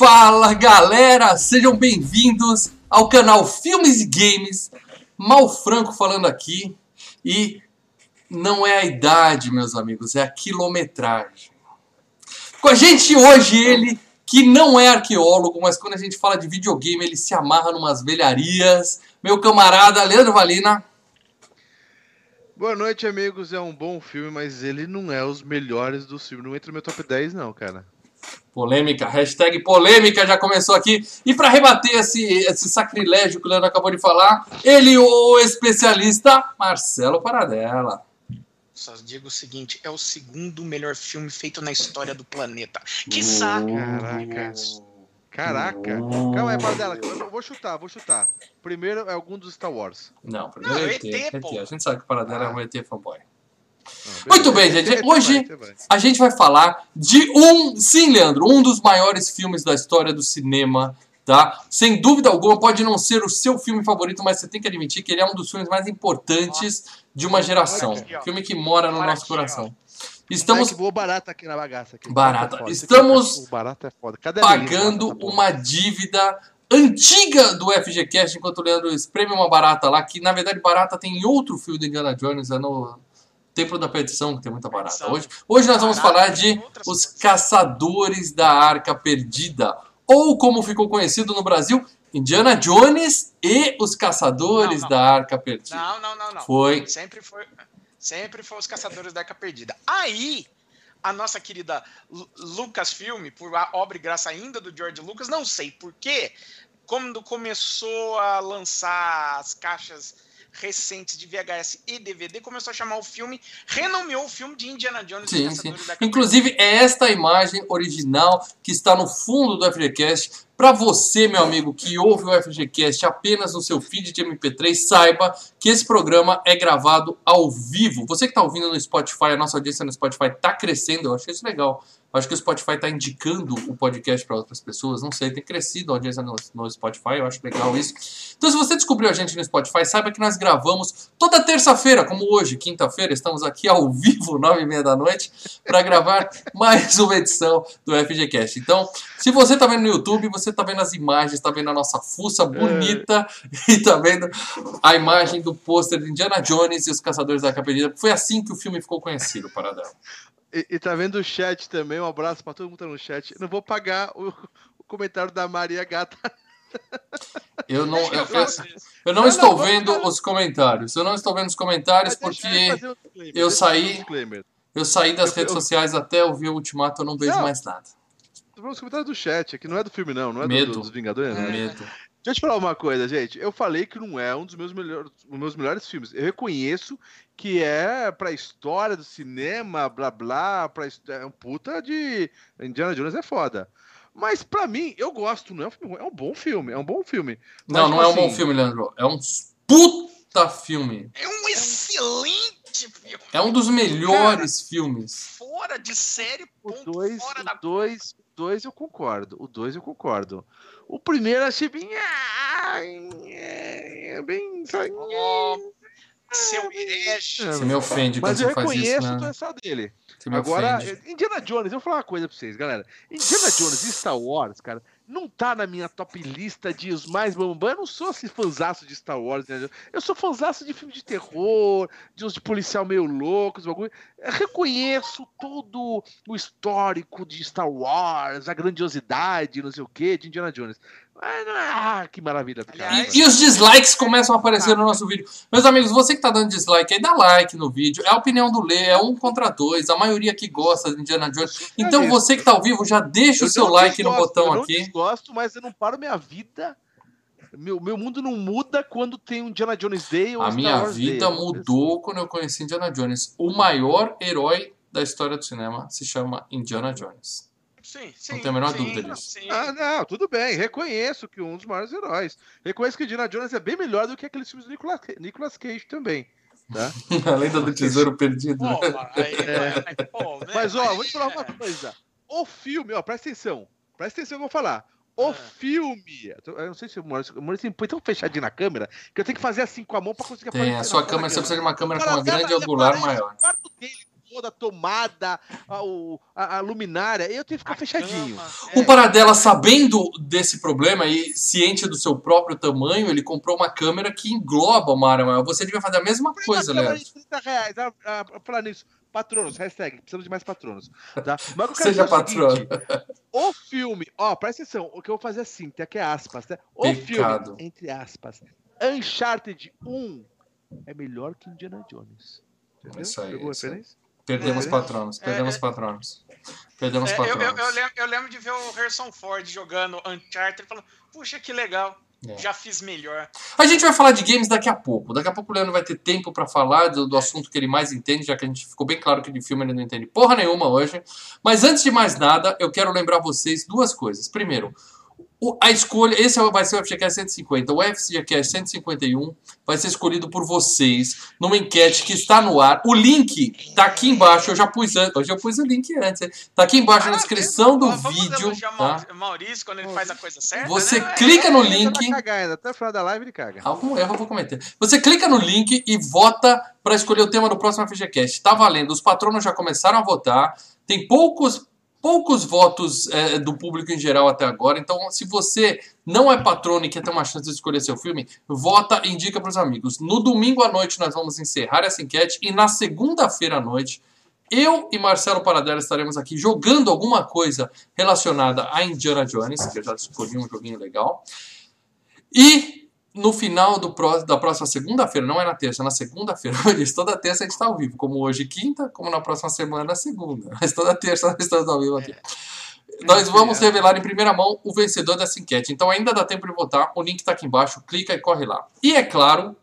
Fala galera, sejam bem-vindos ao canal Filmes e Games. Mal Franco falando aqui e não é a idade, meus amigos, é a quilometragem. Com a gente hoje ele que não é arqueólogo, mas quando a gente fala de videogame ele se amarra numas velharias. Meu camarada Leandro Valina. Boa noite, amigos. É um bom filme, mas ele não é os melhores do filme. Não entra no meu top 10, não, cara. Polêmica, hashtag polêmica já começou aqui. E para rebater esse, esse sacrilégio que o Leandro acabou de falar, ele, o especialista Marcelo Paradela. Só digo o seguinte: é o segundo melhor filme feito na história do planeta. Que saco! Caraca. Caraca. Calma aí, Paradela. Eu vou chutar, vou chutar. Primeiro é algum dos Star Wars. Não, primeiro Não, é ET, ET, pô. A gente sabe que o Paradela é um ET fanboy. Não, Muito bem, gente. Hoje a gente vai falar de um, sim, Leandro, um dos maiores filmes da história do cinema, tá? Sem dúvida alguma, pode não ser o seu filme favorito, mas você tem que admitir que ele é um dos filmes mais importantes de uma geração. Filme que mora no nosso coração. Estamos... Voou barata aqui na bagaça. Aqui. Barata. É. Estamos é Barata é foda. Cadê a Melissa? pagando Barata, porra. uma dívida antiga do FGCast, enquanto o Leandro espreme uma barata lá, que na verdade barata tem em outro filme do Indiana Jones, é no Templo da Perdição, que tem muita barata. Hoje, hoje nós vamos falar de Os. Caçadores da Arca Perdida, ou como ficou conhecido no Brasil, Indiana Jones e Os Caçadores Não, não. da Arca Perdida. Não, não, não, não. Foi. Sempre foi, sempre foi os Caçadores da Arca Perdida. Aí, a nossa querida Lu- Lucasfilm, por a obra e graça ainda do George Lucas, não sei porquê, quando começou a lançar as caixas recentes de VHS e DVD, começou a chamar o filme, renomeou o filme de Indiana Jones Sim, sim. Inclusive, é esta imagem original que está no fundo do FGCast. Para você, meu amigo, que ouve o FGCast apenas no seu feed de MP3, saiba que esse programa é gravado ao vivo. Você que está ouvindo no Spotify, a nossa audiência no Spotify está crescendo, eu acho isso legal. Acho que o Spotify está indicando o podcast para outras pessoas. Não sei, tem crescido a audiência no, no Spotify, eu acho legal isso. Então, se você descobriu a gente no Spotify, saiba que nós gravamos toda terça-feira, como hoje, quinta-feira, estamos aqui ao vivo, nove e meia da noite, para gravar mais uma edição do FGCast. Então, se você está vendo no YouTube, você está vendo as imagens, está vendo a nossa fuça bonita e está vendo a imagem do pôster de Indiana Jones e os Caçadores da Arca Perdida. Foi assim que o filme ficou conhecido, Paradão. E, e tá vendo o chat também? Um abraço pra todo mundo que tá no chat. Eu não vou pagar o, o comentário da Maria Gata. Eu não, eu, eu- faço isso. eu não estou vendo os comentários. Eu não estou vendo os comentários porque eu saí- eu saí das Eu- redes eu- sociais até ouvir o Ultimato, eu não vejo Não. mais nada. Tô falando os comentários do chat, que não é do filme, não. Não é do- Medo. do- dos Vingadores, né? Medo. Deixa eu te falar uma coisa, gente. Eu falei que não é um dos meus melhores, um dos meus melhores filmes. Eu reconheço que é pra história do cinema, blá blá, pra, his- é um puta de. Indiana Jones é foda. Mas pra mim, eu gosto, não é um filme, ruim, é um bom filme, é um bom filme. Não, Mas, não é um bom assim, filme, Leandro. É um puta filme. É um excelente filme. É um dos melhores filmes. Fora de série, O ponto 2, fora o da 2, o 2 eu concordo. O 2 eu concordo. O primeiro achei bem. é, bem. Ó, seu herege. Você me ofende quando Mas eu você faz isso, reconheço o né? potencial dele. Agora, ofende. Indiana Jones, eu vou falar uma coisa pra vocês, galera. Indiana Jones e Star Wars, cara, não tá na minha top lista de os mais bambam. Eu não sou esse fanzaço de Star Wars, né? Eu sou fanzaço de filme de terror, de uns de policial meio loucos, bagulho. Eu reconheço todo o histórico de Star Wars, a grandiosidade, não sei o que, de Indiana Jones. Mas, não- ah, que maravilha. Aliás, E, e os dislikes começam a aparecer no nosso vídeo. Meus amigos, você que tá dando dislike aí, dá like no vídeo. É a opinião do Lê, é um contra dois. A maioria que gosta de Indiana Jones. Então você que tá ao vivo, já deixa o Eu seu like no botão eu não aqui. desgosto, mas eu não paro minha vida. Meu, meu mundo não muda quando tem um Indiana Jones Day ou A Star minha Wars vida Day. mudou quando eu conheci Indiana Jones. O maior herói da história do cinema se chama Indiana Jones. Sim, sim. Não tenho a menor sim, dúvida disso. sim. Ah, não, tudo bem. Reconheço que um dos maiores heróis. Reconheço que Indiana Jones é bem melhor do que aqueles filmes do Nicolas, Nicolas Cage também. Tá? A lenda do tesouro perdido. Pô, aí, aí, pô, né, Mas, ó, vou te falar uma é. coisa. O filme, ó, presta atenção. Presta atenção que eu vou falar. O Ah. filme. Eu não sei se o Maurício, o Maurício põe tão fechadinho na câmera que eu tenho que fazer assim com a mão pra conseguir Tem, a aparecer sua na câmera, você precisa de uma câmera com uma grande angular maior. O quarto dele toda, a tomada, a, o- a- a luminária, eu tenho que ficar A fechadinho. cama. O Paradela, sabendo desse problema e ciente do seu próprio tamanho, ele comprou uma câmera que engloba uma área maior. Você devia fazer a mesma coisa, Léo. de 30 reais. Ah, ah, falar nisso, patronos, hashtag, precisamos de mais patronos. Tá? Mas o que eu quero Seja é o seguinte, patrono. O filme, ó, presta atenção, o que eu vou fazer assim, tem aqui aspas, né? O Pecado. filme, entre aspas, Uncharted 1 é melhor que Indiana Jones. Entendeu? Isso aí, Pegou a isso aí. referência? Perdemos É. patronos, perdemos É, é. patronos. Perdemos É, eu, eu, patronos. eu lembro, eu lembro de ver o Harrison Ford jogando Uncharted e falando, puxa, que legal, É. já fiz melhor. A gente vai falar de games daqui a pouco. Daqui a pouco o Leandro vai ter tempo pra falar do, do assunto que ele mais entende, já que a gente ficou bem claro que de filme ele não entende porra nenhuma hoje. Mas antes de mais nada, eu quero lembrar vocês duas coisas. Primeiro, o- a escolha, esse vai ser o FGCast 150, o FGCast 151 vai ser escolhido por vocês numa enquete que está no ar. O link tá aqui embaixo, eu já pus antes, hoje eu pus o link antes. hein? Tá aqui embaixo na Parabéns, descrição do vamos vídeo, tá? Mau- Maurício quando ele faz a coisa certa. Você né? clica no Ele ainda link. vai cagar ainda, até o final da live ele caga. Algum erro eu vou cometer. Você clica no link e vota para escolher o tema do próximo FGCast. Tá valendo. Os patronos já começaram a votar. Tem poucos, poucos votos é, do público em geral até agora. Então, se você não é patrono e quer ter uma chance de escolher seu filme, vota e indica para os amigos. No domingo à noite nós vamos encerrar essa enquete e na segunda-feira à noite eu e Marcelo Paradela estaremos aqui jogando alguma coisa relacionada a Indiana Jones, que eu já escolhi um joguinho legal. E no final do pró- da próxima segunda-feira, não é na terça, é na segunda-feira, disse, toda terça a gente está ao vivo, como hoje quinta, como na próxima semana segunda. Mas toda terça nós estamos ao vivo aqui. Nós vamos revelar em primeira mão o vencedor dessa enquete. Então ainda dá tempo de votar. O link está aqui embaixo. Clica e corre lá. E é claro,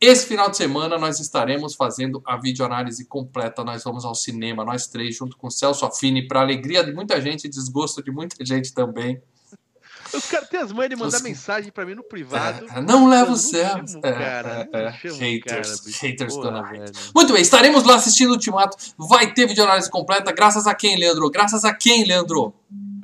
esse final de semana nós estaremos fazendo a videoanálise completa. Nós vamos ao cinema, nós três, junto com o Celso Affini, para alegria de muita gente e desgosto de muita gente também. Os caras têm as manhas de mandar Os- mensagem pra mim no privado. É, não leva o céu. cara, é, é. Haters, cara, haters velho. Muito bem, estaremos lá assistindo o Ultimato. Vai ter videoanálise completa. Graças a quem, Leandro? Graças a quem, Leandro?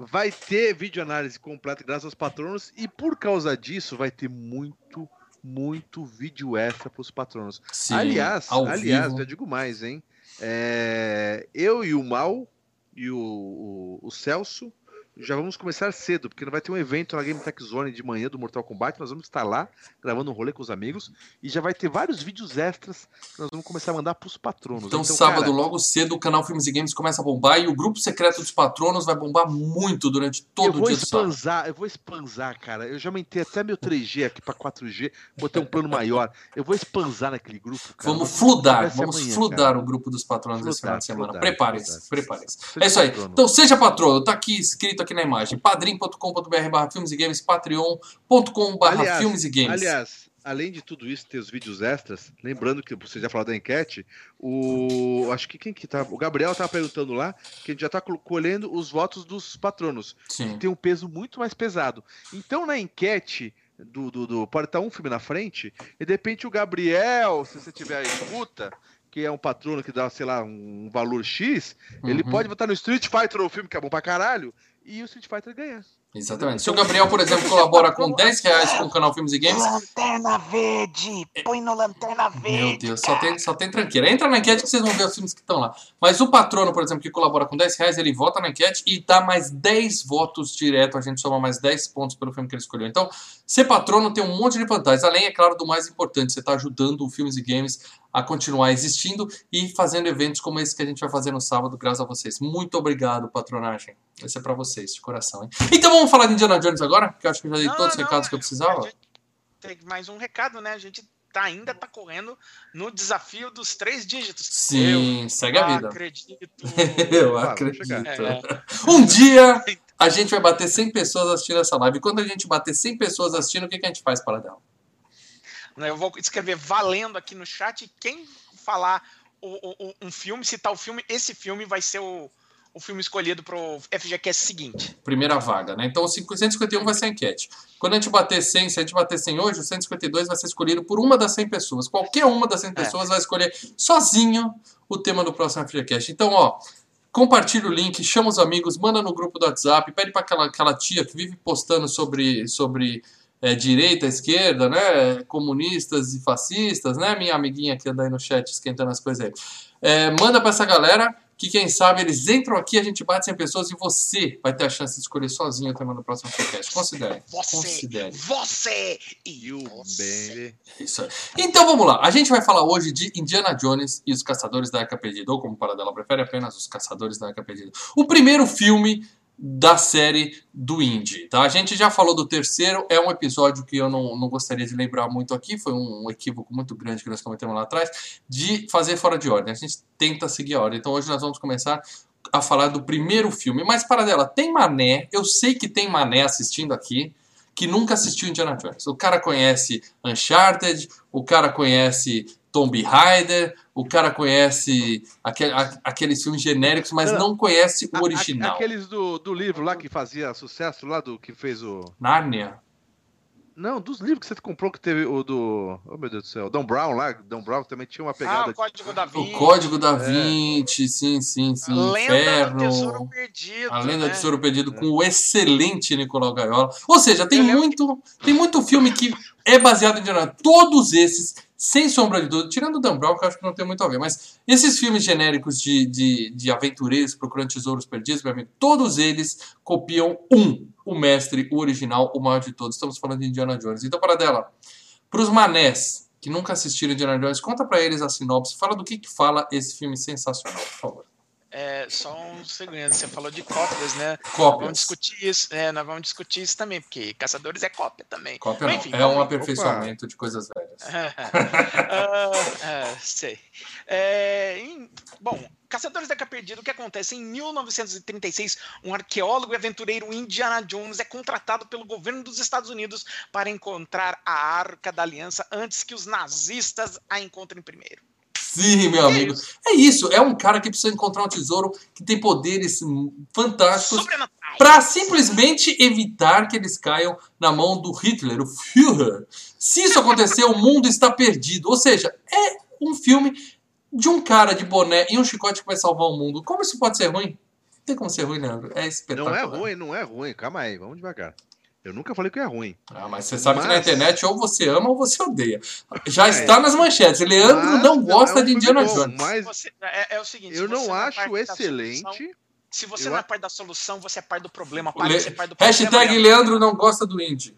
Vai ter videoanálise completa graças aos patronos e por causa disso vai ter muito, muito vídeo extra pros patronos. Sim, aliás, aliás, vivo. já digo mais, hein? É, eu e o Mal e o, o- o Celso já vamos começar cedo, porque vai ter um evento na Game Tech Zone de manhã do Mortal Kombat. Nós vamos estar lá gravando um rolê com os amigos e já vai ter vários vídeos extras que nós vamos começar a mandar pros patronos. Então, sábado, cara, logo cedo, o canal Filmes e Games começa a bombar e o grupo secreto dos patronos vai bombar muito durante eu todo o vou dia expansar, eu vou expansar, cara. Eu já aumentei até meu 3G aqui pra 4G, botei um plano maior. Eu vou expansar naquele grupo, cara. Vamos fludar, vamos amanhã, fludar cara. o grupo dos patronos esse final de semana. Preparem-se, preparem-se. Seja É isso aí. Então seja patrono, tá aqui escrito aqui na imagem. padrim.com.br barra filmes e games, patreon.com barra Aliás, filmes e games. Aliás, além de tudo isso, ter os vídeos extras, lembrando que você já falou da enquete, o. Acho que quem que tá. O Gabriel tava perguntando lá que a gente já tá col- colhendo os votos dos patronos. Sim. Tem um peso muito mais pesado. Então, na enquete. Do, do, do- pode estar um filme na frente, e de repente o Gabriel, se você tiver a escuta, que é um patrono que dá, sei lá, um valor X, ele Uhum. pode votar no Street Fighter, o filme que é bom pra caralho, e o Street Fighter ganhar. Exatamente. Se o Gabriel, por exemplo, colabora com 10 reais com o canal Filmes e Games, Lanterna verde! Põe no lanterna Meu verde! Deus, só tem, só tem tranqueira. Entra na enquete que vocês vão ver os filmes que estão lá. Mas o patrono, por exemplo, que colabora com 10 reais, ele vota na enquete e dá mais 10 votos direto. A gente soma mais 10 pontos pelo filme que ele escolheu. Então, ser patrono tem um monte de vantagens. Além, é claro, do mais importante, você está ajudando o Filmes e Games a continuar existindo e fazendo eventos como esse que a gente vai fazer no sábado, graças a vocês. Muito obrigado, patronagem. Esse é pra vocês, de coração, hein? Então vamos falar de Indiana Jones agora? Que eu acho que eu já dei Não, todos os recados que eu a precisava. Tem mais um recado, né? A gente tá, ainda tá correndo no desafio dos três dígitos. Sim, segue a Eu vida. acredito. Eu acredito. chegar. É. Um dia a gente vai bater 100 pessoas assistindo essa live. E quando a gente bater 100 pessoas assistindo, o que, que a gente faz para dela? Né, Eu vou escrever valendo aqui no chat. e Quem falar o- o- o- um filme, citar o filme, esse filme vai ser o, o filme escolhido pro FGCast seguinte. Primeira vaga, né? Então o 151 vai ser a enquete. Quando a gente bater 100, se a gente bater 100 hoje, o 152 vai ser escolhido por uma das 100 pessoas. Qualquer uma das 100 pessoas vai escolher sozinho o tema do próximo FGCast. Então, ó, compartilha o link, chama os amigos, manda no grupo do WhatsApp, pede para aquela, aquela tia que vive postando sobre, sobre é, direita, esquerda, né? Comunistas e fascistas, né? Minha amiguinha que anda aí no chat esquentando as coisas aí. É, manda pra essa galera que quem sabe eles entram aqui, a gente bate 100 pessoas e você vai ter a chance de escolher sozinho o tema do próximo podcast. Considere. Você, Considere. você e você. baby. Isso aí. Então vamos lá. A gente vai falar hoje de Indiana Jones e os Caçadores da Arca Perdida, ou como o Paradela prefere, apenas os Caçadores da Arca Perdida. O primeiro filme da série do Indy, tá? A gente já falou do terceiro, é um episódio que eu não, não gostaria de lembrar muito aqui, foi um equívoco muito grande que nós cometemos lá atrás, de fazer fora de ordem. A gente tenta seguir a ordem. Então hoje nós vamos começar a falar do primeiro filme. Mas, Paradela, tem mané, eu sei que tem mané assistindo aqui, que nunca assistiu Indiana Jones. O cara conhece Uncharted, o cara conhece Tomb Raider, o cara conhece a- aqueles filmes genéricos, mas Não, não conhece A- o original. a- aqueles do, do livro lá que fazia sucesso, lá do que fez o. Nárnia. Não, dos livros que você comprou que teve o do. Oh meu Deus do céu. Don Brown lá. Don Brown também tinha uma Ah, pegada. o Código da O Vinci. Código da Vinci, sim, sim, sim. Lenda do Inferno. Tesouro Perdido. A Lenda né? do Tesouro Perdido com o excelente Nicolau Gaiola. Ou seja, tem Eu lembro muito, tem muito filme que é baseado em Indiana. Todos esses, sem sombra de dúvida, tirando o Dan Brown, que eu acho que não tem muito a ver, mas esses filmes genéricos de, de, de aventureiros procurando tesouros perdidos, meu amigo, todos eles copiam um, o mestre, o original, o maior de todos. Estamos falando de Indiana Jones. Então, para dela, para os manés que nunca assistiram Indiana Jones, conta para eles a sinopse, fala do que, que fala esse filme sensacional, por favor. É, só um segundo, você falou de cópias, né? Vamos Cópias. discutir isso, é, nós vamos discutir isso também, porque Caçadores é cópia também. Cópia Mas, não, enfim, é vamos um aperfeiçoamento de coisas velhas. Ah, ah, sei. É, em- bom, Caçadores da Arca Perdida, o que acontece? Em 1936, um arqueólogo e aventureiro Indiana Jones é contratado pelo governo dos Estados Unidos para encontrar a Arca da Aliança antes que os nazistas a encontrem primeiro. Sim, meu amigo. É isso, é um cara que precisa encontrar um tesouro que tem poderes fantásticos Sobrenaturais. Para simplesmente evitar que eles caiam na mão do Hitler, o Führer. Se isso acontecer, o mundo está perdido. Ou seja, é um filme de um cara de boné e um chicote que vai salvar o mundo. Como isso pode ser ruim? Não tem como ser ruim, Leandro. É Não espetacular. é ruim, não é ruim. Calma aí, vamos devagar. Eu nunca falei que é ruim. Ah, mas você sabe que na Mas- internet ou você ama ou você odeia. Já É. está nas manchetes. Leandro Mas não gosta é um de Indiana bom, Jones. Mas Você- é, é o seguinte, eu não acho excelente. solução- se você Eu não é a- parte da solução, você é parte do problema. Le- Para de ser parte do problema. Hashtag Leandro. Leandro não gosta do Indy.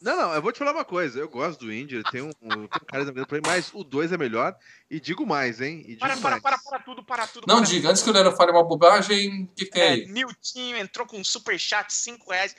Não, não, eu vou te falar uma coisa. Eu gosto do Indy, ele tem um, um cara da pra ele, mas o 2 é melhor. E digo mais, hein? E digo Para, para, mais. para, para tudo, para tudo. Não para diga, tudo. antes que o Leandro fale uma bobagem, o que, que tem É, aí? Niltinho entrou com um superchat, 5 reais.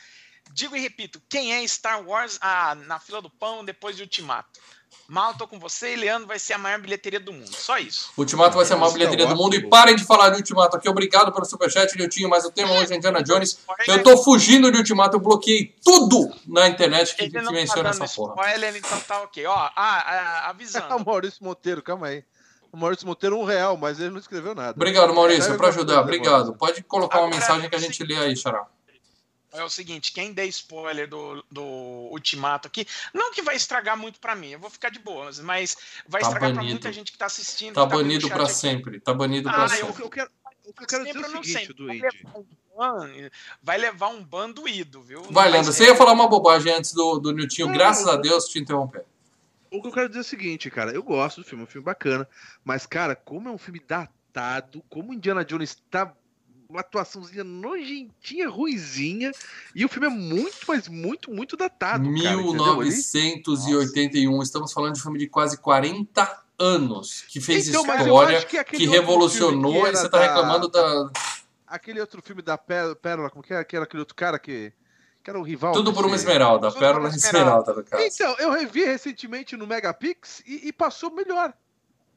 Digo e repito, quem é Star Wars ah, na fila do pão depois de Ultimato? Mal, tô com você e Leandro vai ser a maior bilheteria do mundo. Só isso. Ultimato vai ser a maior bilheteria do Wars, mundo. E parem de falar de Ultimato aqui. Obrigado pelo superchat, Niltinho. Mas o tema hoje é Indiana Jones. Eu tô fugindo de Ultimato. Eu bloqueei tudo na internet que, Ele que tá menciona dando essa porra. spoiler, então tá ok. Ó, ah, avisando. o Maurício Monteiro, calma aí. O Maurício Monteiro, um real, mas ele não escreveu nada. Obrigado, Maurício, É, eu ajudar. Obrigado. Pode colocar uma mensagem que a gente lê aí, Xará. É o seguinte, quem der spoiler do, do Ultimato aqui, não que vai estragar muito pra mim, eu vou ficar de boas, mas vai Tá estragar pra banido. muita gente que tá assistindo. Tá o banido pra aqui. sempre. Tá banido Ah, pra eu- O sempre. eu quero, o que eu quero dizer é Sempre o ou não seguinte sempre. do Vai levar um ban- Vai levar um ban doído, viu? Não Vai, Leandro. Você ia falar uma bobagem antes do, do Niltinho. Graças a Deus te interromper. O que eu quero dizer é o seguinte, cara. Eu gosto do filme, é um filme bacana. Mas, cara, como é um filme datado, como Indiana Jones tá uma atuaçãozinha nojentinha, ruizinha, e o filme é muito, mas muito, muito datado, cara. entendeu? Ele- 1981. Estamos falando de um filme de quase 40 anos. Que fez Então, história, que que revolucionou. que e você tá da- reclamando da. Aquele outro filme da Pé- Pérola, como que era, que era aquele outro cara que, que era o rival? Tudo por uma esmeralda. Pérola esmeralda, no caso. Então, eu revi recentemente no Megapix e, e passou melhor.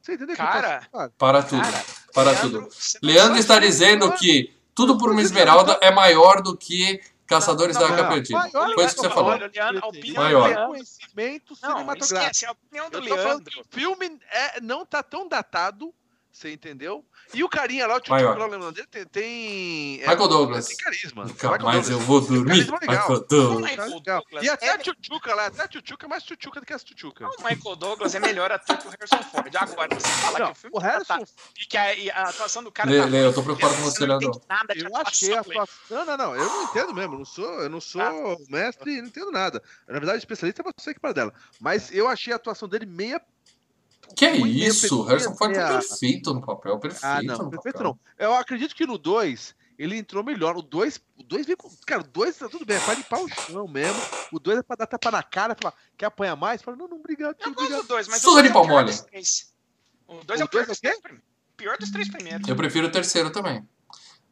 Você entendeu? que Cara, passou? Para tudo. Cara, Para Leandro, tudo. Leandro está dizendo nada. que tudo por uma esmeralda é maior do que Caçadores Não, da Arca não, Perdida. Foi isso que você falou. Leandro, a opinião Maior. do Leandro. Conhecimento Não, cinematográfico. esquece, a opinião do Eu Leandro. que o filme é, não tá tão datado, você entendeu? E o carinha lá, o tio Maior. Tio lembrando dele, tem. tem é, Michael Douglas. Tem carisma. Nunca Michael mais eu Douglas. vou dormir. Carisma legal. Michael Douglas. Tá E até é- a Tchutchuca lá, até a Tchutchuca é mais Tchutchuca do que a Tchutchuca. O Michael Douglas é melhor ator que o Harrison Ford. Agora, você fala Não, que o filme o Harrison tá, e que a, e a atuação do cara Lê, tá Lê, eu tô preocupado com você, não Leandro. entende nada de Eu achei a atuação. Não, não, não. Eu não entendo mesmo. Eu não sou, eu não sou Tá. mestre e não entendo nada. Na verdade, especialista é você que para dela. Mas eu achei a atuação dele meia. Que é isso? Harrison Ford é tá perfeito no papel, perfeito Ah, não. no Perfeito papel. não. Eu acredito que no 2 ele entrou melhor. O 2, o 2 veio com. Cara, o 2 tá tudo bem, é pra limpar o chão mesmo. O 2 é pra dar tapa na cara, falar, quer apanhar mais? Fala, não, não, obrigado, Eu gosto do 2, mas Surra de é pau mole. O 2 O é o pior dois é dos o quê? pior dos três primeiros. Eu prefiro o terceiro também.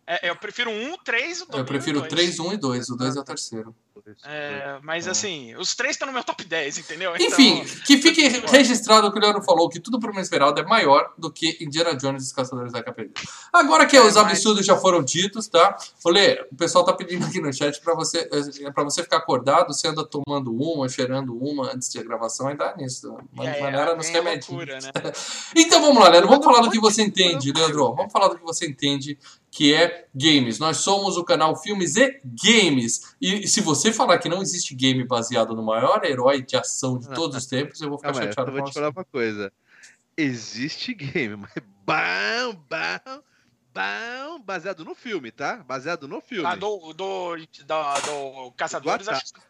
É, eu prefiro um, o 3 o 2. Eu prefiro o 3, 1 e 2. O 2 é o terceiro. É, mas Ah. assim, os três estão no meu top 10, entendeu? Enfim, Então, que fique registrado o que o Leandro falou, que tudo por uma Esmeralda é maior do que Indiana Jones e os Caçadores da Perdida. Agora que É, os mas- absurdos já foram ditos, tá? Olê, o pessoal tá pedindo aqui no chat pra você, é pra você ficar acordado, você anda tomando uma, cheirando uma antes de gravação, e dá nisso. Mas é, maneira nos vem a remedinhos. loucura, né? Então vamos lá, Leandro. Vamos falar do que você entende, Leandro. Vamos falar do que você entende, que é games. Nós somos o canal Filmes e Games. E se você falar que não existe game baseado no maior herói de ação de todos os tempos, eu vou ficar Calma aí, eu chateado vou te você. falar uma coisa. Existe game, mas bom, bom, bom, baseado no filme, tá? Baseado no filme. Ah, do, do, da- do Caçadores, Do acho que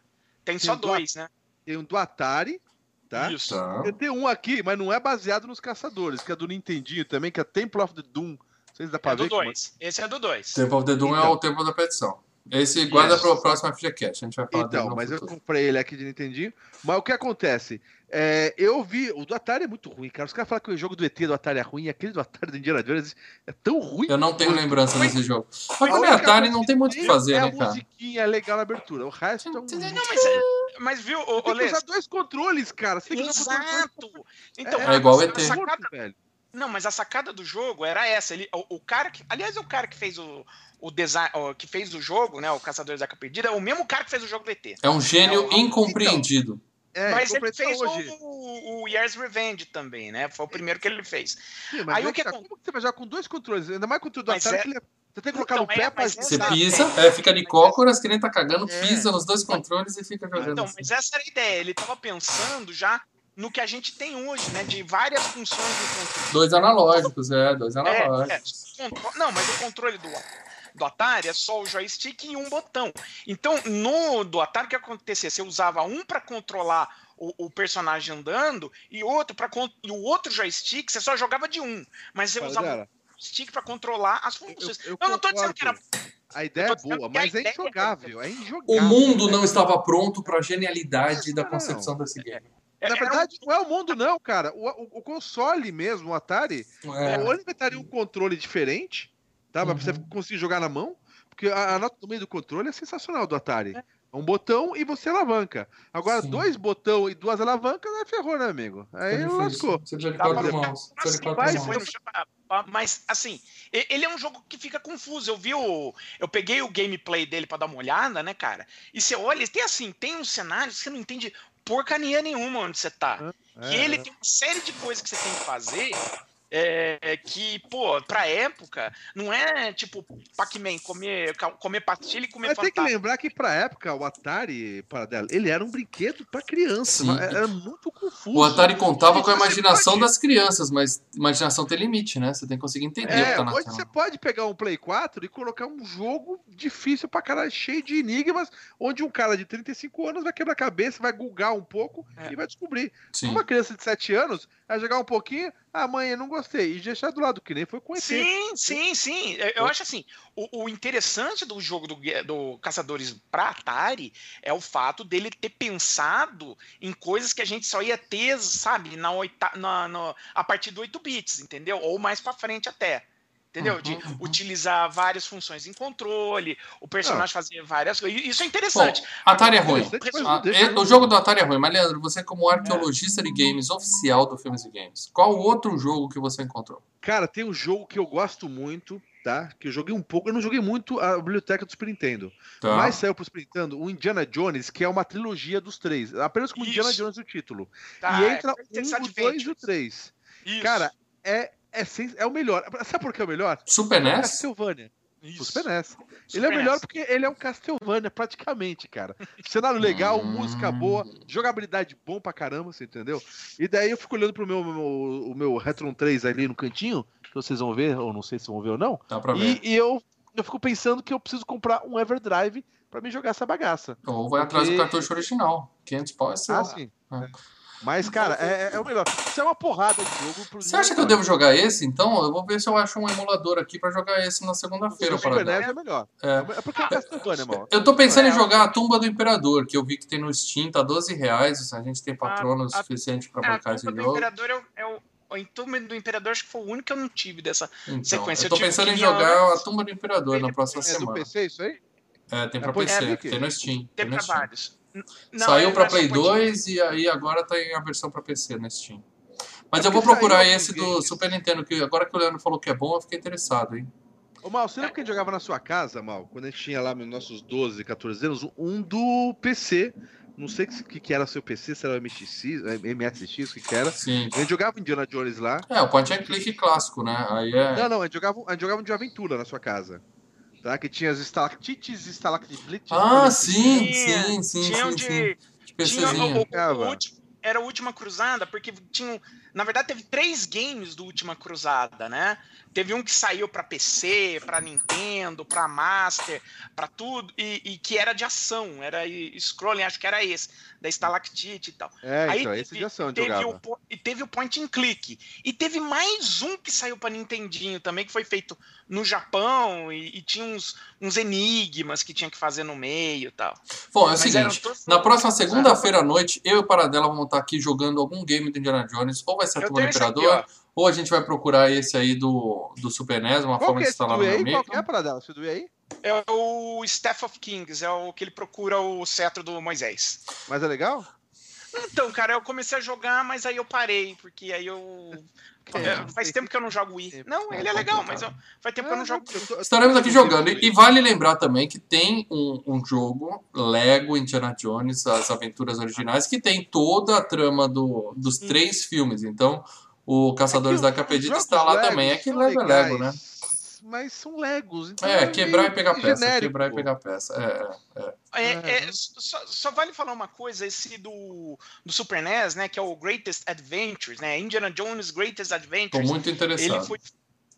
tem só Tem do dois, né? Tem um do Atari, tá? Isso. Tá. Eu tenho um aqui, mas não é baseado nos caçadores, que é do Nintendinho também, que é Temple of the Doom. Vocês dá pra É do ver? como- 2. Esse é do 2. Tempo of the Doom é Então. o tempo da petição. Esse guarda Isso. para o próximo FGCast. A gente vai falar Então, mas eu comprei ele aqui de Nintendinho. Mas o que acontece? É, eu vi. O do Atari é muito ruim, cara. Os caras falam que o jogo do ET do Atari é ruim, e aquele do Atari do Indiana Jones é tão ruim. Eu não tenho quanto- lembrança desse jogo. Mas A única Atari não tem muito o que fazer, é né, a cara? musiquinha legal na abertura. O resto é um. Não, mas, é- mas viu, ô, Tem que usar dois controles, cara. Você tem que usar dois Exato! Então, É igual o a, ET. a sacada, controles, velho. Não, mas a sacada do jogo era essa. Ele, o, o cara que. Aliás, é o cara que fez o, o design. o- que fez o jogo, né? O Caçadores da Arca Perdida, é o mesmo cara que fez o jogo do ET. É um gênio Não, incompreendido. É, mas ele fez hoje. o, o Year's Revenge também, né? Foi o primeiro que ele fez. Sim, mas Aí é o que tá, acon- Como que você vai jogar com dois controles? Ainda mais com o do Mas Atari, é- que ele é- você tem que colocar Então, no pé é, pra mas Você pisa, é, fica de cócoras, que nem tá cagando, É. pisa nos dois controles e fica jogando. Então, assim. mas essa era a ideia. Ele tava pensando já no que a gente tem hoje, né? De várias funções do controle. Dois analógicos, é, dois É, analógicos. é, contro- Não, mas o controle do, do Atari é só o joystick e um botão. Então, no do Atari, o que acontecia? Você usava um para controlar o, o personagem andando e outro para e o outro joystick você só jogava de um, mas você Fala, usava galera, o stick para controlar as eu, funções. eu Eu, não tô dizendo que era. A ideia eu é boa, mas é é injogável. É injogável. O mundo não estava pronto para a genialidade da Não. concepção desse game. É, Na um- verdade, não é o mundo, não, cara. O, o- o console mesmo, o Atari, É. ou ele inventaria um controle diferente, tá? Pra você Uhum. conseguir jogar na mão. Porque a, a nota do meio do controle é sensacional do Atari. É um botão e você alavanca. Agora, Sim. dois botão e duas alavancas, aí ferrou, né, amigo? Aí difícil. lascou. Você precisa de Dá quatro pra- mãos. Ah, ah, mas assim, ele é um jogo que fica confuso. Eu vi o. Eu peguei o gameplay dele pra dar uma olhada, né, cara? E você olha, tem assim, tem um cenário que você não entende porcaria nenhuma onde você tá. É, E ele é. tem uma série de coisas que você tem que fazer. É, que, pô, pra época, não é tipo Pac-Man, comer, comer pastilha e comer Mas tem que lembrar que pra época, o Atari, Paradela, ele era um brinquedo pra criança. Era muito confuso. O Atari contava com a imaginação pode- das crianças, mas imaginação tem limite, né? Você tem que conseguir entender o que É, tá na hoje tela. você pode pegar um Play 4 e colocar um jogo difícil pra caralho, cheio de enigmas, onde um cara de 35 anos vai quebrar a cabeça, vai gulgar um pouco É. e vai descobrir. Sim. Uma criança de 7 anos vai jogar um pouquinho, ah, mãe, eu não gostei, e deixar do lado, que nem foi com ET. Sim, sim, sim. Eu- acho assim, o, o interessante do jogo do, do Caçadores pra Atari é o fato dele ter pensado em coisas que a gente só ia ter, sabe, na oita, na, na- a partir do 8 bits, entendeu? Ou mais pra frente até. Entendeu? De Uhum, utilizar várias funções em controle, o personagem fazer várias coisas. Isso é Bom, interessante. Atari é ruim. Ah, e- eu- o jogo do Atari é ruim, mas Leandro, você como arqueologista de games oficial do Filmes e Games, qual outro jogo que você encontrou? Cara, tem um jogo que eu gosto muito, tá? Que eu joguei um pouco, eu não joguei muito a biblioteca do Super Nintendo. Tá. Mas saiu pro Super Nintendo o Indiana Jones, que é uma trilogia dos três. Apenas como Indiana Isso. Jones o título. Tá, e é entra Greatest um, o dois e o três. Isso. Cara, é é, sem- é o melhor. Sabe por que é o melhor? Super NES? Castlevania. Isso. Super NES. Super Ele é o melhor NES. porque ele é um Castlevania, praticamente, cara. Cenário legal, Hum. música boa, jogabilidade bom pra caramba, você entendeu? E daí eu fico olhando pro meu, meu- o meu Retron 3 ali no cantinho, que vocês vão ver, ou não sei se vão ver ou não. Dá pra ver. E, e eu, eu fico pensando que eu preciso comprar um Everdrive pra me jogar essa bagaça. Ou vai atrás do Porque- cartucho original. 500 pau é seu. Ah, sim. Ah. Mas, cara, é, é o melhor. Isso é uma porrada de jogo pro Você acha que eu devo jogar esse, então? Eu vou ver se eu acho um emulador aqui pra jogar esse na segunda-feira. O Super para NES é melhor. É. É porque é Castlevania, mano. Eu tô pensando em É. jogar a Tumba do Imperador, que eu vi que tem no Steam, tá 12 reais. A gente tem patrono a- suficiente pra Ah, bancar a esse Tumba do jogo. Imperador é o. É o... O Entume do Imperador acho que foi o único que eu não tive dessa. Então, sequência. eu tô Eu tive pensando em jogar a Tumba do Imperador na próxima É do semana. PC isso aí? É, tem pra É, PC, é, tem no Steam. Tem pra vários. Não, Saiu é só Play pontinho. 2 e aí agora tem a versão pra PC no Steam. Mas É eu vou procurar esse do games. Super Nintendo, que agora que o Leandro falou que é bom, eu fiquei interessado, hein? Ô, Mal, você lembra que a gente jogava na sua casa, Mal? Quando a gente tinha lá nos nossos 12, 14 anos, um do PC. Não sei o que, que era seu PC, se era o MXX, MSX, o que, que era. Sim. A gente jogava Indiana Jones lá. É, o point and click clássico, né? Aí é. Não, não, a gente jogava, a gente jogava de aventura na sua casa. Tá? Que tinha as estalactites e estalactites. Ah, sim, Tinha- sim, sim, tinha sim, de- Tinha o, o- o Ficava. último- era a última cruzada, porque tinha. Na verdade, teve três games do Última Cruzada, né? Teve um que saiu pra PC, pra Nintendo, pra Master, pra tudo, e, e que era de ação, era scrolling, acho que era esse, da Stalactite e tal. É, Aí então, teve- esse a gente Teve o, e teve o Point and Click. E teve mais um que saiu pra Nintendinho também, que foi feito no Japão, e, e tinha uns, uns enigmas que tinha que fazer no meio e tal. Bom, é o seguinte. todos- Na próxima segunda-feira à noite, eu e o Paradela vamos estar aqui jogando algum game do Indiana Jones. Ou vai ser a Tumba do aqui, Imperador, ó. Ou a gente vai procurar esse aí do, do Super NES, uma Qual forma que de é instalar no meu? Qual que é? Esse do aí? É o Staff of Kings, é o que ele procura o cetro do Moisés. Mas é legal? Então, cara, eu comecei a jogar, mas aí eu parei, porque aí eu. É, faz tempo que eu não jogo Wii. Não, ele é legal, mas eu- faz tempo que eu não jogo. eu tô Estaremos aqui jogando. E, e vale lembrar também que tem um, um jogo, Lego Indiana Jones, as aventuras originais, que tem toda a trama do, dos três filmes. Então, o Caçadores É da jogos está lá Legos também. É que Lego é Lego, né? Mas são Legos. Então É, quebrar meio e pegar peça, genérico. quebrar e pegar peça. É, é, é. É, é, só, só vale falar uma coisa, esse do, do Super NES, né, que é o Greatest Adventures, né, Indiana Jones Greatest Tô Adventures, muito ele interessado. foi,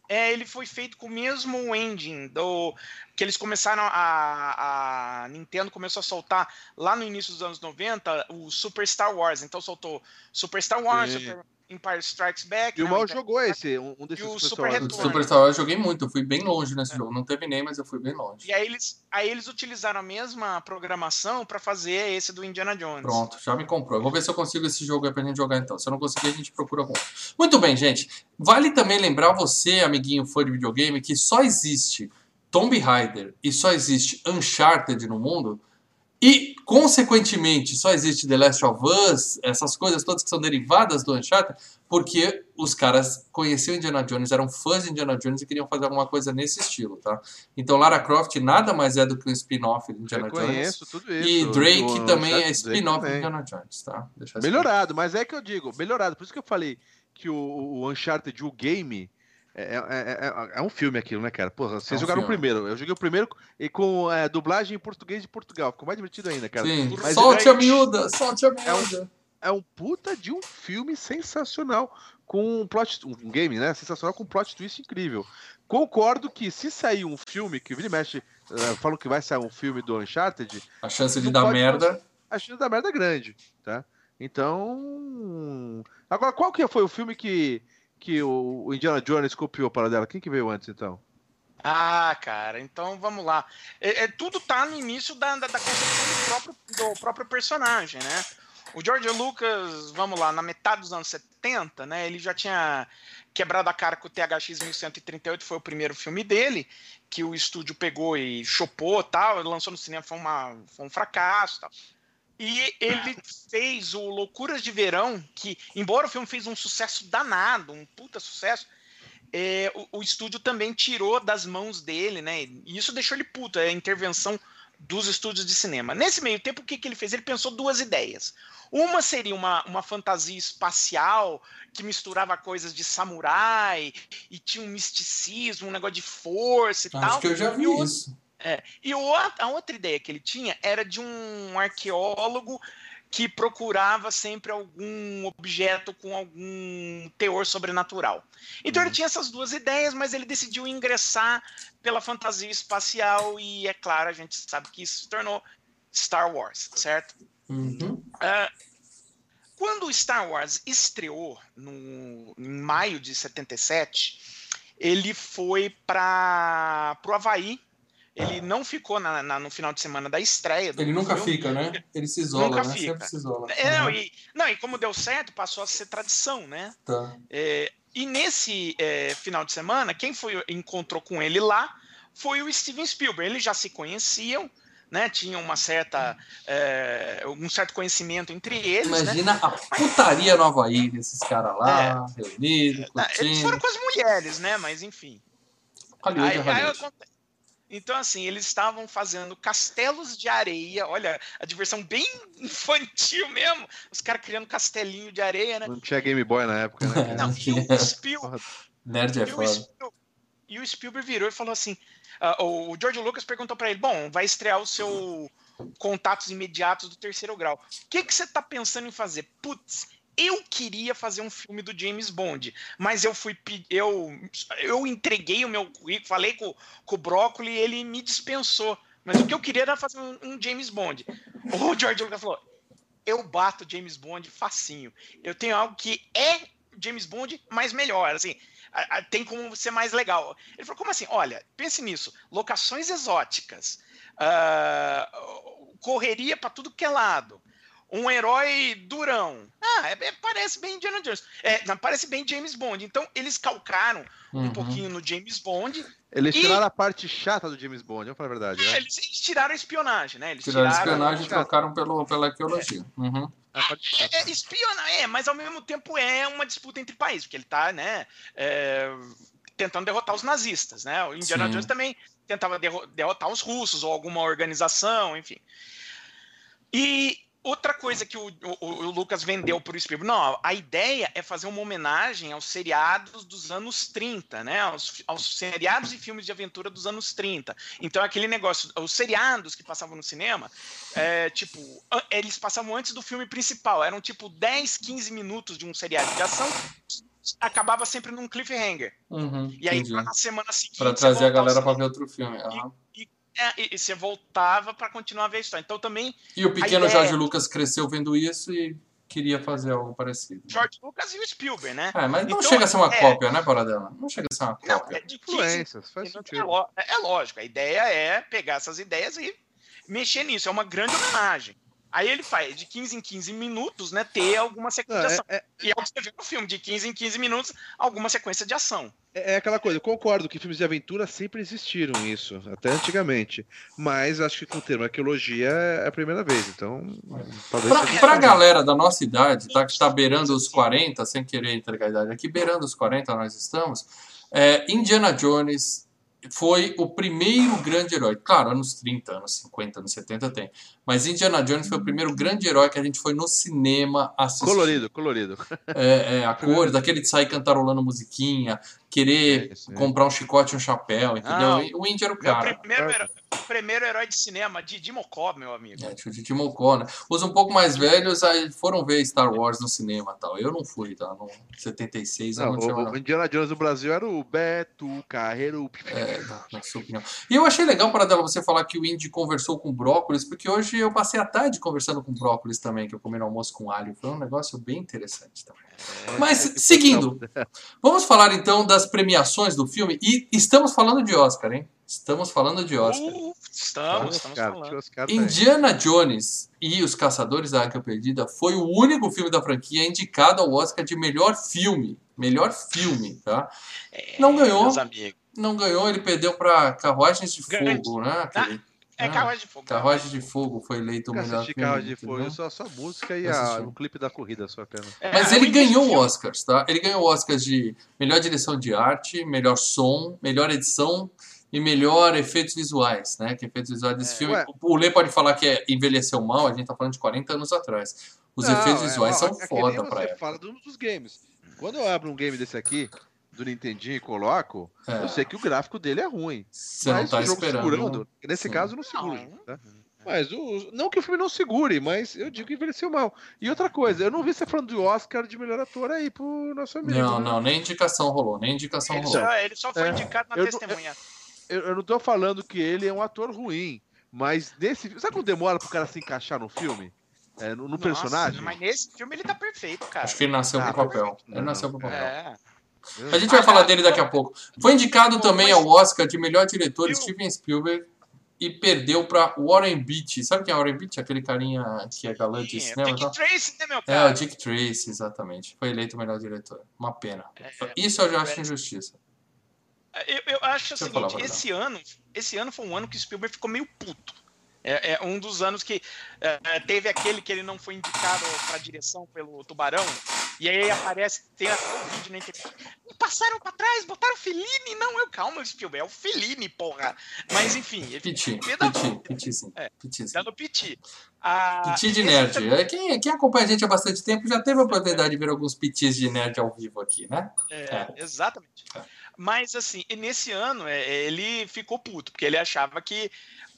é, ele foi feito com o mesmo engine do que eles começaram a, a Nintendo começou a soltar lá no início dos anos 90 o Super Star Wars, então soltou Super Star Wars, Sim. Super Empire Strikes Back, E o né, Mal jogou esse, um, um desses E o Super Super Star Wars. O Retorno. Super Star Wars eu joguei muito, eu fui bem longe nesse jogo. Não terminei, mas eu fui bem longe. E aí eles, aí eles utilizaram a mesma programação para fazer esse do Indiana Jones. Pronto, já me comprou. Eu vou ver se eu consigo esse jogo aí pra gente jogar então. Se eu não conseguir, a gente procura algum. Muito bem, gente. Vale também lembrar você, amiguinho fã de videogame, que só existe Tomb Raider e só existe Uncharted no mundo. E, consequentemente, só existe The Last of Us, essas coisas todas que são derivadas do Uncharted, porque os caras conheciam Indiana Jones, eram fãs de Indiana Jones e queriam fazer alguma coisa nesse estilo, tá? Então, Lara Croft nada mais é do que um spin-off de Indiana Eu Jones. conheço tudo isso. E Drake O também é spin-off de. Indiana Jones, tá? Melhorado, mas é que eu digo, melhorado. Por isso que eu falei que o, o Uncharted, o game, é, é- é- é um filme aquilo, né, cara? Porra, vocês É um jogaram filme. o primeiro. Eu joguei o primeiro e com é, dublagem em português de Portugal. Ficou mais divertido ainda, cara. Sim. Mas Solte é- a miúda, solte a É um- miúda. É um puta de um filme sensacional. Com um plot. Um game, né? Sensacional com um plot twist incrível. Concordo que se sair um filme, que vira e mexe, falam que vai sair um filme do Uncharted, A chance de dar merda. a chance da merda é grande, tá? Então. Agora, qual que foi o filme que, que o Indiana Jones copiou para dela? Quem que veio antes, então? Ah, cara, então vamos lá. É, é, tudo tá no início da, da, da concepção do próprio, do próprio personagem, né? O George Lucas, vamos lá, na metade dos anos 70, né? Ele já tinha quebrado a cara com o THX 1138, foi o primeiro filme dele, que o estúdio pegou e chopou tal, lançou no cinema, foi, uma, foi um fracasso tal. E ele fez o Loucuras de Verão, que, embora o filme fez um sucesso danado, um puta sucesso, é, o, o estúdio também tirou das mãos dele, né? E isso deixou ele puto. É a intervenção dos estúdios de cinema. Nesse meio tempo, o que, que ele fez? Ele pensou duas ideias. Uma seria uma, uma fantasia espacial que misturava coisas de samurai e tinha um misticismo, um negócio de força e Acho tal. que eu já vi E isso. É, e o, a outra ideia que ele tinha era de um arqueólogo que procurava sempre algum objeto com algum teor sobrenatural. Então ele tinha essas duas ideias, mas ele decidiu ingressar pela fantasia espacial e é claro, a gente sabe que isso se tornou Star Wars, certo? Uhum. Ah, quando o Star Wars estreou no, em maio de 77, ele foi para o Havaí. Ele não ficou na- na- no final de semana da estreia. Ele nunca filme. fica, né? Ele se isola, Nunca né? fica. Sempre se isola. É, não, Uhum. e, não, e como deu certo, passou a ser tradição, né? Tá. É, e nesse é, final de semana, quem foi encontrou com ele lá foi o Steven Spielberg. Eles já se conheciam, né? Tinham uma certa, é, um certo conhecimento entre eles, né? Imagina a putaria no Havaí desses caras lá, reunidos, Ah, Eles foram com as mulheres, né? Mas enfim. Hollywood é Aí- aí Hollywood. aconte- Então, assim, eles estavam fazendo castelos de areia. Olha, a diversão bem infantil mesmo. Os caras criando castelinho de areia, né? Não tinha Game Boy na época, né? Não, e o Spielberg, Nerd é e o foda. E o Spielberg virou e falou assim: ah, o George Lucas perguntou pra ele: Bom, vai estrear o seu contatos imediatos do terceiro grau. O que, que você tá pensando em fazer? Putz, eu queria fazer um filme do James Bond, mas eu fui eu eu entreguei o meu currículo, falei com, com o Brócoli e ele me dispensou. Mas o que eu queria era fazer um, um James Bond. O George Lucas falou: eu bato James Bond facinho. Eu tenho algo que é James Bond, mas melhor, assim, a- a- tem como ser mais legal. Ele falou, como assim? Olha, pense nisso, locações exóticas, ah, correria para tudo que é lado, um herói durão. Ah, é- é- parece bem Indiana Jones. É, não, parece bem James Bond. Então, eles calcaram um Uhum. pouquinho no James Bond. Eles E- tiraram a parte chata do James Bond, vamos falar a verdade, né? Eles, eles tiraram a espionagem, né? Eles Tiraram a tiraram espionagem e trocaram pelo, pela arqueologia. Uhum. A parte chata. É, é, espiona, é, mas ao mesmo tempo é uma disputa entre países, porque ele tá, né, é, tentando derrotar os nazistas, né? O Indiana Sim. Jones também tentava derro- derrotar os russos ou alguma organização, enfim. E outra coisa que o, o- o Lucas vendeu para o Spielberg, não, a ideia é fazer uma homenagem aos seriados dos anos 30, né? Aos, aos seriados e filmes de aventura dos anos 30. Então, aquele negócio, os seriados que passavam no cinema, é, tipo, eles passavam antes do filme principal, eram tipo 10, 15 minutos de um seriado de ação, acabava sempre num cliffhanger. Uhum. E aí, na semana seguinte. Pra você trazer a galera pra cinema. ver outro filme. Aham. É, e, e você voltava para continuar a ver a história. Então, também, E o pequeno ideia- Jorge Lucas cresceu vendo isso e queria fazer algo parecido. George Lucas e o Spielberg, né? É, mas não Então, chega a ser uma é- cópia, né, Paradela? Não chega a ser uma Não, cópia. é de 15 Influências, faz é, sentido. lo- é lógico, a ideia é pegar essas ideias e mexer nisso. É uma grande homenagem. Aí ele faz de 15 em 15 minutos, né? Ter alguma sequência de Não, ação. é, é- E é o que você vê no filme, de 15 em 15 minutos, alguma sequência de ação. é aquela coisa, eu concordo que filmes de aventura sempre existiram isso, até antigamente. Mas acho que com o termo arqueologia é a primeira vez, então. Talvez Pra, pra galera da nossa idade, tá, que tá beirando os 40, sem querer entregar a idade aqui, beirando os 40 nós estamos, é, Indiana Jones foi o primeiro grande herói. Claro, anos 30, anos 50, anos 70 tem. Mas Indiana Jones foi o primeiro grande herói que a gente foi no cinema assistir. Colorido, colorido. É, é, a cor, daquele de sair cantarolando musiquinha, querer É, sim. comprar um chicote e um chapéu, entendeu? Não. E o Indy era o cara. primeiro, herói, primeiro herói de cinema, Didi Mocó, meu amigo. É, tinha o Didi Mocó, né? Os um pouco mais velhos aí foram ver Star Wars no cinema e tal. Eu não fui, tá? No 76 eu Não, não tinha o, o Indiana Jones do Brasil era o Beto Carreiro. É, na, na sua opinião. E eu achei legal, para dela você falar que o Indy conversou com o brócolis, porque hoje eu passei a tarde conversando com brócolis também, que eu comi no almoço com alho. Foi um negócio bem interessante também. Mas, seguindo, vamos falar então das premiações do filme. E estamos falando de Oscar, hein? Estamos falando de Oscar. Uh, estamos, estamos Oscar, falando. Indiana Jones e os Caçadores da Arca Perdida foi o único filme da franquia indicado ao Oscar de melhor filme. Melhor filme, tá? Não ganhou. Meus amigos. Não ganhou, ele perdeu para Carruagens de Grande. Fogo, né? Aquele- É Ah, Carruagem de Fogo. Carruagem de Fogo foi eleito o melhor assisti filme. carro de fogo, entendeu? só, só a música e a, o clipe da corrida, só apenas. É, Mas é ele o ganhou filme. Oscars, tá? Ele ganhou Oscars de melhor direção de arte, melhor som, melhor edição e melhor efeitos visuais, né? Que efeitos visuais desse É. filme. Ué. O Lê pode falar que é envelheceu mal, a gente tá falando de 40 anos atrás. Os Não, efeitos é, visuais ó, são é foda pra época. fala do- dos games. Quando eu abro um game desse aqui, do Nintendinho e coloco, É. eu sei que o gráfico dele é ruim. Você não mas tá o jogo esperando. segurando, nesse Sim. caso não segura. Não. tá? Mas o, não que o filme não segure, mas eu digo que envelheceu mal. E outra coisa, eu não vi você falando do Oscar de melhor ator aí pro nosso amigo. Não, né? não, nem indicação rolou, nem indicação Ele rolou. só, ele só foi É. indicado na Eu não- testemunha. Eu, eu não tô falando que ele é um ator ruim, mas nesse. Sabe quando demora pro cara se encaixar no filme? É, no, no Nossa, personagem? Mas nesse filme ele tá perfeito, cara. Acho que ele nasceu Ah, pro papel. não, Ele nasceu pro papel. É. A gente vai falar dele daqui a pouco. Foi indicado também ao Oscar de melhor diretor? Steven Spielberg e perdeu pra Warren Beatty. Sabe quem é Warren Beatty? Aquele carinha que é galã de Sim, cinema Dick? Tracy, né, meu É, cara? o Dick Tracy, exatamente. Foi eleito o melhor diretor. Uma pena. É, Isso eu já acho é. injustiça. Eu, eu acho o Deixa falar seguinte, esse ano, esse ano foi um ano que o Spielberg ficou meio puto. É, é um dos anos que é, é, teve aquele que ele não foi indicado para direção pelo Tubarão, e aí aparece, tem até o vídeo na internet. Me passaram para trás, botaram o Fellini. Não, eu calma, Spielberg, é o Fellini, porra. Mas enfim, ele Piti, piti, vida, piti sim. É. Piti sim. dando piti. Ah, Piti de nerd. também- É, Quem, quem acompanha a gente há bastante tempo já teve a oportunidade de ver alguns pitis de nerd ao vivo aqui, né? É, exatamente. É. Mas assim, nesse ano é, ele ficou puto, porque ele achava que,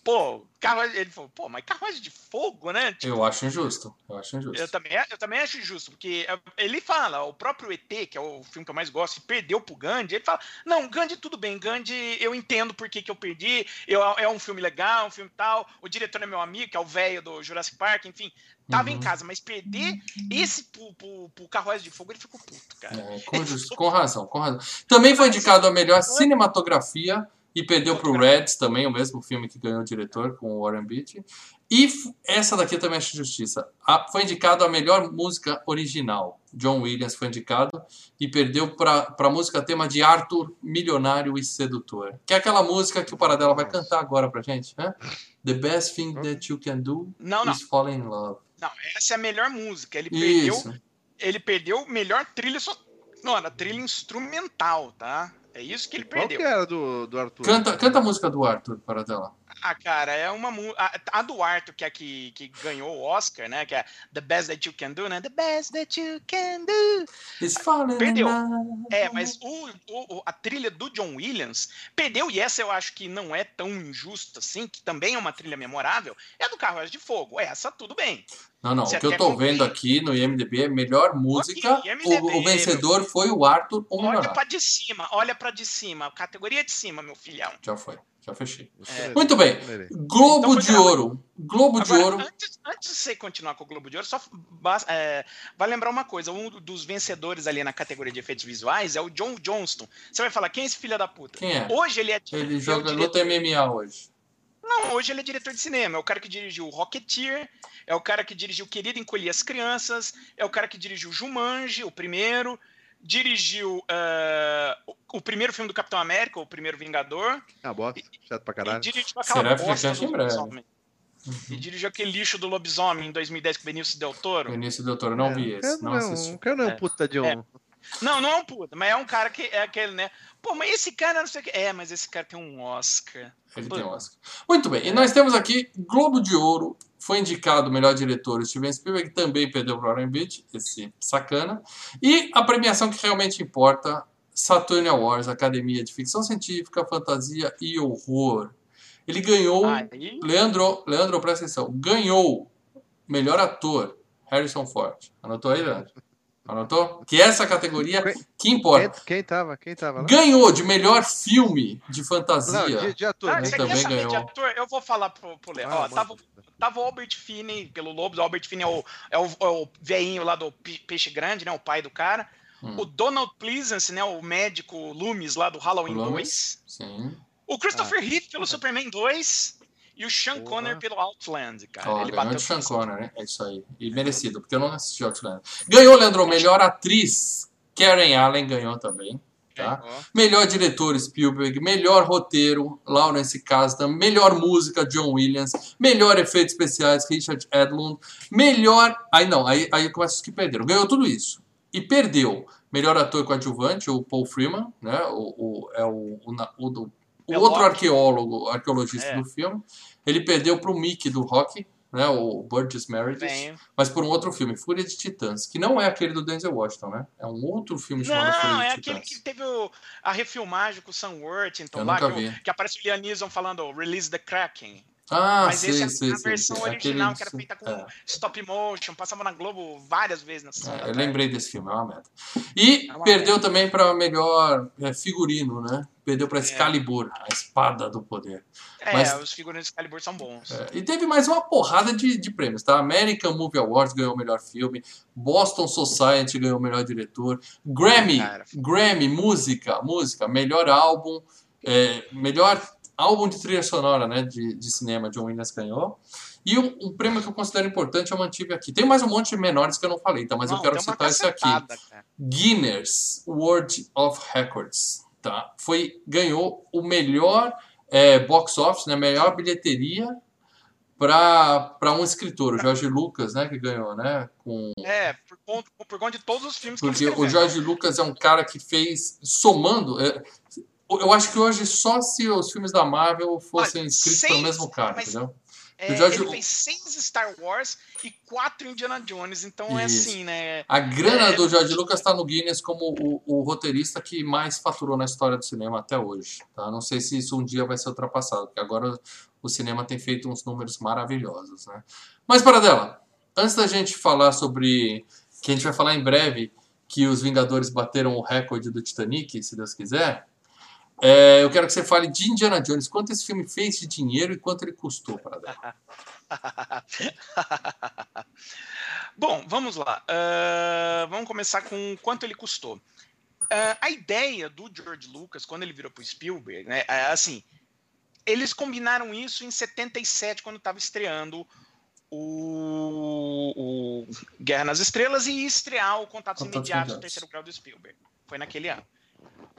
pô, carro, ele falou, pô, mas carruagem de fogo, né? Tipo, Eu acho injusto. Eu acho eu injusto. também, eu também acho injusto, porque é, ele fala, o próprio ET, que é o filme que eu mais gosto, perdeu pro Gandhi, ele fala, não, Gandhi tudo bem, Gandhi eu entendo por que, que eu perdi, eu, é um filme legal, um filme tal, o diretor é meu amigo, que é o velho do Jurassic Park, enfim, tava em Uhum. casa, mas perder esse pro, pro, pro Carruagem de Fogo, ele ficou puto, cara. É, com, justo- com razão, com razão. Também foi indicado a melhor cinematografia e perdeu pro Reds também, o mesmo filme que ganhou o diretor com o Warren Beatty. E essa daqui também acho justiça. A- foi indicado a melhor música original. John Williams foi indicado e perdeu para a música tema de Arthur, Milionário e Sedutor. Que é aquela música que o Paradela vai cantar agora pra gente, né? The best thing that you can do Não, não, is fall in love. não, essa é a melhor música, ele perdeu Isso. ele perdeu melhor trilha era trilha instrumental, tá? É isso que ele Qual que perdeu. era do, do Arthur? Canta, canta a música do Arthur, Paradela. Ah, cara, é uma. A, a do Arthur, que é a que, que ganhou o Oscar, né? Que é The Best That You Can Do, né? The Best That You Can Do. It's Perdeu. É, mas o, o- o- a trilha do John Williams perdeu, e essa eu acho que não é tão injusta assim, que também é uma trilha memorável, é do Carruagem de Fogo. Essa, tudo bem. Não, não. Você O que eu tô vendo aqui no IMDB é melhor música. Ok, o, IMDb, o vencedor foi o Arthur ou Olha pra de cima, olha pra de cima, categoria de cima, meu filhão. Já foi, já fechei. É. Muito bem. Globo Então de. Ouro. Globo de Agora, Ouro. Antes, antes de você continuar com o Globo de Ouro, só é, vai lembrar uma coisa: um dos vencedores ali na categoria de efeitos visuais é o John Johnston. Você vai falar, quem é esse filho da puta? Quem é? Hoje ele é. Ele é joga luta MMA hoje. Não, hoje ele é diretor de cinema. É o cara que dirigiu Rocketeer, é o cara que dirigiu Querido Encolher as Crianças, é o cara que dirigiu Jumanji, o primeiro, dirigiu eh, o- primeiro filme do Capitão América, o primeiro Vingador, Ah, bosta. Chato pra e caralho. dirigiu Será aquela que bosta do em breve? lobisomem. E dirigiu aquele lixo do lobisomem em 2010 com o Benício Del Toro. Benício Doutor, eu não vi esse. Não não, assisti. quero não, É. puta de um. É. Não, não é um puta, mas é um cara que é aquele, né? Pô, mas esse cara não sei o que. É, mas esse cara tem um Oscar. Ele tem um Oscar. Muito bem. E nós temos aqui Globo de Ouro. Foi indicado o melhor diretor Steven Spielberg, que também perdeu para Warren Beatty, esse sacana. E a premiação que realmente importa, Saturn Awards, Academia de Ficção Científica, Fantasia e Horror. Ele ganhou, Aí, Leandro, Leandro, presta atenção, ganhou melhor ator, Harrison Ford. Anotou aí, Leandro? Anotou? Que essa categoria que Quem, importa. quem tava? Quem tava lá? Ganhou de melhor filme de Não, fantasia. de, de ator. ah, você também quer saber de ganhou. ator? Eu vou falar pro, pro Léo. Ah, tava, tava o Albert Finney pelo Lobos. O Albert Finney é o, é o, é o veinho lá do Pe- Peixe Grande, né? O pai do cara. Hum. O Donald Pleasance, né? O médico Loomis lá do Halloween Loomis. 2. Sim. O Christopher Ah. Reeve pelo Superman 2. E o Sean Porra. Connery pelo Outland, cara. Ó, Ele ganhou bateu de Sean. Connery, né? É isso aí. E merecido, porque eu não assisti Outlander. Ganhou, Leandro, melhor atriz. Karen Allen ganhou também. Tá? Ó. Melhor diretor Spielberg, melhor roteiro Lawrence Kasdan, melhor música John Williams, melhor efeitos especiais Richard Edlund, melhor, aí não, aí, aí começa os que perderam. Ganhou tudo isso e perdeu melhor ator coadjuvante o Paul Freeman, né? O, o é o, o, o do- o É outro Loki. arqueólogo, arqueologista É. do filme. Ele perdeu pro Mickey do Rock, né? O Burgess Meredith. Bem, Mas por um outro filme, Fúria de Titãs, que não é aquele do Denzel Washington, né? É um outro filme chamado Fúria Não, de é aquele Titãs. que teve o- a refilmagem com o Sam Worthington Eu lá, que, o- que aparece o Liam Neeson falando Release the Kraken. Ah, Mas sei, esse é sei, a sei, versão sei. original Aquele- que era feita com é. stop motion, passava na Globo várias vezes na. É, eu lembrei desse filme, é uma merda. E É uma perdeu também para melhor é, figurino, né? Perdeu para Excalibur, a espada do poder. É, Mas- os figurinos de Excalibur são bons. É, e teve mais uma porrada de, de prêmios, tá? American Movie Awards ganhou o melhor filme, Boston Society ganhou o melhor diretor, Grammy, Cara. Grammy, música, música, melhor álbum, é, melhor álbum de trilha sonora, né, de, de cinema, John Williams ganhou. E um, um prêmio que eu considero importante eu mantive aqui. Tem mais um monte de menores que eu não falei, tá? Mas eu Não, quero tem uma citar esse aqui. cara. Guinness World of Records, tá? Foi ganhou o melhor é, box office, né? Melhor bilheteria para um escritor, o Jorge Lucas, né? Que ganhou, né? Com É, por conta, por conta de todos os filmes que porque o. Jorge Lucas é um cara que fez somando. é, eu acho que hoje só se os filmes da Marvel fossem Olha, escritos pelo seis- mesmo cara, mas- entendeu? É, o Jorge- Ele fez seis Star Wars e quatro Indiana Jones, então é Isso. assim, né? A grana É. do George Lucas está no Guinness como o, o roteirista que mais faturou na história do cinema até hoje. Tá? Não sei se isso um dia vai ser ultrapassado, porque agora o cinema tem feito uns números maravilhosos. Né? Mas, para dela, antes da gente falar sobre. que a gente vai falar em breve que os Vingadores bateram o recorde do Titanic, se Deus quiser. É, eu quero que você fale de Indiana Jones, quanto esse filme fez de dinheiro e quanto ele custou para dela. Bom, vamos lá. Ah, vamos começar com quanto ele custou. Ah, a ideia do George Lucas, quando ele virou pro Spielberg, né, é assim, eles combinaram isso em 77, quando estava estreando o, o Guerra nas Estrelas e ia estrear o Contatos Contatos Imediatos, o Imediatos. terceiro grau do Spielberg. Foi naquele ano.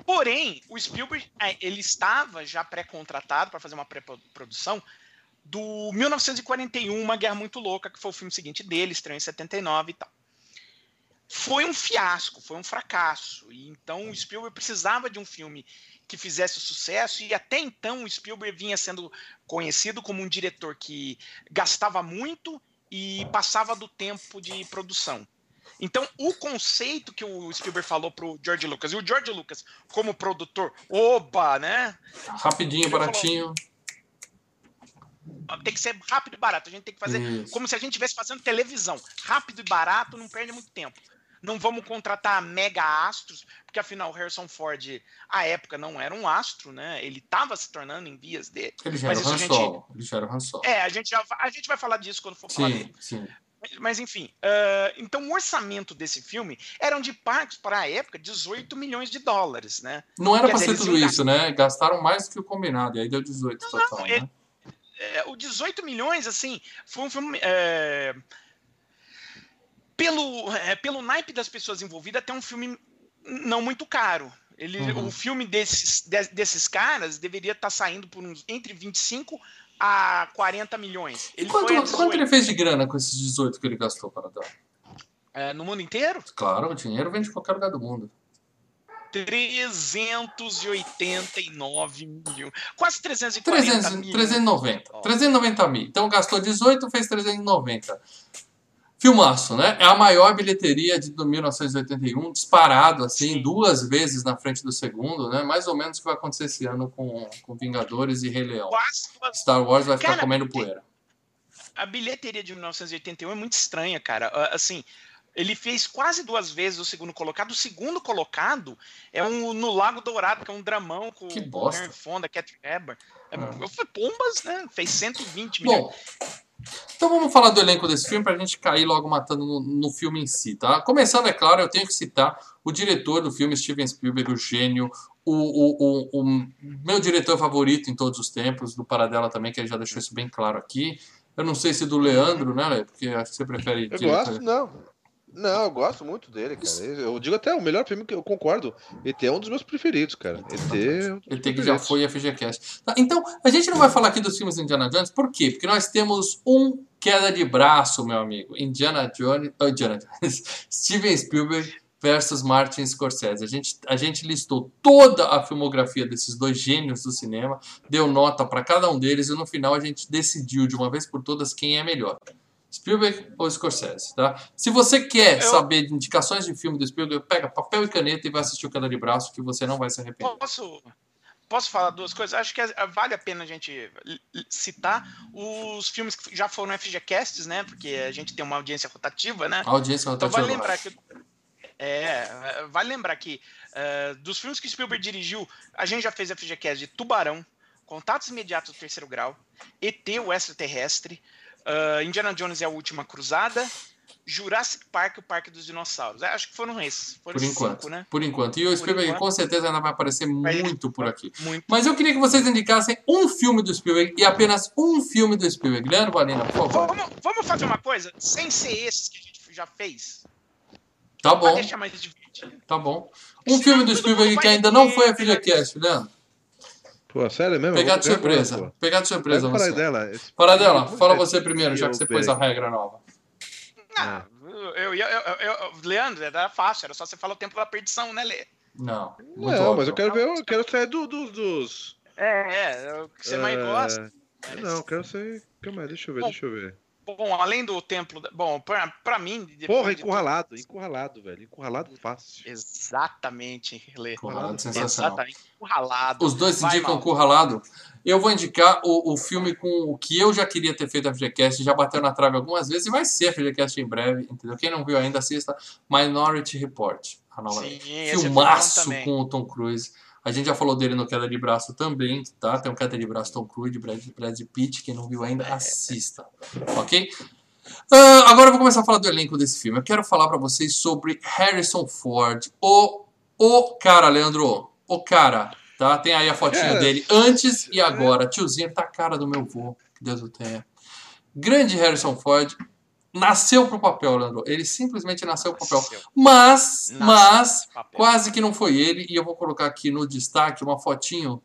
Porém, o Spielberg, eh, ele estava já pré-contratado para fazer uma pré-produção do 1941, Uma Guerra Muito Louca, que foi o filme seguinte dele, estreou em 79 e tal. Foi um fiasco, foi um fracasso. E então o Spielberg precisava de um filme que fizesse sucesso, e até então o Spielberg vinha sendo conhecido como um diretor que gastava muito e passava do tempo de produção. Então, o conceito que o Spielberg falou pro George Lucas, e o George Lucas, como produtor, oba, né? Rapidinho, baratinho. Tem que ser rápido e barato. A gente tem que fazer Isso. como se a gente estivesse fazendo televisão. Rápido e barato, não perde muito tempo. Não vamos contratar mega astros, porque afinal o Harrison Ford, à época, não era um astro, né? Ele estava se tornando em vias dele. Ele já era o Han a gente- Solo. Ele já era o Han Solo. É, a gente, já, a gente vai falar disso quando for falar Sim, dele. sim. Mas- enfim, ah, então o orçamento desse filme eram de parques para a época 18 milhões de dólares, né? Não era dizer, ser tudo isso, né? Gastaram mais do que o combinado, e aí deu 18 total, não, né? ele- É, o 18 milhões, assim, foi um filme. é, pelo, é, pelo naipe das pessoas envolvidas, até um filme não muito caro. Ele, Uhum. O filme desses, de- desses caras deveria estar saindo por uns entre 25 a 40 milhões. Ele Quanto, quanto 18, ele fez de grana com esses 18 que ele gastou para dar? é, no mundo inteiro? Claro, o dinheiro vem de qualquer lugar do mundo. 389 milhões. Quase 340 300, mil. 390. Ó. 390 mil. Então gastou 18, fez 390. Filmaço, né? É a maior bilheteria de do 1981, disparado, assim, Sim. duas vezes na frente do segundo, né? Mais ou menos o que vai acontecer esse ano com, com Vingadores e Rei Leão. Quase Star Wars vai ficar Cara, comendo poeira. a bilheteria de 1981 é muito estranha, cara. Ah, Assim, ele fez quase duas vezes o segundo colocado. O segundo colocado é um no Lago Dourado, que é um dramão com o Fonda, Catherine Hepburn. É, Ah. Foi Pombas, né? Fez 120 milhões. Então vamos falar do elenco desse filme pra gente cair logo matando no, no filme em si, tá? Começando, é claro, eu tenho que citar o diretor do filme, Steven Spielberg, o gênio, o, o, o, o meu diretor favorito em todos os tempos, do Paradela também, que ele já deixou isso bem claro aqui. Eu não sei se do Leandro, né, Lê? Porque acho que você prefere... Eu diretor. gosto, não. Não, eu gosto muito dele, cara. Eu digo até o melhor filme que eu concordo. ET é um dos meus preferidos, cara. ET é um tem que já foi FGCast. Tá, então, a gente não vai falar aqui dos filmes de Indiana Jones, por quê? Porque nós temos um queda de braço, meu amigo. Indiana Jones. oh, Indiana Jones. Steven Spielberg versus Martin Scorsese. A gente, a gente listou toda a filmografia desses dois gênios do cinema, deu nota para cada um deles e no final a gente decidiu de uma vez por todas quem é melhor. Spielberg ou Scorsese, tá? Se você quer Eu- saber de indicações de filme do Spielberg, pega papel e caneta e vai assistir o Queda de Braço que você não vai se arrepender. Posso, posso falar duas coisas? Acho que é- vale a pena a gente citar os filmes que já foram FGCasts, né? Porque a gente tem uma audiência rotativa, né? A audiência Então rotativa. vale lembrar que. É, vale lembrar que eh, dos filmes que Spielberg dirigiu, a gente já fez a FGCast de Tubarão, Contatos Imediatos do Terceiro Grau, ET, o Extraterrestre, ah, Indiana Jones e a Última Cruzada, Jurassic Park, o Parque dos Dinossauros. É, acho que foram esses. Foram Por enquanto. cinco, né? Por enquanto. E o Spielberg enquanto. com certeza ainda vai aparecer muito por aqui. Muito. Mas eu queria que vocês indicassem um filme do Spielberg e apenas um filme do Spielberg. Leandro Valina, por favor. Vamos, vamos fazer uma coisa, sem ser esses que a gente já fez, Tá pra bom, deixar mais divertido. tá bom. Um filme do Spielberg que ainda não foi a FGCast, Leandro. Pô, sério mesmo? Pegar de surpresa. Pegar de surpresa Vai você. dela. Esse- Fala dela, Esse- fala você primeiro, já que você pôs a regra nova. Ah, eu, eu, eu, eu- eu- Leandro, era fácil, era só você falar o tempo da perdição, né, Lê? Não. Muito Não, mas óbvio. eu quero ver, eu quero sair do, do- dos. É, é o que você mais é, gosta. Não, eu quero sair. Calma aí, deixa eu ver, Bom, deixa eu ver. Bom, além do templo. Bom, pra, pra mim. Porra, de encurralado, encurralado, velho. Encurralado fácil. Exatamente, Lê. Encurralado, sensacional. Exatamente. Encurralado. Os dois Vai, indicam Mal. Curralado. Eu vou indicar o, o filme com o que eu já queria ter feito a FGCast, já bateu na trave algumas vezes e vai ser a FGCast em breve, entendeu? Quem não viu ainda, assista Minority Report, a nova Sim, é Filmaço com o Tom Cruise. A gente já falou dele no Queda de Braço também, tá? Tem um Queda de Braço Tom Cruise, Brad, Brad Pitt. Quem não viu ainda, assista. Ok? Ah, agora eu vou começar a falar do elenco desse filme. Eu quero falar pra vocês sobre Harrison Ford, o, o cara, Leandro. O cara, tá? Tem aí a fotinha Cara, dele antes e agora. Tiozinho tá a cara do meu vô, que Deus o tenha. Grande Harrison Ford. Nasceu pro papel, Leandro. Ele simplesmente nasceu pro papel. Mas, Nasceu mas, papel. quase que não foi ele. E eu vou colocar aqui no destaque uma fotinho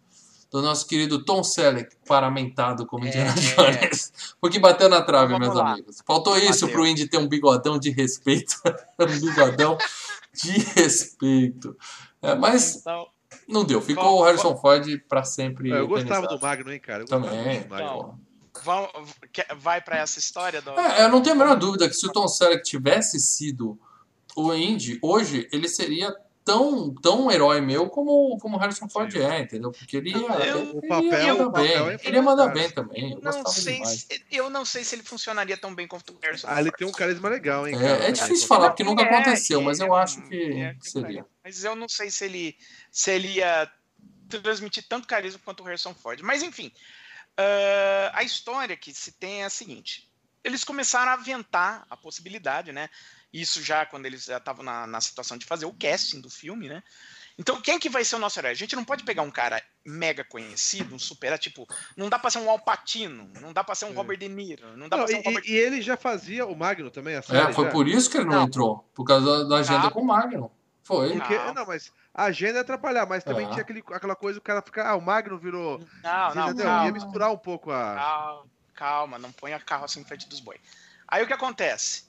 do nosso querido Tom Selleck, paramentado como É. Indiana Jones. Porque bateu na trave, Vamos meus lá. amigos. Faltou isso Bateu. pro Indy ter um bigodão de respeito. um bigodão de respeito. É, mas Então, não deu. Ficou o Harrison Ford pra sempre. É, eu gostava do Magno, hein, cara. Eu Também. do Magno. Então, quer- vai pra essa história do. É, eu não tenho a menor dúvida que se o Tom Selleck tivesse sido o Indy, hoje ele seria tão, tão herói meu como, como o Harrison Ford é, entendeu? Porque ele ia, Eu- ele o papel- papel bem. é ele fantástico. bem também. Eu não sei se, eu não sei se ele funcionaria tão bem quanto o Harrison. Ah, ele tem um carisma legal, hein, É, cara. é difícil falar, porque nunca É, aconteceu, mas eu é, acho que é, seria. Mas eu não sei se ele, se ele ia transmitir tanto carisma quanto o Harrison Ford. Mas enfim, ah, a história que se tem é a seguinte: eles começaram a aventar a possibilidade, né? Isso já quando eles já estavam na, na situação de fazer o casting do filme, né? Então, quem que vai ser o nosso herói? A gente não pode pegar um cara mega conhecido, um super, tipo, não dá pra ser um Al Pacino, não dá pra ser um É. Robert De Niro, não dá Não, pra ser um e, Robert e ele já fazia o Magno também, a série, É, foi já? por isso que ele não, Não. entrou. Por causa da, da agenda Não. com o Magno. Foi. Porque, Não. não. mas a agenda é atrapalhar, mas também Ah. tinha aquele, aquela coisa, o cara ficar, ah, o Magno virou, Não, não, entendeu? calma. Ia misturar um pouco a... Calma, calma, não ponha carroça em frente dos boi. Aí o que acontece?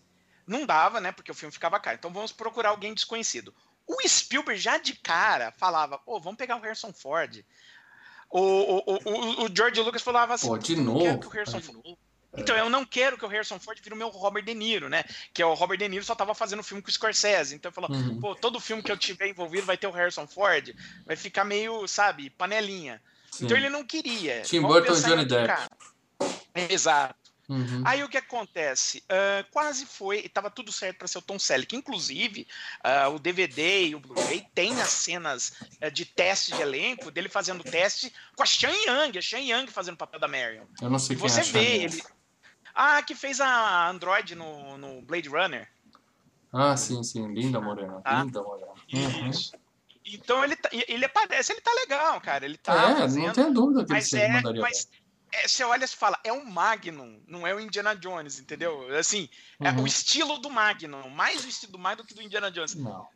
Não dava, né? Porque o filme ficava caro. Então vamos procurar alguém desconhecido. O Spielberg já de cara falava, pô, vamos pegar o Harrison Ford. O, o, o, o- George Lucas falava assim, Pô, de "Eu não novo. que o Harrison Ford... Então, eu não quero que o Harrison Ford vire o meu Robert De Niro, né? Que é o Robert De Niro só tava fazendo filme com o Scorsese. Então, falou, Uhum. pô, todo filme que eu tiver envolvido vai ter o Harrison Ford. Vai ficar meio, sabe, panelinha. Sim. Então ele não queria. Tim Burton e Johnny Depp. cara. Exato. Uhum. Aí o que acontece? Ah, quase foi, estava tudo certo para ser o Tom Selleck. Inclusive, ah, o DVD e o Blu-ray tem as cenas ah, de teste de elenco dele fazendo teste com a Sean Young, a Sean Young fazendo o papel da Marion. Eu não sei E quem você acha vê ele. Ah, que fez a Android no, no Blade Runner. Ah, sim, sim. Linda Morena. Ah. Linda Morena. Uhum. Isso. Então ele, tá- ele aparece, ele tá legal, cara. Ele tá é, fazendo. não tenho dúvida que ele Mas se é, mandaria mas é, você olha e fala, é o Magnum, não é o Indiana Jones, entendeu? Assim, é Uhum. o estilo do Magnum, mais o estilo do Magnum do que do Indiana Jones. Não.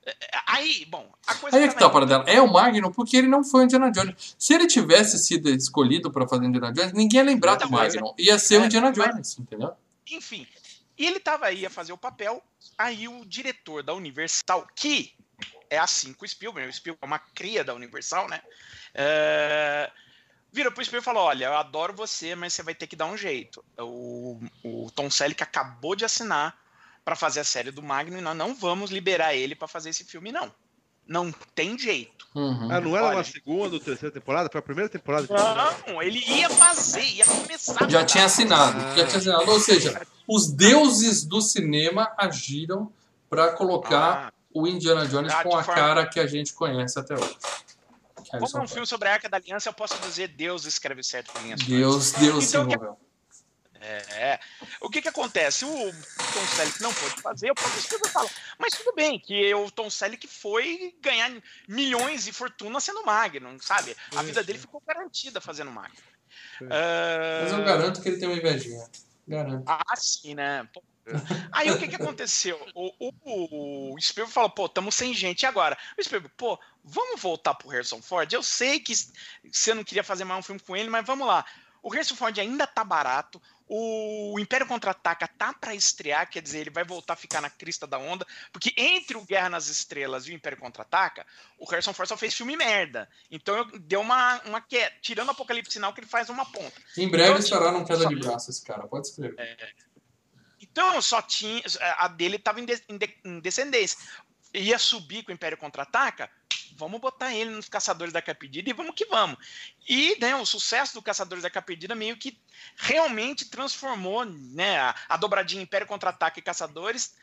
Aí, bom, a coisa Aí é que tava tá a parada dela. É o Magno porque ele não foi o Indiana Jones. Se ele tivesse sido escolhido pra fazer Indiana Jones, ninguém ia lembrar do Então, mas Magno. Ia ser o é, Indiana mas- Jones, entendeu? Enfim, E ele tava aí a fazer o papel, aí o diretor da Universal, que é assim com o Spielberg, o Spielberg é uma cria da Universal, né? É, virou pro Spielberg e falou: Olha, eu adoro você, mas você vai ter que dar um jeito. O, o Tom Selleck acabou de assinar para fazer a série do Magno e nós não vamos liberar ele para fazer esse filme, não. Não tem jeito. Uhum. Ah, não era Olha, uma segunda ou terceira temporada? Foi a primeira temporada? que- Não, ele ia fazer, ia começar. Já tinha assinado, já tinha assinado. Ou seja, os deuses do cinema agiram para colocar Ah, o Indiana Jones Ah, com a forma- cara que a gente conhece até hoje. Que como Harrison é um Ford. filme sobre a Arca da Aliança, eu posso dizer Deus escreve certo com linhas Deus, Deus se Então, que- envolveu. É. O que que acontece? O Tom Selleck não pôde fazer, o próprio Spielberg fala, mas tudo bem, que o Tom Selleck foi ganhar milhões de fortuna sendo Magnum, sabe? A vida dele ficou garantida fazendo Magnum. Sim. Ah, Mas eu garanto que ele tem uma invejinha. Garanto. Ah, sim, né? Pô. Aí o que que aconteceu? O, o, o Spielberg falou, pô, estamos sem gente e agora. O Spielberg, pô, vamos voltar pro Harrison Ford? Eu sei que você não queria fazer mais um filme com ele, mas vamos lá. O Harrison Ford ainda tá barato. O Império Contra-Ataca tá para estrear, quer dizer, ele vai voltar a ficar na crista da onda, porque entre o Guerra nas Estrelas e o Império Contra-Ataca, o Harrison Ford só fez filme merda. Então eu, deu uma, uma queda, tirando o Apocalipse Sinal, que ele faz uma ponta. Em breve Então, estará tipo, num queda de braço esse cara, pode escrever. Então só tinha. A dele estava em, de- em de- em descendência. Ia subir com o Império Contra-Ataca? Vamos botar ele nos Caçadores da Capedida e vamos que vamos. E né, o sucesso do Caçadores da Capedida meio que realmente transformou né, a, a dobradinha Império Contra-Ataca e Caçadores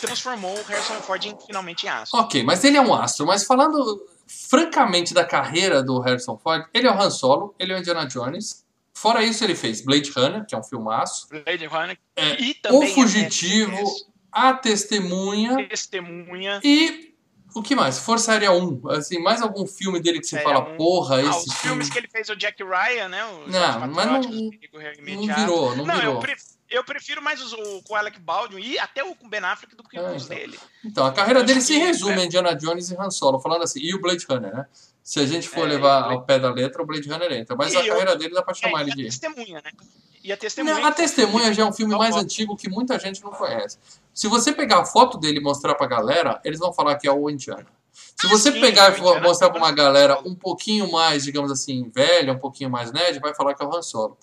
transformou o Harrison Ford em, finalmente em aço. Ok, mas ele é um astro. Mas falando francamente da carreira do Harrison Ford, ele é o Han Solo, ele é o Indiana Jones. Fora isso, ele fez Blade Runner, que é um filmaço. Blade Runner. É, e O também Fugitivo, A Testemunha Testemunha. e. O que mais? Força Aérea 1. Assim, mais algum filme dele que você Aérea fala, 1. porra, Ah, esse os filme. filmes que ele fez, o Jack Ryan, né? Não, mas não- Não virou, não, Não, virou. eu, pref- eu prefiro mais os- o, com o Alec Baldwin e até o com o Ben Affleck do que Ah, os então. dele. Então, a carreira dele se resume é. a Indiana Jones e Han Solo, falando assim, e o Blade Runner, né? Se a gente for É, levar ao pé da letra, o Blade Runner entra. Mas a eu- carreira dele dá pra chamar É, ele e a de. testemunha, né? E a testemunha. Não, a Testemunha já é um filme mais gosto. antigo que muita gente não conhece. Se você pegar a foto dele e mostrar pra galera, eles vão falar que é o Indiana. Se Ah, você sim, pegar e Indiana mostrar pra uma galera um pouquinho mais, digamos assim, velha, um pouquinho mais nerd, vai falar que é o Han Solo.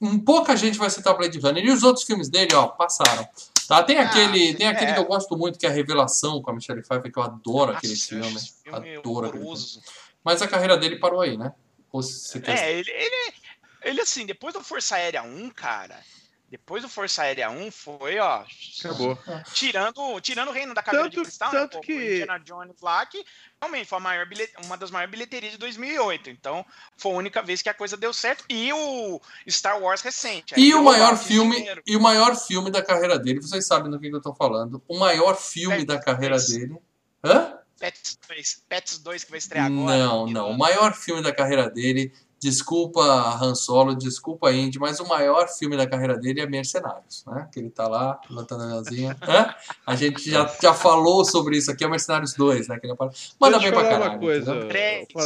Um, pouca gente vai citar o Blade Runner. E os outros filmes dele, ó, passaram. Tá? Tem Ah, aquele, tem aquele é. que eu gosto muito, que é a Revelação com a Michelle Pfeiffer, que eu adoro aquele Nossa, filme. esse filme é Adoro aquele filme. Mas a carreira dele parou aí, né? Ou se quer... É, ele, ele, ele, assim, depois do Força Aérea 1, cara. Depois do Força Aérea 1 foi, ó. Acabou. Tirando, tirando o reino da caveira Tanto- de cristal, tanto né? pô, que- o Indiana Jones lá, que realmente foi a maior uma das maiores bilheterias de 2008. Então, foi a única vez que a coisa deu certo. E o Star Wars recente. E o maior filme, dinheiro. e o maior filme da carreira dele, vocês sabem do que que eu tô falando. O maior filme Pets da carreira 2. dele. Hã? Pets 2, Pets 2 que vai estrear agora. Não, não. O maior filme da carreira dele, desculpa Han Solo, desculpa Indy, mas o maior filme da carreira dele é Mercenários, né? Que ele tá lá, levantando a. Hã? A gente já, já falou sobre isso aqui, é o Mercenários 2, né? Que ele apare- Manda bem pra caralho. coisa,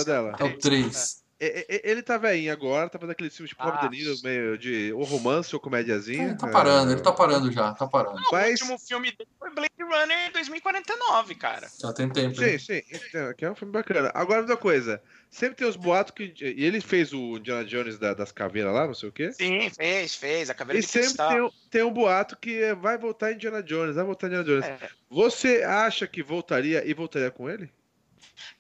dela. É o 3. É, é, Ele tá velhinho agora, tá fazendo aqueles filmes tipo Ah. Robert De Niro, meio de ou romance ou comédiazinha. Ele tá parando, ele tá parando já, tá parando. Não, Mas- O último filme dele foi Blade Runner 2049, cara. Já tem tempo. Sim, hein? sim, então, que é um filme bacana. Agora, outra coisa, sempre tem os boatos que. E ele fez o Indiana Jones da- das caveiras lá, não sei o quê. Sim, fez, fez. A caveira E de sempre cristal. tem, um- tem um boato que é, vai voltar Indiana Jones, vai voltar Indiana Jones. É. Você acha que voltaria e voltaria com ele?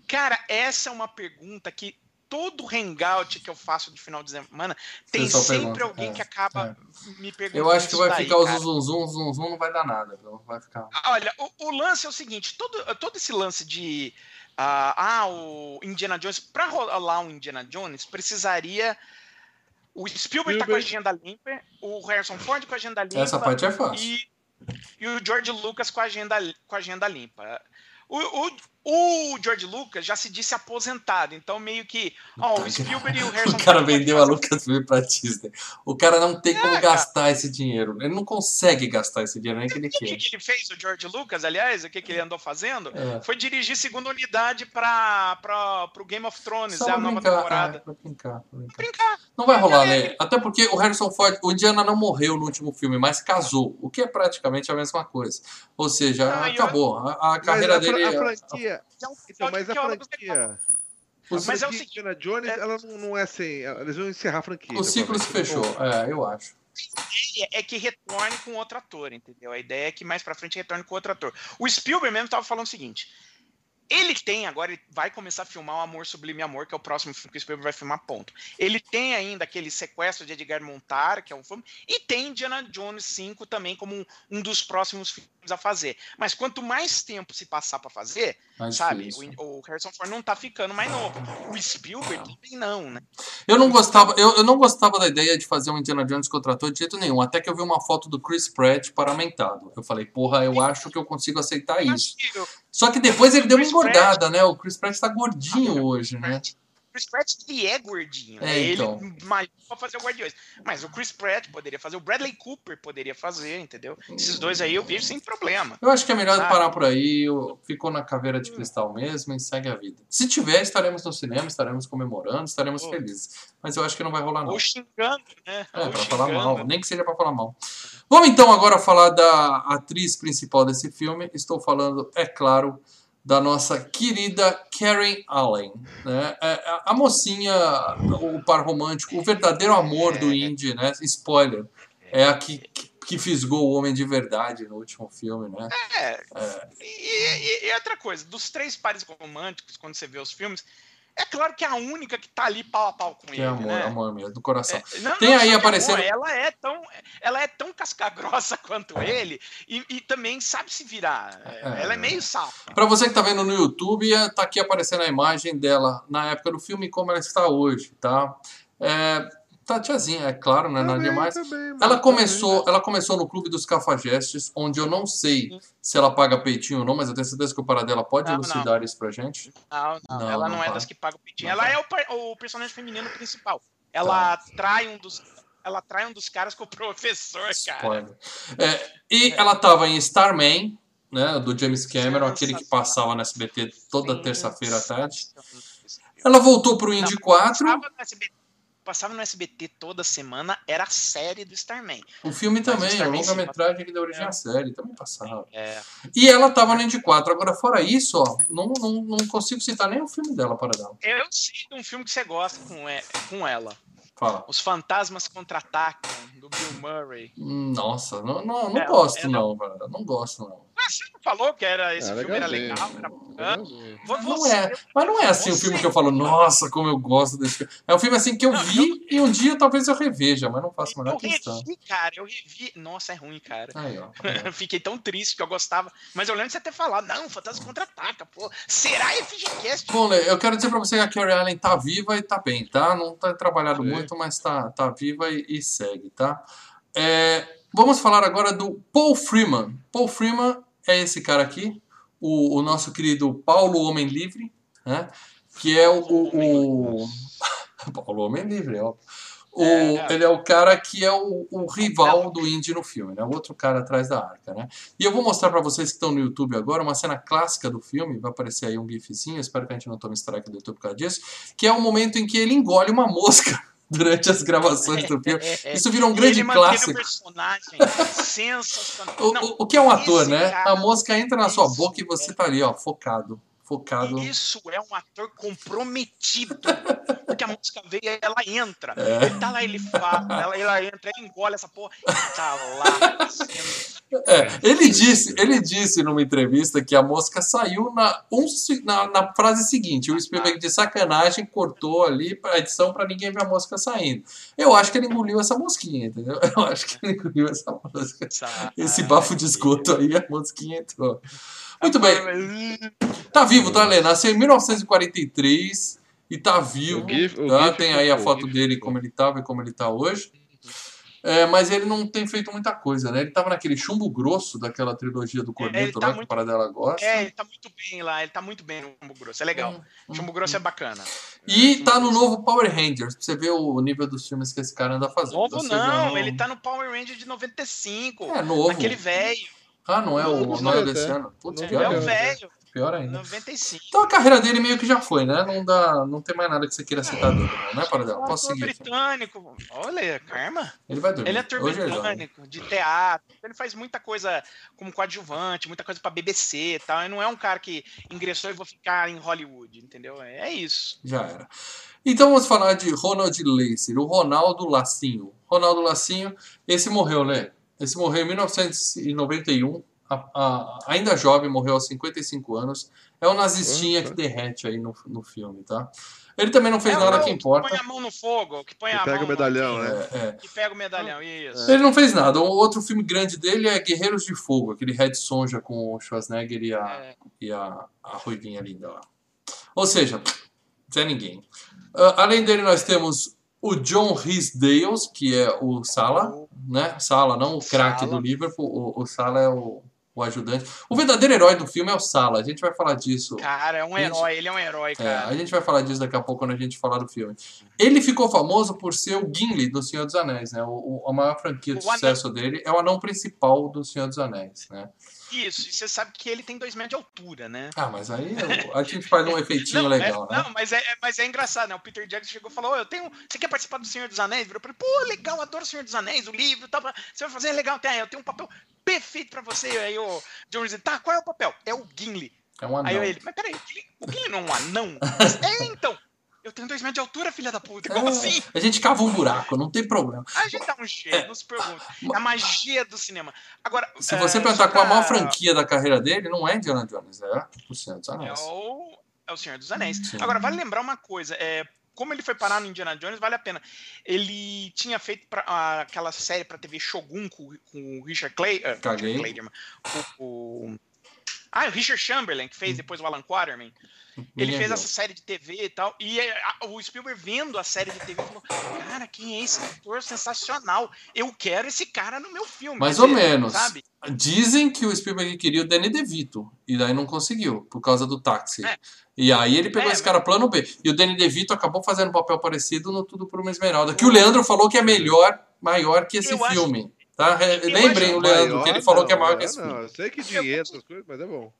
Cara, essa é uma pergunta que todo hangout que eu faço de final de semana tem sempre pergunta, alguém é, que acaba me perguntando. Eu acho que vai daí, ficar o cara. zum zum zum zum, não vai dar nada. Vai ficar. Olha, o, o lance é o seguinte: todo, todo esse lance de. ah, ah, o Indiana Jones. Pra rolar um Indiana Jones, precisaria. O Spielberg tá com a Spielberg. agenda limpa, o Harrison Ford com a agenda limpa. Essa parte é fácil. e, e o George Lucas com a agenda, com a agenda limpa. O, o, O George Lucas já se disse aposentado, então meio que. Ó, o Spielberg e o Harrison O cara vendeu a Lucasfilm pra Disney. O cara não tem como É, cara. gastar esse dinheiro. Ele não consegue gastar esse dinheiro nem que ele fazer- O que, quer. que ele fez, o George Lucas, aliás? O que, que ele andou fazendo? É. Foi dirigir segunda unidade para o Game of Thrones, Só é a pra nova brincar, temporada. é, pra brincar, pra brincar. Brincar. Não vai rolar, né? Até porque o Harrison Ford, o Indiana não morreu no último filme, mas casou, o que é praticamente a mesma coisa. Ou seja, Ah, acabou. A, a Mas carreira a, dele. a franquia. É um Então, mas a franquia. A Mas é o franquia seguinte, Indiana Jones, é- ela não, não é sem. Eles vão encerrar a franquia. O ciclo se fechou, é, eu acho. é- é que retorne com outro ator, entendeu? A ideia é que mais pra frente retorne com outro ator. O Spielberg mesmo tava falando o seguinte. Ele tem agora, ele vai começar a filmar o Amor Sublime Amor, que é o próximo filme que o Spielberg vai filmar, ponto. Ele tem ainda aquele sequestro de Edgar Montar, que é um filme, e tem Indiana Jones 5 também como um, um dos próximos filmes a fazer. Mas quanto mais tempo se passar pra fazer, Mais sabe, o, o Harrison Ford não tá ficando mais novo. O Spielberg também não, né? Eu não gostava, eu, eu não gostava da ideia de fazer um Indiana Jones contra ator de jeito nenhum, até que eu vi uma foto do Chris Pratt paramentado. Eu falei, porra, eu acho que eu consigo aceitar isso. Só que depois ele deu uma engordada, né? O Chris Pratt tá gordinho hoje, né? Chris Pratt ele é gordinho, É, né? então. Ele malhou pra fazer o Guardiões. Mas o Chris Pratt poderia fazer, o Bradley Cooper poderia fazer, entendeu? Esses dois aí eu vejo sem problema. Eu acho que é melhor Sabe? parar por aí, ficou na caveira de cristal mesmo e segue a vida. Se tiver, estaremos no cinema, estaremos comemorando, estaremos felizes. Mas eu acho que não vai rolar não. Ou xingando, né? É, Ou pra falar xingando. mal, nem que seja pra falar mal. Vamos então agora falar da atriz principal desse filme. Estou falando, é claro, da nossa querida Karen Allen. Né? É, a- a mocinha, o par romântico, o verdadeiro amor do Indy, né? Spoiler. É a que, que, fisgou o homem de verdade no último filme, né? É. E, e- e outra coisa, dos três pares românticos, quando você vê os filmes, é claro que é a única que tá ali pau a pau com Que ele, é amor, né? amor mesmo, do coração. É, não- Tem não aí aparecendo- amor, ela é tão, ela é tão casca grossa quanto ele e, e também sabe se virar. É. Ela é meio safa. Pra você que tá vendo no YouTube, é, tá aqui aparecendo a imagem dela na época do filme e como ela está hoje, tá? É, tá tiazinha, é claro, não é nada demais. também, Ela também. começou, ela começou no Clube dos Cafajestes, onde eu não sei se ela paga peitinho ou não, mas eu tenho certeza que o para dela pode Não, elucidar isso pra gente. Não, não, Não, ela não não, é das que pagam o peitinho. Não ela é o, o personagem feminino principal. Ela Tá. trai um dos. Ela trai um dos caras com o professor, cara. É, e ela tava em Starman, né, do James Cameron, aquele que passava no SBT toda Sim, terça-feira à tarde. Ela voltou pro Indy Não, 4. Passava no, SBT, passava no SBT toda semana, era a série do Starman. O filme também, a Starman longa-metragem que deu origem à série, também passava. É. E ela tava no Indy 4. Agora, fora isso, ó, não, não, não consigo citar nem o filme dela para dar. Eu de um filme que você gosta com, é, com ela. Fala. Os Fantasmas Contra-Atacam, do Bill Murray. Hum, Nossa, não, não, não É, gosto é, não, velho. Não gosto não. Você não falou que era, esse Ah, filme era legal, era bacana? Não é, mas não é assim você- filme que eu falo, nossa, como eu gosto desse filme. É um filme assim que eu Não, vi e um dia talvez eu reveja, mas não faço a menor Eu questão. revi, cara, eu revi. Nossa, é ruim, cara. Aí, ó. Fiquei tão triste que eu gostava. Mas eu lembro de você ter falado, não, Fantasma Contra-Ataca, pô. Será FGCast? Bom, eu quero dizer pra você que a Carrie Allen tá viva e tá bem, tá? Não tá trabalhado muito, mas tá, tá viva e, e segue, tá? É, vamos falar agora do Paul Freeman. Paul Freeman é esse cara aqui, o, o nosso querido Paulo Homem Livre, né? Que é o. o, o... Paulo Homem Livre, ó. O, É. Ele é o cara que é o, o rival do Indy no filme, né? O outro cara atrás da arca, né? E eu vou mostrar pra vocês que estão no YouTube agora uma cena clássica do filme, vai aparecer aí um gifzinho, espero que a gente não tome strike do YouTube por causa disso, que é o momento em que ele engole uma mosca durante as gravações do filme. Isso virou um grande clássico. o personagem sensacional. O, Não, o- que é um ator, né? cara- A mosca entra na sua boca e você tá ali, ó, focado. Focado. Isso é um ator comprometido. Porque a música veio e ela entra. É. Ele tá lá, ele fala, ela, ela entra, ele engole essa porra e tá lá. sendo- É, ele disse, ele disse numa entrevista que a mosca saiu na, um na, na frase seguinte. O Spielberg de sacanagem cortou ali a edição pra ninguém ver a mosca saindo. Eu acho que ele engoliu essa mosquinha, entendeu? Eu acho que ele engoliu essa mosca. Esse bafo de esgoto aí, a mosquinha entrou. Muito bem. Tá vivo, tá, Lê? Nasceu em 1943 e tá vivo. GIF- tá? GIF Tem aí a foto GIF dele como ele tava e como ele tá hoje. É, mas ele não tem feito muita coisa, né? Ele tava naquele chumbo grosso daquela trilogia do Corneto tá lá que o muito- Paradela gosta. É, ele tá muito bem lá, ele tá muito bem no Chumbo Grosso, é legal. Hum, Chumbo hum, Grosso hum. é bacana. E tá no novo Power Rangers, pra você ver o nível dos filmes que esse cara anda fazendo. Novo não, já ele tá no Power Ranger de 95. É novo. Naquele velho. Ah, não é o não é novo, desse é. ano? Putz, pior É o velho, Pior ainda. 95. Então a carreira dele meio que já foi, né? Não dá, não tem mais nada que você queira citar dele, não, né, Paradela? Um Posso seguir. britânico. Olha, Karma. Ele vai dormir. Ele é ator Hoje britânico, de teatro. Ele faz muita coisa como coadjuvante, muita coisa pra BBC e tal. Ele não é um cara que ingressou e vou ficar em Hollywood, entendeu? É isso. Já era. Então vamos falar de Ronald Lacer, o Ronaldo Lacinho. Ronaldo Lacinho, esse morreu, né? Esse morreu em 1991, a- a- ainda jovem, morreu aos 55 anos. É o nazistinha Uhum. que derrete aí no, no filme, tá? Ele também não fez é nada que importa. põe a mão no fogo, que põe Que a pega mão o medalhão, no... né? É, é. Que pega o medalhão, isso. Ele não fez nada. O outro filme grande dele é Guerreiros de Fogo, aquele Red Sonja com o Schwarzenegger e a, É. e a, a Ruivinha linda lá. Ou seja, Zé Ninguém. Ah, além dele, nós temos o John Rhys Dales, que é o Sala, né? Sala, não o craque do Liverpool. O, o Sala é o, o ajudante. O verdadeiro herói do filme é o Sala. A gente vai falar disso. Cara, é um Gente, herói, ele é um herói, É, cara. a gente vai falar disso daqui a pouco quando a gente falar do filme. Ele ficou famoso por ser o Gimli do Senhor dos Anéis, né? O, o- a maior franquia de O sucesso dele é o anão principal do Senhor dos Anéis, né? Isso, e você sabe que ele tem dois metros de altura, né? Ah, mas aí eu- a gente faz um efeitinho Não, legal, é, né? não, mas é, é- mas é engraçado, né? O Peter Jackson chegou e falou: "Ô, eu tenho. Você quer participar do Senhor dos Anéis? Virou pra ele, pô, legal, adoro o Senhor dos Anéis, o livro e tal. Você vai fazer legal, tem, eu tenho um papel perfeito pra você. Aí o John disse, tá, qual é o papel? É o Gimli. É um Aí anão. ele, mas peraí, o Gimli, o Gimli não é um anão? é, então. Eu tenho dois metros de altura, filha da puta. Como É, assim? A gente cava um buraco, não tem problema. A gente dá um jeito, não se pergunta. É a magia do cinema. Agora. Se é, você só perguntar qual a maior franquia da carreira dele, não é Indiana Jones, é o Senhor dos É Anéis. o, é o Senhor dos Anéis. Sim. Agora, vale lembrar uma coisa. É, como ele foi parar no Indiana Jones, vale a pena. Ele tinha feito pra- aquela série pra TV Shogun com, com o Richard Clay. ah, Caguei. Richard Clayderman, o, o- Ah, o Richard Chamberlain, que fez depois o Alan Quaterman. Ele fez essa série de TV e tal. E é, o Spielberg vendo a série de TV falou: Cara, quem é esse ator sensacional? Eu quero esse cara no meu filme. Mais ou menos. Sabe? Dizem que o Spielberg queria o Danny DeVito, e daí não conseguiu, por causa do táxi. É. E aí ele pegou É, esse cara plano B. E o Danny DeVito acabou fazendo um papel parecido no Tudo por uma Esmeralda, que o Leandro falou que é melhor, maior que esse Eu acho- filme. Tá? Re- eu Lembrem acho o Leandro, Maior que ele falou não, que é maior que esse não. filme. Eu sei que dinheiro, essas coisas, mas é bom.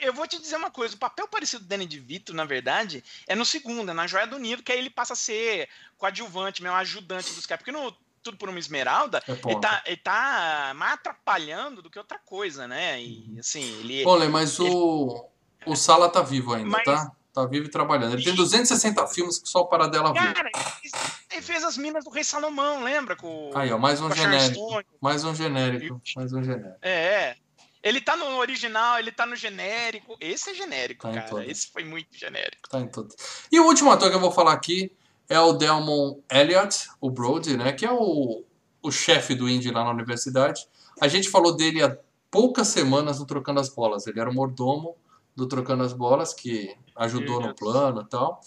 Eu vou te dizer uma coisa, o papel parecido do Danny DeVito, na verdade, é no segundo, é na Joia do Nido, que aí ele passa a ser coadjuvante, mesmo ajudante dos caras. Porque no Tudo por uma Esmeralda, É ele tá, ele tá mais atrapalhando do que outra coisa, né? E assim, ele. Lê, mas o, o Sala tá vivo ainda, Mas- tá? Tá vivo e trabalhando. Ele tem 260 filmes que só o Paradela viu. Cara, ele fez, ele as minas do Rei Salomão, lembra? Com, Aí, ó, mais um genérico. Mais um genérico. Mais um genérico. É, é. Ele tá no original, ele tá no genérico. Esse é genérico, Tá cara. Esse foi muito genérico. Tá em tudo. E o último ator que eu vou falar aqui é o Delmon Elliott, o Brody, né? Que é o, o chefe do Indy lá na universidade. A gente falou dele há poucas semanas no Trocando as Bolas. Ele era o mordomo do Trocando as Bolas, que ajudou no plano e tal.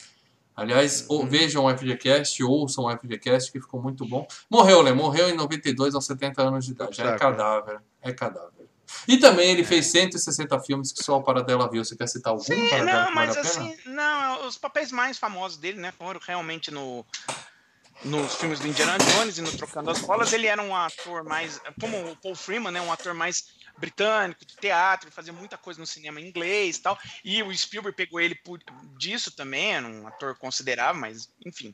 Aliás, ou- Uhum. vejam o FGCast, ouçam o FGCast, que ficou muito bom. Morreu, né? Morreu em 92, aos 70 anos de idade. É cadáver. É cadáver. E também ele fez 160 filmes que só o Paradela viu. Você quer citar algum Sim, Paradela não, mas assim, não, os papéis mais famosos dele, né, foram realmente no nos filmes do Indiana Jones e no Trocando as Bolas, ele era um ator mais, como o Paul Freeman, né, um ator mais britânico, de teatro, fazia muita coisa no cinema em inglês e tal, e o Spielberg pegou ele por disso também, era um ator considerável, mas, enfim,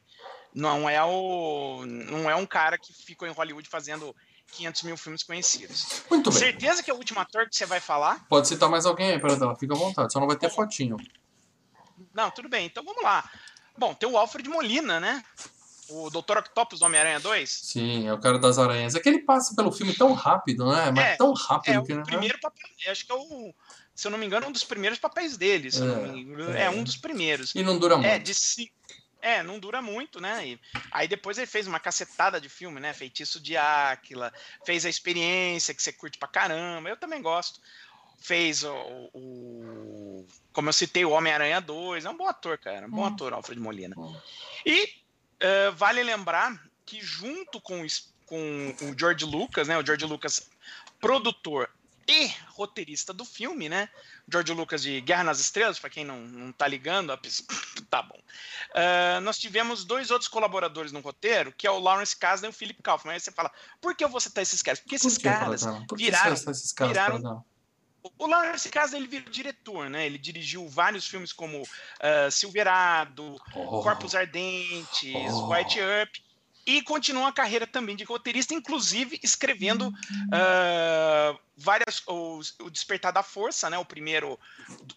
não é o não é um cara que ficou em Hollywood fazendo 500 mil filmes conhecidos. Muito bem. Certeza que é o último ator que você vai falar? Pode citar mais alguém aí, Paradela. Fica à vontade. Só não vai ter fotinho. Não, tudo bem. Então vamos lá. Bom, tem o Alfred Molina, né? O Dr. Octopus do Homem-Aranha 2. Sim, é o cara das aranhas. É que ele passa pelo filme tão rápido, né? Mas É, tão rápido É o que. né? primeiro papel. Acho que é o. Se eu não me engano, um dos primeiros papéis dele. É, é. é. um dos primeiros. E não dura muito. É, de. É, não dura muito, né? E aí depois ele fez uma cacetada de filme, né? Feitiço de Áquila, fez a experiência que você curte pra caramba. Eu também gosto. Fez o. o- como eu citei, o Homem-Aranha 2. É um bom ator, cara. Um bom Hum. ator, Alfred Molina. Hum. E eh, vale lembrar que junto com o, Es- com com o George Lucas, né? O George Lucas, produtor e roteirista do filme, né? George Lucas de Guerra nas Estrelas, para quem não, não tá ligando, tá bom. Uh, nós tivemos dois outros colaboradores no roteiro, que é o Lawrence Kasdan e o Philip Kaufman. Aí você fala, por que eu vou citar esses caras? Porque esses Por caras? Por viraram, esses caras, viraram o Lawrence Kasdan ele virou diretor, né? Ele dirigiu vários filmes como uh, Silverado, Oh. Corpos Ardentes, Oh. White Earp e continua a carreira também de roteirista, inclusive escrevendo ah, várias o, o Despertar da Força, né? O primeiro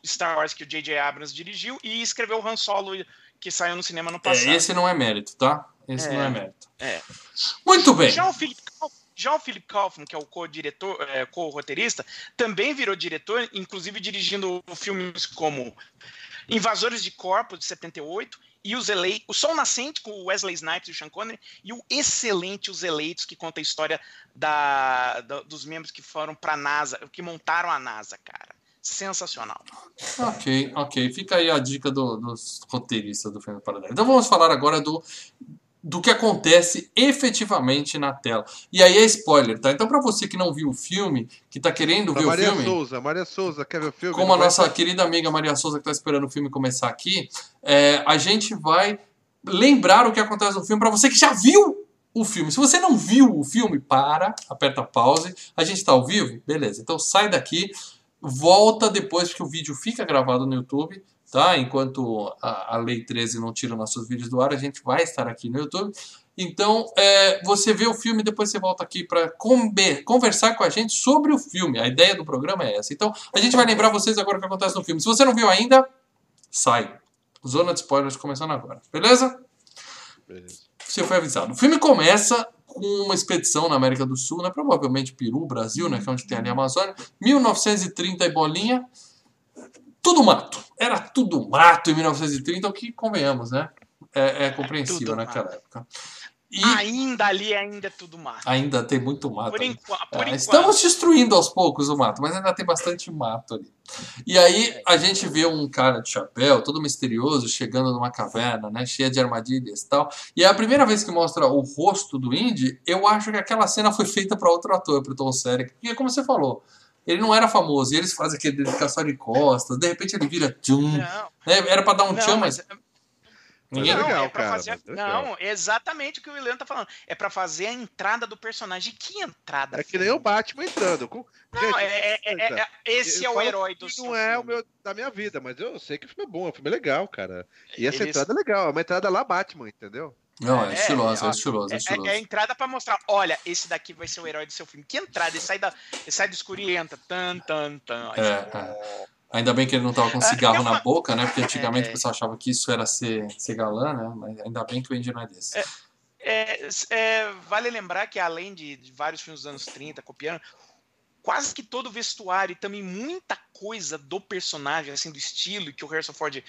Star Wars que o J.J. Abrams dirigiu e escreveu o Han Solo que saiu no cinema no passado. É, esse não é mérito, tá? Esse É. não é mérito. É. Muito bem. Já o Philip o Philip Kaufman, que é o co-diretor, é, co-roteirista, também virou diretor, inclusive dirigindo filmes como Invasores de Corpos, de 78, e Os Eleitos, O Sol Nascente, com o Wesley Snipes e o Sean Connery, e o excelente Os Eleitos, que conta a história da, da- dos membros que foram para a NASA, que montaram a NASA, cara. Sensacional. Ok, ok. Fica aí a dica do- dos roteiristas do filme Paradise. Então vamos falar agora do, do que acontece efetivamente na tela. E aí é spoiler, tá? Então, pra você que não viu o filme, que tá querendo Pra ver o Maria filme. Souza, Maria Souza, quer ver o filme? como a nossa querida amiga Maria Souza que está esperando o filme começar aqui, é, a gente vai lembrar o que acontece no filme para você que já viu o filme. Se você não viu o filme, para, aperta pause. A gente está ao vivo? Beleza. Então sai daqui, volta depois que o vídeo fica gravado no YouTube. Tá? Enquanto a, a Lei 13 não tira nossos vídeos do ar, a gente vai estar aqui no YouTube. Então, é, você vê o filme, depois você volta aqui para conversar com a gente sobre o filme. A ideia do programa é essa. Então, a gente vai lembrar vocês agora o que acontece no filme. Se você não viu ainda, sai. Zona de spoilers começando agora. Beleza? Beleza. Você foi avisado. O filme começa com uma expedição na América do Sul, né? provavelmente Peru, Brasil, né? que é onde tem ali a Amazônia. 1930 e bolinha. Tudo mato. Era tudo mato em 1930, o que convenhamos, né? É, é compreensível naquela mato. época. E Ainda ali, ainda é tudo mato. ainda tem muito mato. Por, por É, estamos destruindo aos poucos o mato, mas ainda tem bastante mato ali. E aí a gente vê um cara de chapéu, todo misterioso, chegando numa caverna, né, cheia de armadilhas e tal. E é a primeira vez que mostra o rosto do Indy, eu acho que aquela cena foi feita para outro ator, para Tom Selleck, porque como você falou, ele não era famoso, e eles fazem aquele dedicação de costas, de repente ele vira tchum, Não, né? Era para dar um não, tchan, mas ninguém é não, legal, é pra cara, fazer. é. Não, é exatamente o que o William tá falando. É pra fazer a entrada do personagem. Que entrada? É que nem o Batman entrando. Com... Não, Gente, é, é- é- é- esse é o herói do Não é o meu da minha vida, mas eu sei que o filme é bom, o filme é legal, cara. E essa Eles- entrada é legal, é uma entrada lá Batman, entendeu? Não, é É, estiloso, é ó, estiloso, é É, estiloso. é a entrada pra mostrar, olha, esse daqui vai ser o herói do seu filme. Que entrada? Ele sai, da, ele sai do escuro e entra. Tan, tan, tan. É, é. Ainda bem que ele não tava com cigarro eu na boca, né? Porque antigamente É. o pessoal achava que isso era ser, ser galã, né? Mas ainda bem que o Andy não é desse. É, é, vale lembrar que além de, de vários filmes dos anos 30 copiando, quase que todo o vestuário e também muita coisa do personagem, assim, do estilo que o Harrison Ford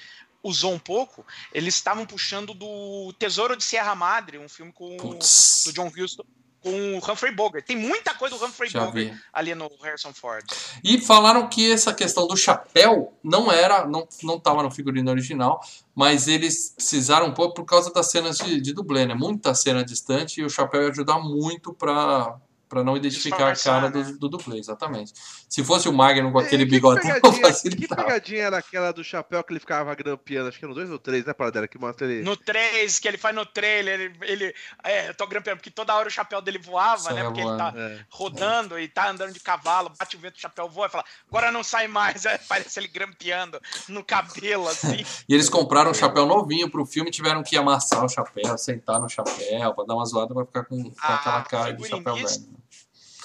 usou um pouco, eles estavam puxando do Tesouro de Sierra Madre, um filme com Putz, do John Huston com o Humphrey Bogart. Tem muita coisa do Humphrey já Bogart vi. ali no Harrison Ford. E falaram que essa questão do chapéu não era, não, não tava no figurino original, mas eles precisaram pôr por causa das cenas de, de dublê, né? Muita cena distante e o chapéu ia ajudar muito pra, pra não identificar a cara né? do, do dublê, exatamente. Se fosse o Magnum com aquele E que bigodão, pegadinha- Que facilitava. pegadinha era aquela do chapéu que ele ficava grampeando? Acho que no 2 ou 3, né, Paradela? Que mostra ele. No 3, que ele faz no trailer, ele. ele é, eu tô grampeando, porque toda hora o chapéu dele voava, Saia né? Porque ele tá É. rodando e tá andando de cavalo, bate o vento, o chapéu voa e fala, agora não sai mais. Aí parece ele grampeando no cabelo, assim. E eles compraram um chapéu novinho pro filme, tiveram que amassar o chapéu, sentar no chapéu, pra dar uma zoada pra ficar com, com Ah, aquela cara de chapéu velho.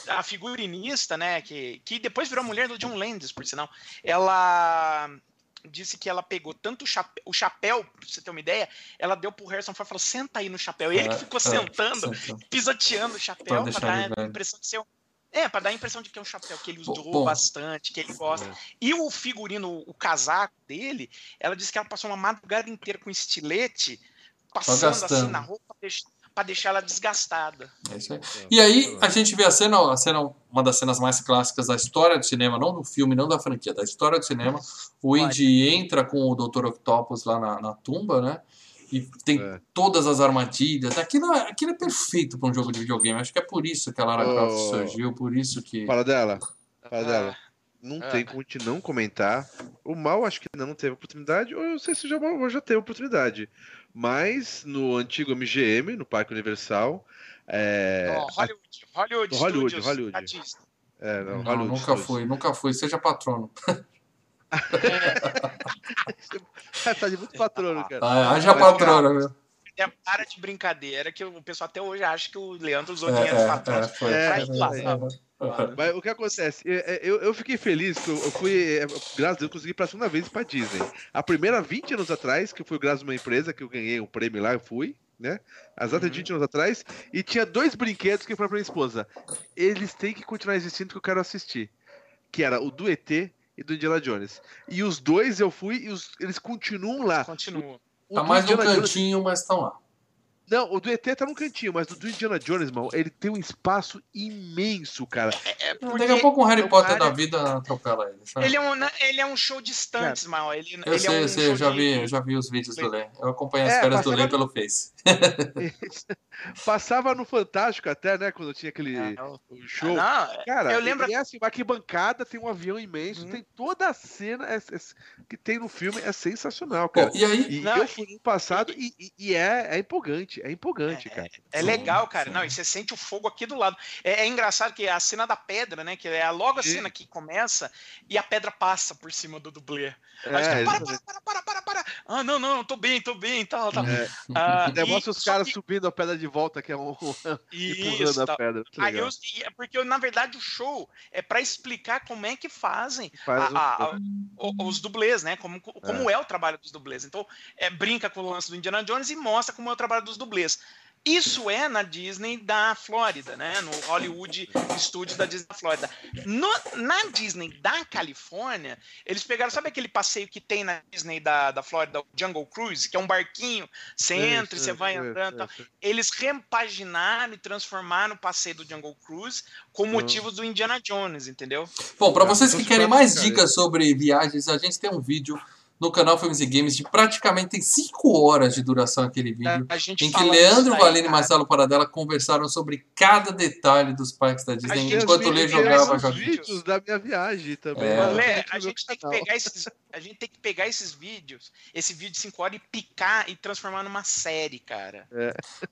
A figurinista, né, que, que depois virou mulher do John Landis, por sinal, ela disse que ela pegou tanto o chapéu, o chapéu, pra você ter uma ideia, ela deu pro Harrison Ford e falou, senta aí no chapéu. E ele É, que ficou é, sentando, pisoteando o chapéu Pra dar a impressão de ser um- é, pra dar a impressão de que é um chapéu que ele usou Bom. bastante, que ele gosta. É. E o figurino, o casaco dele, ela disse que ela passou uma madrugada inteira com estilete, passando assim na roupa pra pra deixar ela desgastada. É isso aí. E aí a gente vê a cena, a cena, uma das cenas mais clássicas da história do cinema, não do filme, não da franquia, da história do cinema. O Indy entra com o Dr. Octopus lá na, na tumba, né? e tem É. todas as armadilhas. Aquilo, é- aquilo é perfeito para um jogo de videogame. Acho que é por isso que a Lara Croft Oh. surgiu, por isso que. Fala dela. Fala Ah, dela. Não Ah. tem como a gente não comentar. O mal acho que não teve oportunidade, ou eu não sei se já, já teve oportunidade. Mas no antigo MGM, no Parque Universal. É, ó, Hollywood, Hollywood, No Hollywood, Studios, Hollywood. é, não, Não, Hollywood nunca Studios. fui, nunca fui. Seja patrono. tá de muito patrono, cara. Ah, haja Mas, patrona, É, para de brincadeira, que o pessoal até hoje acha que o Leandro usou É, dinheiro é, é, foi. É, é? Mas o que acontece? É, é, Eu, eu fiquei feliz que eu, eu fui, graças a Deus, consegui pela segunda vez pra Disney. A primeira, 20 anos atrás, que eu fui graças a uma empresa, que eu ganhei um prêmio lá, eu fui, né? Exatamente Uhum. 20 anos atrás. E tinha dois brinquedos que eu falei pra minha esposa: eles têm que continuar existindo que eu quero assistir. Que era o do ET e do Indiana Jones. E os dois eu fui e os- eles continuam lá. Continua. O Tá mais no Indiana Jones- cantinho, mas estão lá. Não, o do ET tá num cantinho, mas o do Indiana Jones, irmão, ele tem um espaço imenso, cara. É Daqui porque a pouco um Harry o Potter cara- da vida atropela ele. sabe? ele é, um, ele é um show de stunts, mal. Ele, Eu ele sei, é um eu sei, eu já de- vi, eu já vi os vídeos do Lê. Eu acompanho as É, férias do Lê no- pelo Face. Passava no Fantástico até, né? Quando tinha aquele Não, o show. não, Cara, eu lembro- é assim, uma arquibancada, tem um avião imenso, Uhum. tem toda a cena é- é- que tem no filme, é sensacional, cara. e aí, E Não, eu fui no passado e, e- e é, é empolgante, é empolgante, cara. É legal, cara. sim. Não, e você sente o fogo aqui do lado. É, é engraçado que a cena da pedra, né? Que é logo a cena que começa e a pedra passa por cima do dublê. Aí É, para, para, para, para, para, para. Ah, não, não, tô bem, tô bem, tal, tal. É. Ah, e- os só caras que- subindo a pedra de volta, que é um empurrando Isso, a tal. pedra. Aí eu, e é porque, na verdade, o show é pra explicar como é que fazem Faz um- a- a- os dublês, né? Como, como é. o trabalho dos dublês. Então, é, brinca com o lance do Indiana Jones e mostra como é o trabalho dos dublês. Isso é na Disney da Flórida, né? No Hollywood Studios da Disney da Flórida. No- na Disney da Califórnia, eles pegaram, sabe aquele passeio que tem na Disney da, da Flórida, o Jungle Cruise, que é um barquinho, você entra e Isso, você vai isso, andando. tal. isso. Eles repaginaram e transformaram o passeio do Jungle Cruise com motivos do Indiana Jones, entendeu? Bom, para É, vocês que querem mais dicas sobre viagens, a gente tem um vídeo no canal Filmes e Games de praticamente tem 5 horas de duração aquele vídeo. A gente Em que Leandro Valene e. Marcelo Paradela conversaram sobre cada detalhe dos parques da Disney gente enquanto o Lê jogava joguinhos. vídeos da minha viagem também. É. Lê, a gente tem que pegar esses, a gente tem que pegar esses vídeos, esse vídeo de 5 horas e picar e transformar numa série, cara.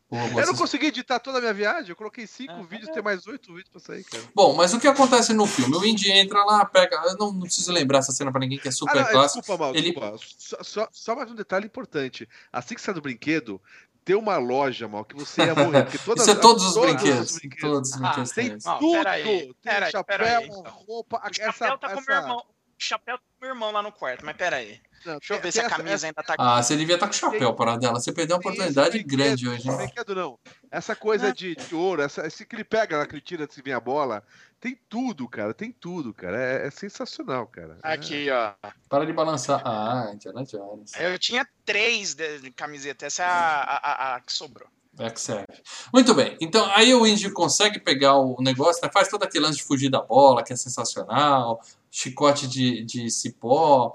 Pô, Eu vocês- não consegui editar toda a minha viagem, eu coloquei cinco Ah, vídeos, tem mais oito vídeos pra sair, cara. Bom, mas o que acontece no filme? O Indy entra lá, pega. Eu não, não preciso lembrar essa cena pra ninguém que é super Ah, não, clássica. desculpa, Mal, Ele- Só, só- só mais um detalhe importante. Assim que sai do brinquedo, tem uma loja, Mal, que você ia morrer. Porque todas, Isso é todos os todos brinquedos. os brinquedos. Todos os Ah, brinquedos Tem têm isso. Ó, tudo. peraí, tem peraí, chapéu, peraí. roupa. O essa, chapéu tá com essa- meu irmão. O chapéu tá com meu irmão lá no quarto, mas peraí. não, Deixa eu ver se a essa- camisa ainda tá aqui. Ah, você devia estar com o chapéu, Paradela. Você perdeu uma oportunidade brinquedo, grande hoje, hein? brinquedo não. Essa coisa Ah. de, de ouro, essa, esse que ele pega lá, que ele tira se vem a bola. Tem tudo, cara. Tem tudo, cara. É, é sensacional, cara. É. Aqui, ó. Para de balançar. Ah, Indiana Jones. Eu tinha três de, de camiseta. Essa é a, a- a- a que sobrou. É que serve. Muito bem. Então, aí o Indy consegue pegar o negócio, né? faz todo aquele lance de fugir da bola, que é sensacional, chicote de, de cipó.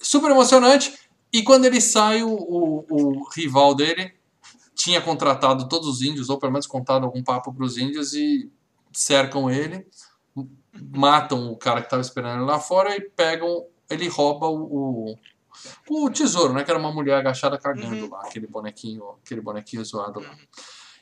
Super emocionante. E quando ele sai, o, o, o rival dele tinha contratado todos os índios, ou pelo menos contado algum papo para os índios, e cercam ele, matam o cara que estava esperando ele lá fora e pegam. Ele rouba o, o, o tesouro, né? Que era uma mulher agachada cagando Uhum. lá, aquele bonequinho, aquele bonequinho zoado lá.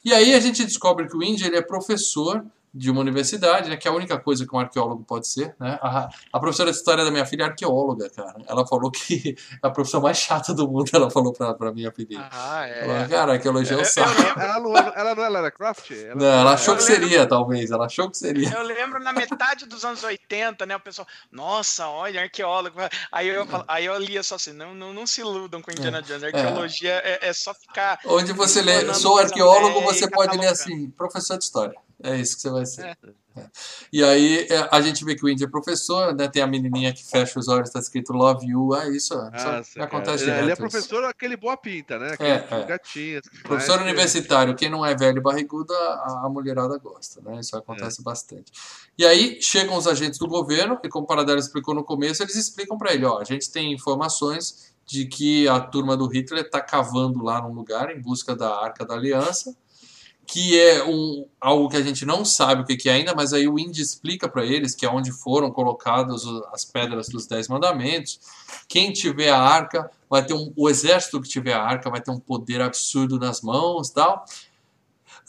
E aí a gente descobre que o Indy ele é professor de uma universidade, né, que é a única coisa que um arqueólogo pode ser. Né? A, a professora de história da minha filha é arqueóloga, cara. Ela falou que é a profissão mais chata do mundo, ela falou pra, pra minha filha. Ah, Ela, cara, arqueologia é o saco. Ela não, ela não é Lara Croft? Ela, Não, ela achou que lembro- seria, talvez. Ela achou que seria. Eu lembro na metade dos anos 80, né? O pessoal, nossa, olha, arqueólogo. Aí eu, aí eu lia só assim, não, não, não se iludam com Indiana Jones. Arqueologia é, é só ficar. Onde você lê, sou arqueólogo, você e pode ler assim, professor de história. É isso que você vai ser. É. É. E aí é, a gente vê que o Indy é professor, né? Tem a menininha que fecha os olhos, tá escrito Love You. Ah, isso, isso Nossa, acontece cara. Ele é isso. professor, aquele boa pinta, né? Aquele É, é. gatinho. Professor mas- universitário, quem não é velho e barrigudo, a, a mulherada gosta, né? Isso É. acontece bastante. E aí chegam os agentes do governo, e como o Paradelo explicou no começo, eles explicam para ele, ó, a gente tem informações de que a turma do Hitler está cavando lá num lugar em busca da Arca da Aliança, que é um, algo que a gente não sabe o que, que é ainda, mas aí o Indy explica para eles que é onde foram colocadas as pedras dos Dez Mandamentos. Quem tiver a arca vai ter um, o exército que tiver a arca vai ter um poder absurdo nas mãos, tal.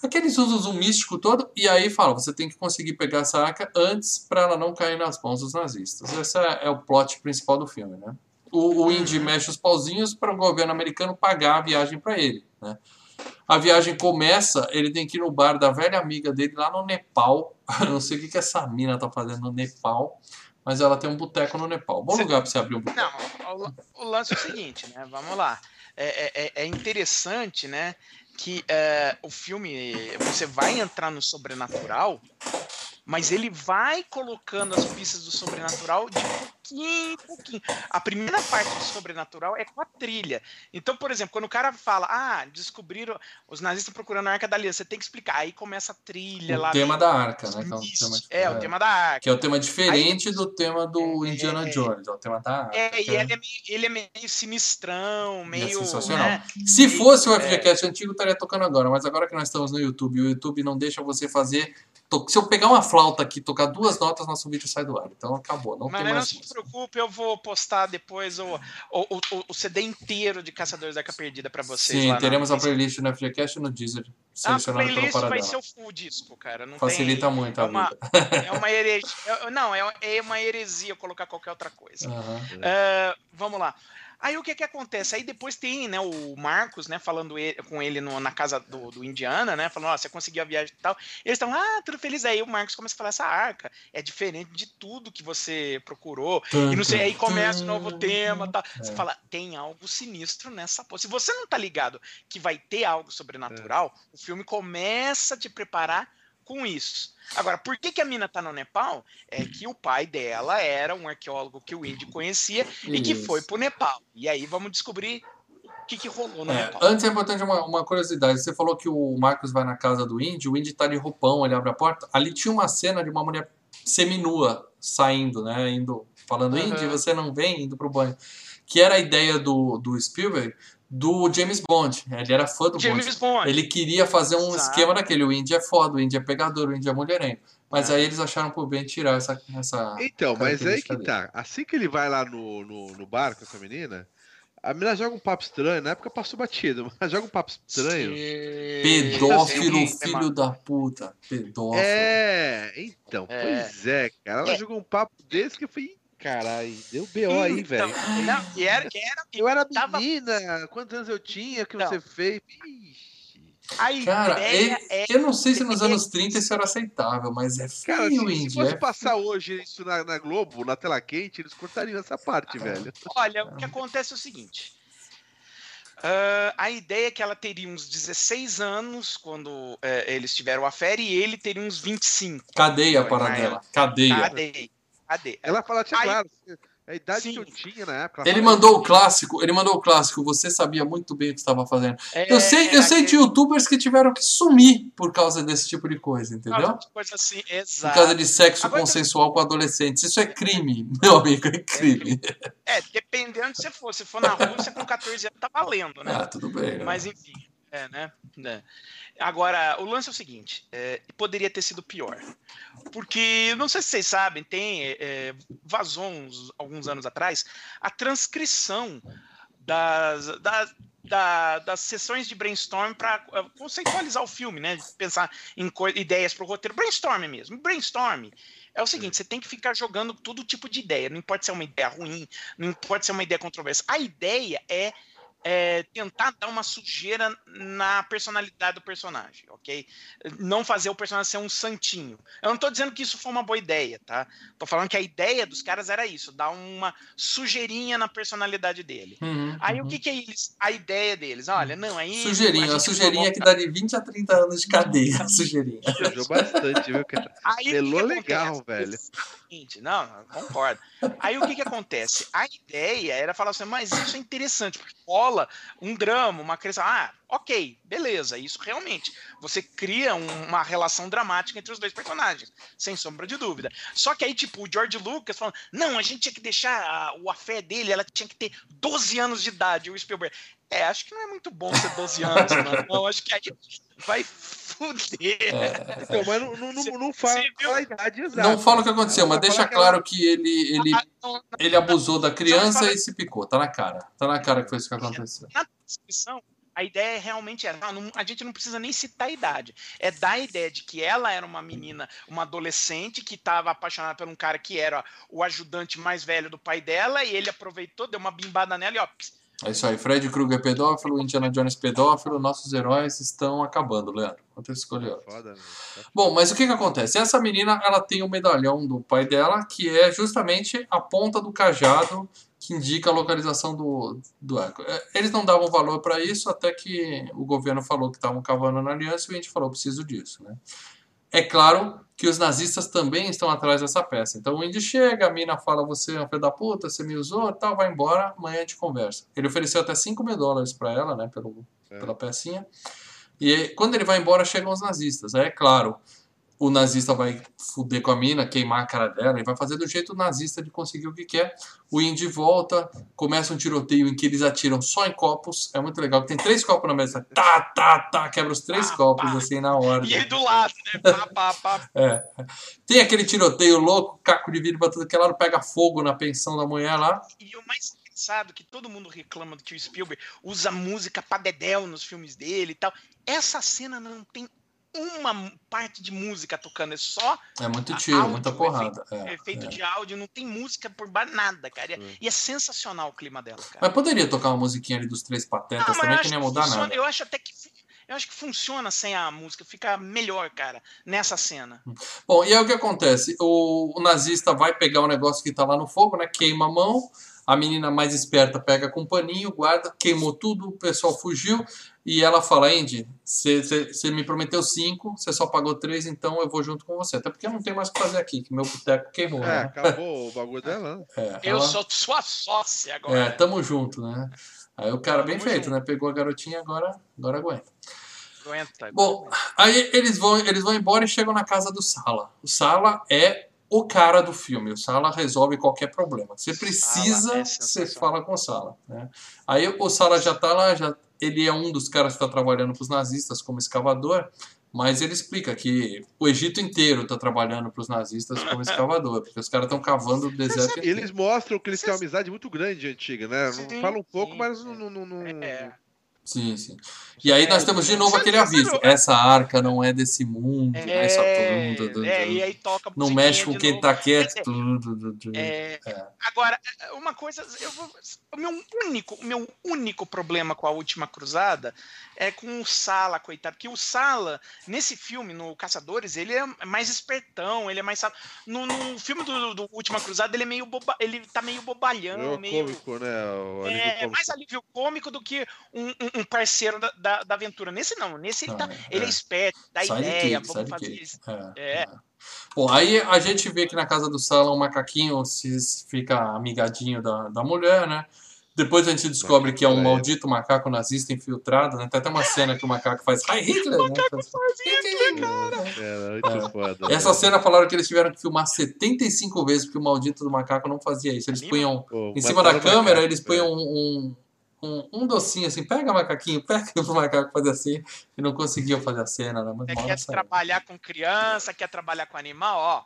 Aqueles usos um místico todo e aí fala, você tem que conseguir pegar essa arca antes para ela não cair nas mãos dos nazistas. Esse é, é o plot principal do filme, né? O, o Indy mexe os pauzinhos para o governo americano pagar a viagem para ele, né? A viagem começa, ele tem que ir no bar da velha amiga dele lá no Nepal. Eu não sei o que, que essa mina tá fazendo no Nepal, mas ela tem um boteco no Nepal. Bom lugar para você abrir um boteco. Não, o, o lance é o seguinte, né? Vamos lá. É, é- é interessante, né? Que é, o filme você vai entrar no sobrenatural, mas ele vai colocando as pistas do sobrenatural de pouquinho em pouquinho. A primeira parte do sobrenatural é com a trilha. Então, por exemplo, quando o cara fala, ah, descobriram os nazistas procurando a Arca da Aliança, você tem que explicar. Aí começa a trilha lá. O tema da arca, né? É, É, o tema da Arca. que é o tema diferente do tema do É, Indiana é, Jones, é o tema da arca. É, e é- ele é meio, ele é meio sinistrão, meio. sensacional. né? Se fosse o É. FGCast antigo, estaria tocando agora, mas agora que nós estamos no YouTube, o YouTube não deixa você fazer. Se eu pegar uma flauta aqui e tocar duas notas, nosso vídeo sai do ar. Então acabou, não Mas tem não mais. se preocupe, eu vou postar depois o, o, o, o CD inteiro de Caçadores da Arca Perdida pra vocês. Sim, teremos a playlist no FGCast e no Deezer, A selecionada pelo playlist vai ser o full disco, cara. Não Facilita tem, muito é a uma, vida. é uma heresia. é- Não, é, é uma heresia colocar qualquer outra coisa. Aham. É, vamos lá. Aí o que que acontece? Aí depois tem, né, o Marcos, né, falando ele- com ele no- na casa do, do Indiana, né, falando, ó, você conseguiu a viagem e tal. Eles estão, ah, tudo feliz. Aí o Marcos começa a falar, essa arca é diferente de tudo que você procurou. E não sei, aí começa o novo tema, tal. Você É. fala, tem algo sinistro nessa porra. Se você não tá ligado que vai ter algo sobrenatural, o filme começa a te preparar com isso. Agora, por que, que a mina tá no Nepal? É que o pai dela era um arqueólogo que o Indy conhecia e que Isso. foi pro Nepal. E aí vamos descobrir o que, que rolou no É, Nepal. antes é importante uma, uma curiosidade. Você falou que o Marcos vai na casa do Indy, o Indy tá de roupão, ele abre a porta. Ali tinha uma cena de uma mulher seminua saindo, né? Indo, falando, Aham. Indy, você não vem indo pro banho. Que era a ideia do, do Spielberg do James Bond. Ele era fã do James Bond. Bond. Ele queria fazer um Exato. esquema daquele. O Indy é foda, o Indy é pegador, o Indy é mulherengo. Mas É. aí eles acharam por bem tirar essa. essa... Então, mas aí que característica tá. Assim que ele vai lá no, no, no bar com essa menina, a menina joga um papo estranho. Na época passou batido, mas joga um papo estranho. Pedófilo, Sim, filho da puta. Pedófilo. É, então, É. pois é, cara. Ela É. jogou um papo desse que eu falei, "Ih, caralho, deu BO aí, Então, velho. não, e era, e era Eu era tava- menina, quantos anos eu tinha que Não. você fez? Ixi. a Cara, ideia ele- é eu não sei se nos anos 30 isso era aceitável, mas é Cara, feio, se, se Indy. fosse é passar hoje isso na, na Globo, na tela quente, eles cortariam essa parte, velho. Olha, o que acontece é o seguinte. ah, a ideia é que ela teria uns 16 anos quando eh, eles tiveram a férias e ele teria uns 25. Cadeia Foi, para mas- dela. Cadeia. Cadê? Cadê? Ela fala, tinha Aí- claro, a idade Sim. que eu tinha na época. ela Ele fala, mandou o clássico, ele mandou o clássico, você sabia muito bem o que estava fazendo. Eu É, sei, eu sei de youtubers que tiveram que sumir por causa desse tipo de coisa, entendeu? Coisa assim, Por exato. causa de sexo Agora- consensual com adolescentes. Isso é crime, meu amigo, é crime. É, dependendo de você for. Se for na Rússia com 14 anos, tá valendo, né? Ah, tudo bem. né? Mas enfim, é, né? É. Agora, o lance é o seguinte: é, poderia ter sido pior. Porque, não sei se vocês sabem, tem. é, vazou uns- alguns anos atrás a transcrição das, das, da- das sessões de brainstorm para conceitualizar o filme, né? Pensar em ideias para o roteiro. Brainstorm mesmo. Brainstorm. É o seguinte, você tem que ficar jogando todo tipo de ideia. Não importa se é uma ideia ruim, não importa se é uma ideia controversa. A ideia é é, tentar dar uma sujeira na personalidade do personagem, ok? Não fazer o personagem ser um santinho. Eu não tô dizendo que isso foi uma boa ideia, tá? Tô falando que a ideia dos caras era isso, dar uma sujeirinha na personalidade dele. Uhum, Aí uhum. o que que é eles, a ideia deles? Olha, não, aí... Sujeirinha, a sujeirinha que dá de 20 a 30 anos de cadeia, a sujeirinha. Viajou bastante, viu, cara? Aí, que legal, velho. Não, não, concordo. Aí o que que acontece? A ideia era falar assim, mas isso é interessante, porque rola um drama, uma criança. Ah, ok, beleza, isso realmente. Você cria um- uma relação dramática entre os dois personagens, sem sombra de dúvida. Só que aí, tipo, o George Lucas falando, não, a gente tinha que deixar a, o a fé dele, ela tinha que ter 12 anos de idade, o Spielberg. É, acho que não é muito bom ter 12 anos, mano. Não, acho que aí vai fuder. É, Então, mas não, não, não, não fala a idade exata. não fala o que aconteceu, mas deixa claro que ele, ele, Ah, ele abusou da criança fala- e se picou. Tá na cara. Tá na cara que foi isso que aconteceu. na descrição, a ideia realmente era, não, não- a gente não precisa nem citar a idade. É dar a ideia de que ela era uma menina, uma adolescente que estava apaixonada por um cara que era o ajudante mais velho do pai dela e ele aproveitou, deu uma bimbada nela e ó, pss, É isso aí. Fred Krueger pedófilo, Indiana Jones pedófilo. Nossos heróis estão acabando, Leandro. Quanto escolheu? Foda, né? Bom, mas o que que acontece? Essa menina, ela tem o medalhão do pai dela, que é justamente a ponta do cajado que indica a localização do, do arco. É, Eles não davam valor para isso até que o governo falou que estavam cavando na aliança e a gente falou, preciso disso, né? É claro que os nazistas também estão atrás dessa peça. Então o Indy chega, a mina fala, você é um filho da puta, você me usou, tal, vai embora, amanhã a gente conversa. Ele ofereceu até 5 mil dólares para ela, né, pelo, É. pela pecinha. E quando ele vai embora, chegam os nazistas. Aí é claro, o nazista vai fuder com a mina, queimar a cara dela, e vai fazer do jeito nazista de conseguir o que quer. O Indy volta, começa um tiroteio em que eles atiram só em copos. É muito legal, tem três copos na mesa. Tá, tá, tá, quebra os três Pá, copos pá. assim na hora. e ele do lado, né? Pá, pá, pá. É. Tem aquele tiroteio louco, caco de vidro pra tudo que é lado, pega fogo na pensão da mulher lá. E o mais engraçado que todo mundo reclama do que o Spielberg usa música pra dedéu nos filmes dele e tal. Essa cena não tem uma parte de música tocando, é só É muito tiro, áudio, muita efeito- porrada. É, efeito é. de áudio, não tem música por nada, cara. Hum. E é sensacional o clima dela, cara. Mas poderia tocar uma musiquinha ali dos três patetas Não, também, eu que acho nem mudar funciona- nada. Eu acho até que eu acho que funciona sem a música, fica melhor, cara, nessa cena. Bom, e aí o que acontece? O, o nazista vai pegar o negócio que tá lá no fogo, né? Queima a mão. A menina mais esperta pega com um paninho, guarda, queimou tudo, o pessoal fugiu. E ela fala: Andy, você me prometeu cinco, você só pagou três, então eu vou junto com você. Até porque eu não tenho mais o que fazer aqui, que meu boteco queimou. É, né? acabou o bagulho dela. né? É, Eu ela- sou sua sócia agora. É, tamo junto, né? Aí o cara, bem Tamo feito, junto. né? Pegou a garotinha, agora, agora aguenta. Aguenta. Bom, aí eles vão, eles vão embora e chegam na casa do Sala. O Sala é o cara do filme. O Sala resolve qualquer problema. Você precisa, é você sensacional. fala com o Sala. Né? Aí o Sala já tá lá, já, ele é um dos caras que está trabalhando para os nazistas como escavador, mas ele explica que o Egito inteiro está trabalhando para os nazistas como escavador, porque os caras estão cavando o deserto E eles mostram que eles têm uma amizade muito grande de antiga, né? Não fala um pouco, sim, mas é. não. não, não, não- É. Sim, sim. E aí nós temos de novo Você- aquele aviso. sabe- Essa arca não é desse mundo. né? Essa É, tudo, é, e aí toca Não mexe com quem novo. tá quieto. É. É, É. Agora, uma coisa, eu vou, o meu único, o meu único problema com a última cruzada é com o Sala, coitado, que o Sala nesse filme, no Caçadores, ele é mais espertão, ele é mais no, no filme do, do Última Cruzada, ele é meio boba, ele tá meio bobalhão, É meio cômico, né? O é, cômico. mais alívio cômico do que um, um- um parceiro da, da, da aventura. Nesse não, nesse ele, tá, é, ele é é. esperto, dá Sidekick, ideia, vamos fazer isso. É, É. é. Bom, aí a gente vê que na casa do Sala um macaquinho se fica amigadinho da, da mulher, né? Depois a gente descobre que é um É. maldito macaco nazista infiltrado, né? Tem até uma cena que o macaco faz Hi Hitler, né? Faz- É, muito foda. Essa né? cena falaram que eles tiveram que filmar 75 vezes porque o maldito do macaco não fazia isso. Eles punham Pô, em cima da o câmera, macaco, eles é. punham um, um, um, um docinho assim, pega macaquinho, pega pro macaco fazer assim, e não conseguiam fazer a cena, né? Mas hora quer trabalhar com criança, quer trabalhar com animal, ó,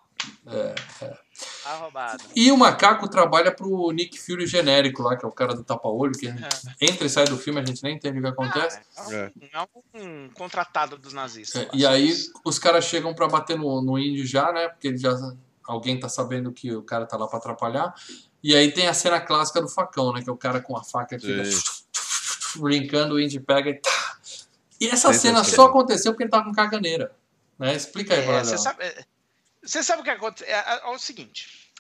É. tá roubado. E o macaco trabalha pro Nick Fury genérico lá, que é o cara do tapa-olho, que entra e sai do filme, a gente nem entende o que acontece. Ah, É. é, um, um contratado dos nazistas. É, e aí os caras chegam pra bater no, no índio já, né? Porque ele já alguém tá sabendo que o cara tá lá pra atrapalhar. E aí tem a cena clássica do facão, né? Que é o cara com a faca aqui, né, brincando, o índio pega e tá. E essa cena só aconteceu porque ele tava com caganeira. Né? Explica aí, É, você sabe, é, você sabe o que acontece? É, é, é o seguinte.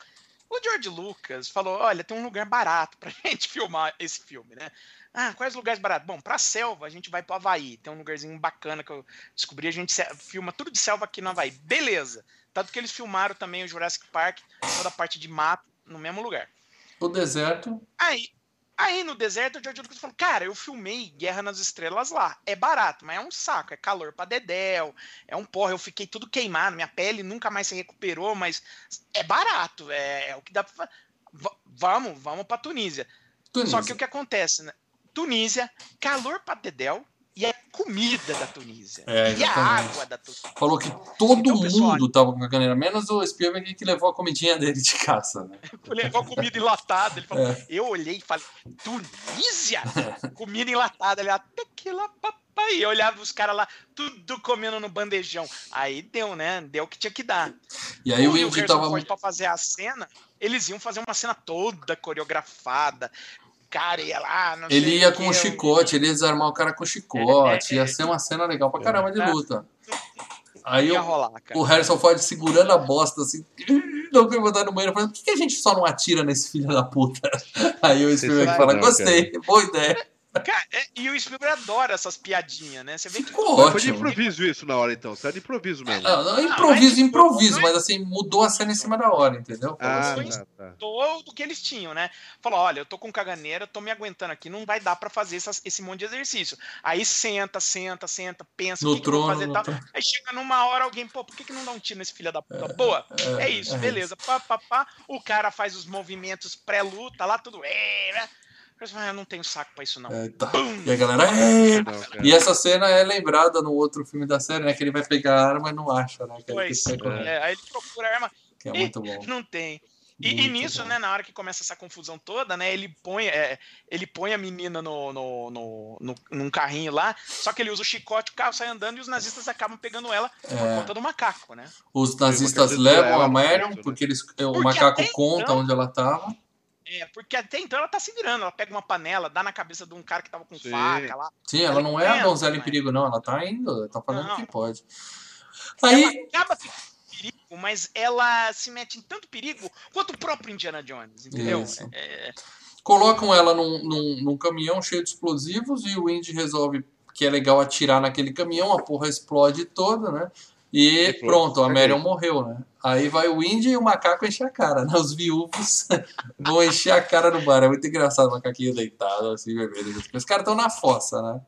O George Lucas falou: olha, tem um lugar barato pra gente filmar esse filme, né? Ah, quais lugares baratos? Bom, pra selva a gente vai pro Havaí. Tem um lugarzinho bacana que eu descobri. A gente filma tudo de selva aqui no Havaí. Beleza. Tanto que eles filmaram também o Jurassic Park, toda a parte de mato, no mesmo lugar. O deserto. Aí, Aí no deserto o George Lucas falou: Cara, eu filmei Guerra nas Estrelas lá. É barato, mas é um saco, é calor pra dedéu, é um porra. Eu fiquei tudo queimado, minha pele nunca mais se recuperou, mas é barato, é, é o que dá pra fazer. Vamos, vamos pra Tunísia. Tunísia. Só que o que acontece, né? Tunísia, calor pra dedéu e a comida da Tunísia. É, e a água da Tunísia. Falou que todo Então, mundo tava com a caneira, menos o Spielberg que levou a comidinha dele de caça, né? levou comida enlatada. Ele falou, É. eu olhei e falei, Tunísia? Comida enlatada. Ele, até que lá, papai. Eu olhava os caras lá, tudo comendo no bandejão. Aí deu, né? Deu o que tinha que dar. E aí o Indy Harrison tava. Pra fazer a cena, eles iam fazer uma cena toda coreografada. Cara, ia lá, não Ele sei ia com o chicote, ele ia desarmar o cara com o chicote, É, é, ia ser uma cena legal pra caramba de É. luta. Aí Ia o, rolar, cara. o Harrison Ford segurando a bosta assim, não quer botar no banheiro, falando, por que, que a gente só não atira nesse filho da puta? Aí o Spielberg fala, gostei, boa ideia. Cara, é- e o Spielberg adora essas piadinhas, né? Você vê que Ficou Foi de ótimo. improviso isso na hora, então. Você é de improviso mesmo. Não, não, mas improviso, tipo, improviso, é- mas assim, mudou a cena em cima da hora, entendeu? Ah, assim, tá, tá. do que eles tinham, né? Falou, olha, eu tô com caganeira, tô me aguentando aqui, não vai dar pra fazer essas- esse monte de exercício. Aí senta, senta, senta, pensa No o que, que eu vou trono, fazer e no tal. trono. Aí chega numa hora alguém, pô, por que, que não dá um tiro nesse filho da puta? Boa, é, isso, é beleza. Pá, pá, pá. O cara faz os movimentos pré-luta lá, tudo. É, né? Eu falo, "Ah, não tenho saco pra isso, não. É, tá. E a galera, é. E essa cena é lembrada no outro filme da série, né? Que ele vai pegar a arma e não acha, né? Que, ele Pois, sair correndo, é, aí ele procura a arma, que é muito bom. não tem. E, e nisso, bom. né, na hora que começa essa confusão toda, né, ele põe, é, ele põe a menina no, no, no, no- num carrinho lá, só que ele usa o chicote, o carro sai andando e os nazistas acabam pegando ela por É. conta do macaco, né? Os nazistas levam a Marion né? porque eles, o Porque macaco até conta então- onde ela tava. É, porque até então ela tá se virando, ela pega uma panela, dá na cabeça de um cara que tava com Sim. faca lá. Sim, ela não é a É, donzela em mas- perigo, não. Ela tá indo, tá fazendo o que Não. pode. Aí, Ela acaba ficando em perigo, mas ela se mete em tanto perigo quanto o próprio Indiana Jones, entendeu? Isso. É, colocam ela num, num, num caminhão cheio de explosivos e o Indy resolve que é legal atirar naquele caminhão, a porra explode toda, né? E pronto, a. Marion morreu, né? Aí vai o Indy e o macaco encher a cara, né? Os viúvos vão encher a cara no bar. É muito engraçado o macaquinho deitado, assim, vermelho. Os caras estão na fossa, né?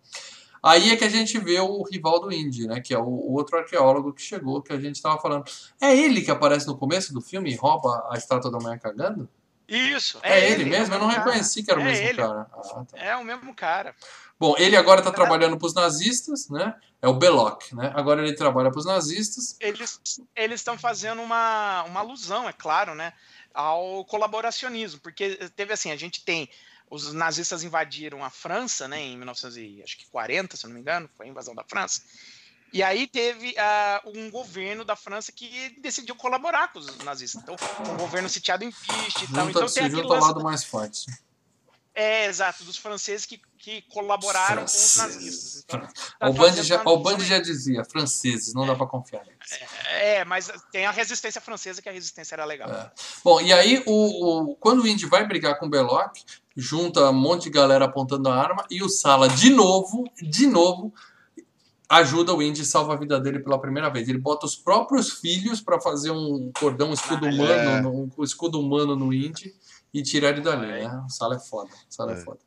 Aí é que a gente vê o rival do Indy, né? Que é o, o outro arqueólogo que chegou, que a gente tava falando. É ele que aparece no começo do filme e rouba a estátua da mulher cagando? Isso, É, é, ele, mesmo? é Eu não cara. reconheci que era o É mesmo ele. cara. Ah, tá. É o mesmo cara. Bom, ele agora está trabalhando para os nazistas, né? É o Belloc, né? Agora ele trabalha para os nazistas. Eles eles estão fazendo uma, uma alusão, é claro, né, ao colaboracionismo, porque teve assim, a gente tem os nazistas invadiram a França, né, em 1940, se não me engano, foi a invasão da França. E aí teve ah, um governo da França que decidiu colaborar com os nazistas. Então, um governo sitiado em Vichy e tal. Então tem aquele lance lado mais forte. É, exato, dos franceses que, que colaboraram com os Franceses. nazistas. Então, Fran- O tá Band fazendo já, alusão já dizia, franceses, não dá para confiar neles. É, mas tem a resistência francesa, que a resistência era legal. É. Bom, e aí, o, o- quando o Indy vai brigar com o Belloc, junta um monte de galera apontando a arma e o Sala, de novo, de novo, ajuda o Indy e salva a vida dele pela primeira vez. Ele bota os próprios filhos para fazer um cordão, um escudo Ah, humano, é. no- um escudo humano no Indy e tirar ele dali, né? O Sala é foda, o Sala é, É. foda.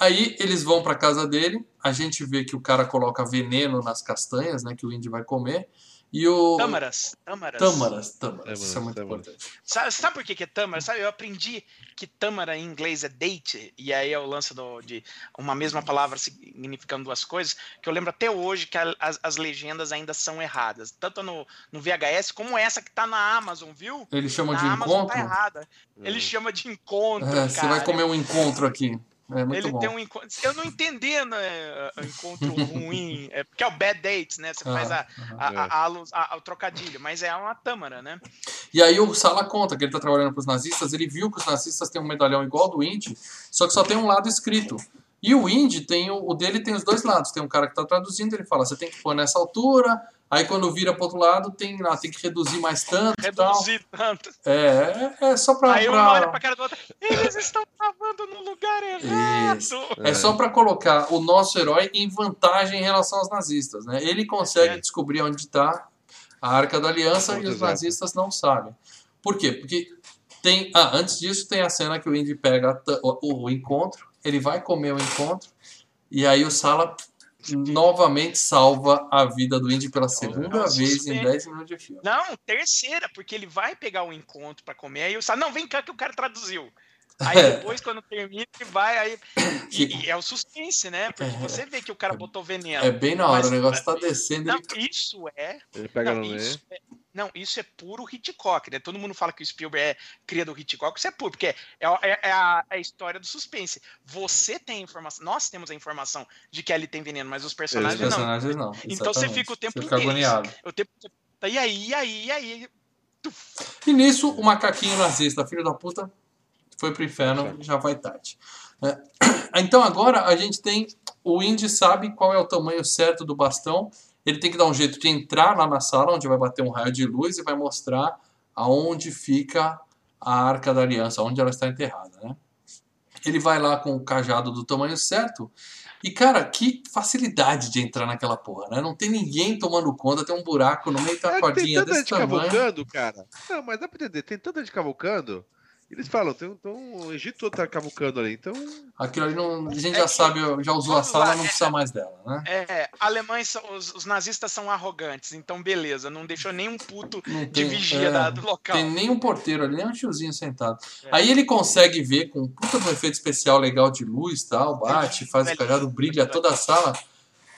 Aí eles vão para casa dele, a gente vê que o cara coloca veneno nas castanhas, né, que o Indy vai comer. E o Tâmaras. Tâmaras. Tâmaras, tâmaras, isso é muito tâmaras. importante. Sabe, sabe por que, que é tâmara? Sabe, eu aprendi que tâmara em inglês é date, e aí é o lance do, de uma mesma palavra significando duas coisas, que eu lembro até hoje que a- as, as legendas ainda são erradas, tanto no, no VHS como essa que tá na Amazon, viu? Eles chamam Na de Amazon encontro. tá errada. Ele chama de encontro, É, você vai comer um encontro aqui. É muito Ele bom. tem um encontro. Eu não entendi, né? Encontro ruim. É porque é o bad dates, né? Você faz a, a, a- a alu- a- o trocadilho, mas é uma tâmara, né? E aí o Sala conta que ele tá trabalhando para os nazistas, ele viu que os nazistas têm um medalhão igual ao do Indy, só que só tem um lado escrito. E o Indy tem o, o dele tem os dois lados. Tem um cara que tá traduzindo, ele fala, você tem que pôr nessa altura, aí quando vira pro outro lado, tem lá, tem que reduzir mais tanto e tal. Reduzir tanto. É, é, é só pra. Aí um pra- olha pra cara do outro. Eles estão travando no lugar errado. Isso. É só pra colocar o nosso herói em vantagem em relação aos nazistas, né? Ele consegue É. descobrir onde tá a Arca da Aliança e os Exato. nazistas não sabem. Por quê? Porque Tem, ah, antes disso tem a cena que o Indy pega o, o encontro, ele vai comer o encontro e aí o Sala novamente salva a vida do Indy pela segunda Nossa, vez em suspense. 10 minutos de filme. Não, terceira, porque ele vai pegar o encontro pra comer, aí o Sala, não, vem cá que o cara traduziu. Aí depois, quando termina, ele vai, aí. E, e é o suspense, né? Porque você vê que o cara botou veneno. É bem na hora, Mas- o negócio tá descendo. Não, Ele... isso é. Ele pega Não no meio. isso, é, não, isso é puro Hitchcock, né? Todo mundo fala que o Spielberg é cria do Hitchcock, isso é puro, porque é, é- é a, é a história do suspense. Você tem a informação, nós temos a informação de que ali tem veneno, mas os Os personagens não. personagens não. Então você fica o tempo Você fica inteiro. agoniado. O tempo, e aí, e aí, e aí. E nisso, o macaquinho nazista, filho da puta, foi pro inferno, já vai tarde. É, Então agora a gente tem. O Indy sabe qual é o tamanho certo do bastão. Ele tem que dar um jeito de entrar lá na sala, onde vai bater um raio de luz e vai mostrar aonde fica a arca da aliança, onde ela está enterrada, né? Ele vai lá com o cajado do tamanho certo. E, cara, que facilidade de entrar naquela porra, né? Não tem ninguém tomando conta, tem um buraco no meio da É, tem cordinha tanta desse gente tamanho. cara. Não, mas dá pra entender. Tem tanta gente cavalcando. Eles falam, tem, então o Egito todo tá cavalcando ali. Então, Aquilo ali não, a gente É já que- sabe, já usou a sala, lá, não é- precisa mais dela, né? É, alemães são. Os, os nazistas são arrogantes, então beleza, não deixou nenhum puto Não de vigia é, da- do local. Tem nem um porteiro ali, nem um tiozinho sentado. É. Aí ele consegue ver com um puta um efeito especial legal de luz e tal, bate, faz o cagado, brilha toda a sala.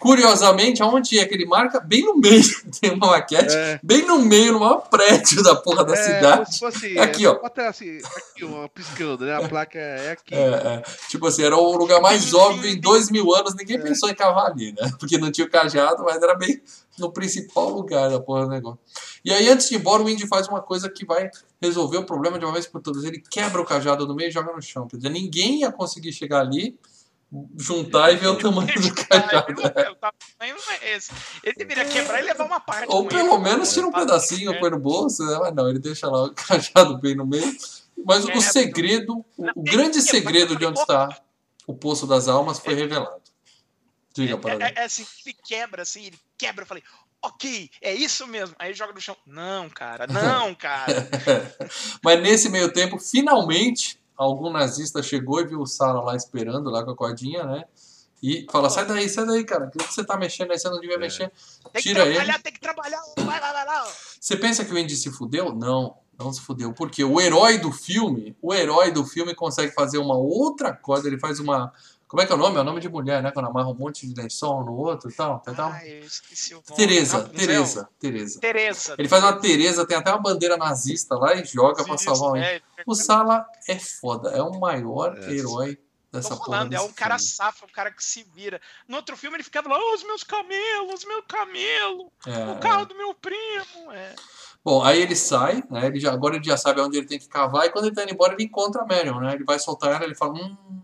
Curiosamente, aonde é que ele marca? Bem no meio, tem uma maquete, é. bem no meio, no maior prédio da porra da é, cidade. fosse, Aqui, é, ó. Bota assim, aqui, uma piscando, né? A placa é aqui. É, é. Tipo assim, era o lugar mais óbvio em dois mil anos, ninguém pensou em cavar ali, né? Porque não tinha o cajado, mas era bem no principal lugar da porra do negócio. E aí, antes de ir embora, o Indy faz uma coisa que vai resolver o problema de uma vez por todas. Ele quebra o cajado no meio e joga no chão. Quer dizer, ninguém ia conseguir chegar ali, juntar e ver o tamanho do cajado. Eu tava indo esse. Ele deveria quebrar e levar uma parte. Ou pelo ele. menos tira um É. pedacinho, põe no bolso, né? mas não, ele deixa lá o cajado bem no meio. Mas É, o segredo, o, o grande segredo de onde está o Poço das Almas foi revelado. Diga, para É, é, é assim, ele quebra assim, ele quebra, eu falei, ok, é isso mesmo. Aí ele joga no chão. Não, cara, não, cara. Mas nesse meio tempo, finalmente, algum nazista chegou e viu o Sara lá esperando, lá com a cordinha, né? E fala, sai daí, sai daí, cara. O que você tá mexendo aí? Você não devia mexer. Tem que Tira ele. trabalhar, tem que trabalhar. Vai lá, vai lá. Você pensa que o Andy se fudeu? Não, não se fudeu. Porque o herói do filme, o herói do filme consegue fazer uma outra coisa. Ele faz uma. Como é que é o nome? É o nome de mulher, né? Quando amarra um monte de lençol no outro e tal. Tá. Ai, eu esqueci o nome. Tereza. Tereza, Tereza. Tereza. Ele faz uma Tereza, tem até uma bandeira nazista lá e joga pra salvar Andy. é, O Sala é foda, é o maior É. herói dessa Tô porra. falando, é um cara filme. safo, um cara que se vira. No outro filme ele ficava lá, oh, os meus camelos, meu camelo, É, o carro do meu primo. É. Bom, aí ele sai, né? Ele já, agora ele já sabe onde ele tem que cavar, e quando ele tá indo embora, ele encontra a Marion, né? Ele vai soltar ela, ele fala, hum,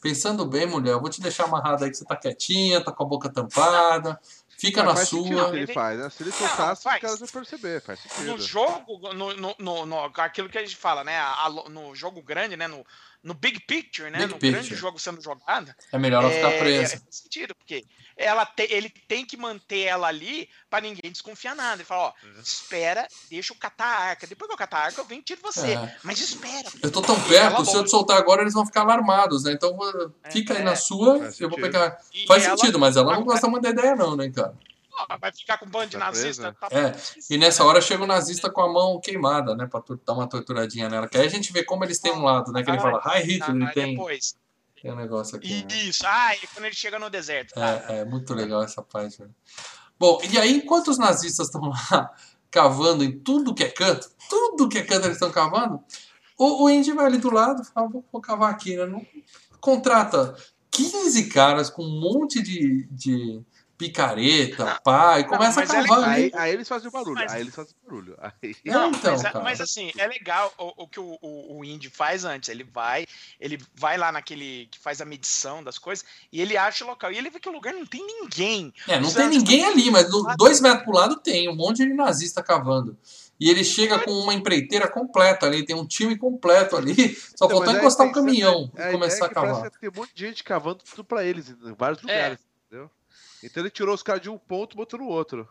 pensando bem, mulher, eu vou te deixar amarrada aí que você tá quietinha, tá com a boca tampada, fica Mas na sua. que ele faz, né? Se ele soltasse, os caras vão perceber, faz No jogo, no, no, no, no- aquilo que a gente fala, né? no jogo grande, né? No, no big picture, né? Big no picture. grande jogo sendo jogado. É melhor ela ficar é, presa. é, faz sentido, porque ela te- ele tem que manter ela ali pra ninguém desconfiar nada. Ele fala, ó, Uhum. espera, deixa eu catar a arca. Depois que eu catar a arca, eu venho e tiro você. É. Mas espera. Eu tô tão perto, se eu te soltar agora, eles vão ficar alarmados, né? Então É, fica aí é. na sua, Faz eu vou sentido. pegar. E Faz ela- sentido, mas ela não gosta muito da ideia, não, né, cara? Vai ficar com um bando de Tá nazista. presa? Tá É, E nessa né? hora chega o nazista com a mão queimada, né? Pra dar uma torturadinha nela. Que aí a gente vê como eles têm um lado, né? Que ele Ah, fala, Hi Tá, Hitler, ele aí tem, depois. tem um negócio aqui. né? Isso. Ah, e quando ele chega no deserto. Tá. É, é muito legal essa parte. né? Bom, e aí, enquanto os nazistas estão lá cavando em tudo que é canto, tudo que é canto eles estão cavando, o, o Indy vai ali do lado e fala, vou, vou cavar aqui, né? Não- contrata 15 caras com um monte de, de picareta, pá, e começa a mas é cavar ali. Aí, aí eles fazem barulho, Mas- aí eles fazem barulho. Aí... Não, então, mas, cara. mas assim, é legal o, o que o, o, o Indy faz antes. Ele vai, ele vai lá naquele que faz a medição das coisas e ele acha o local. E ele vê que o lugar não tem ninguém. É, não Os tem ninguém ali, mas do- dois metros pro lado tem, um monte de nazista cavando. E ele chega com uma empreiteira completa ali, tem um time completo ali, só Então, faltou a encostar um intenção- caminhão a e começar a é que parece cavar. que tem um monte de gente cavando tudo pra eles em vários É. lugares, entendeu? Então ele tirou os caras de um ponto e botou no outro.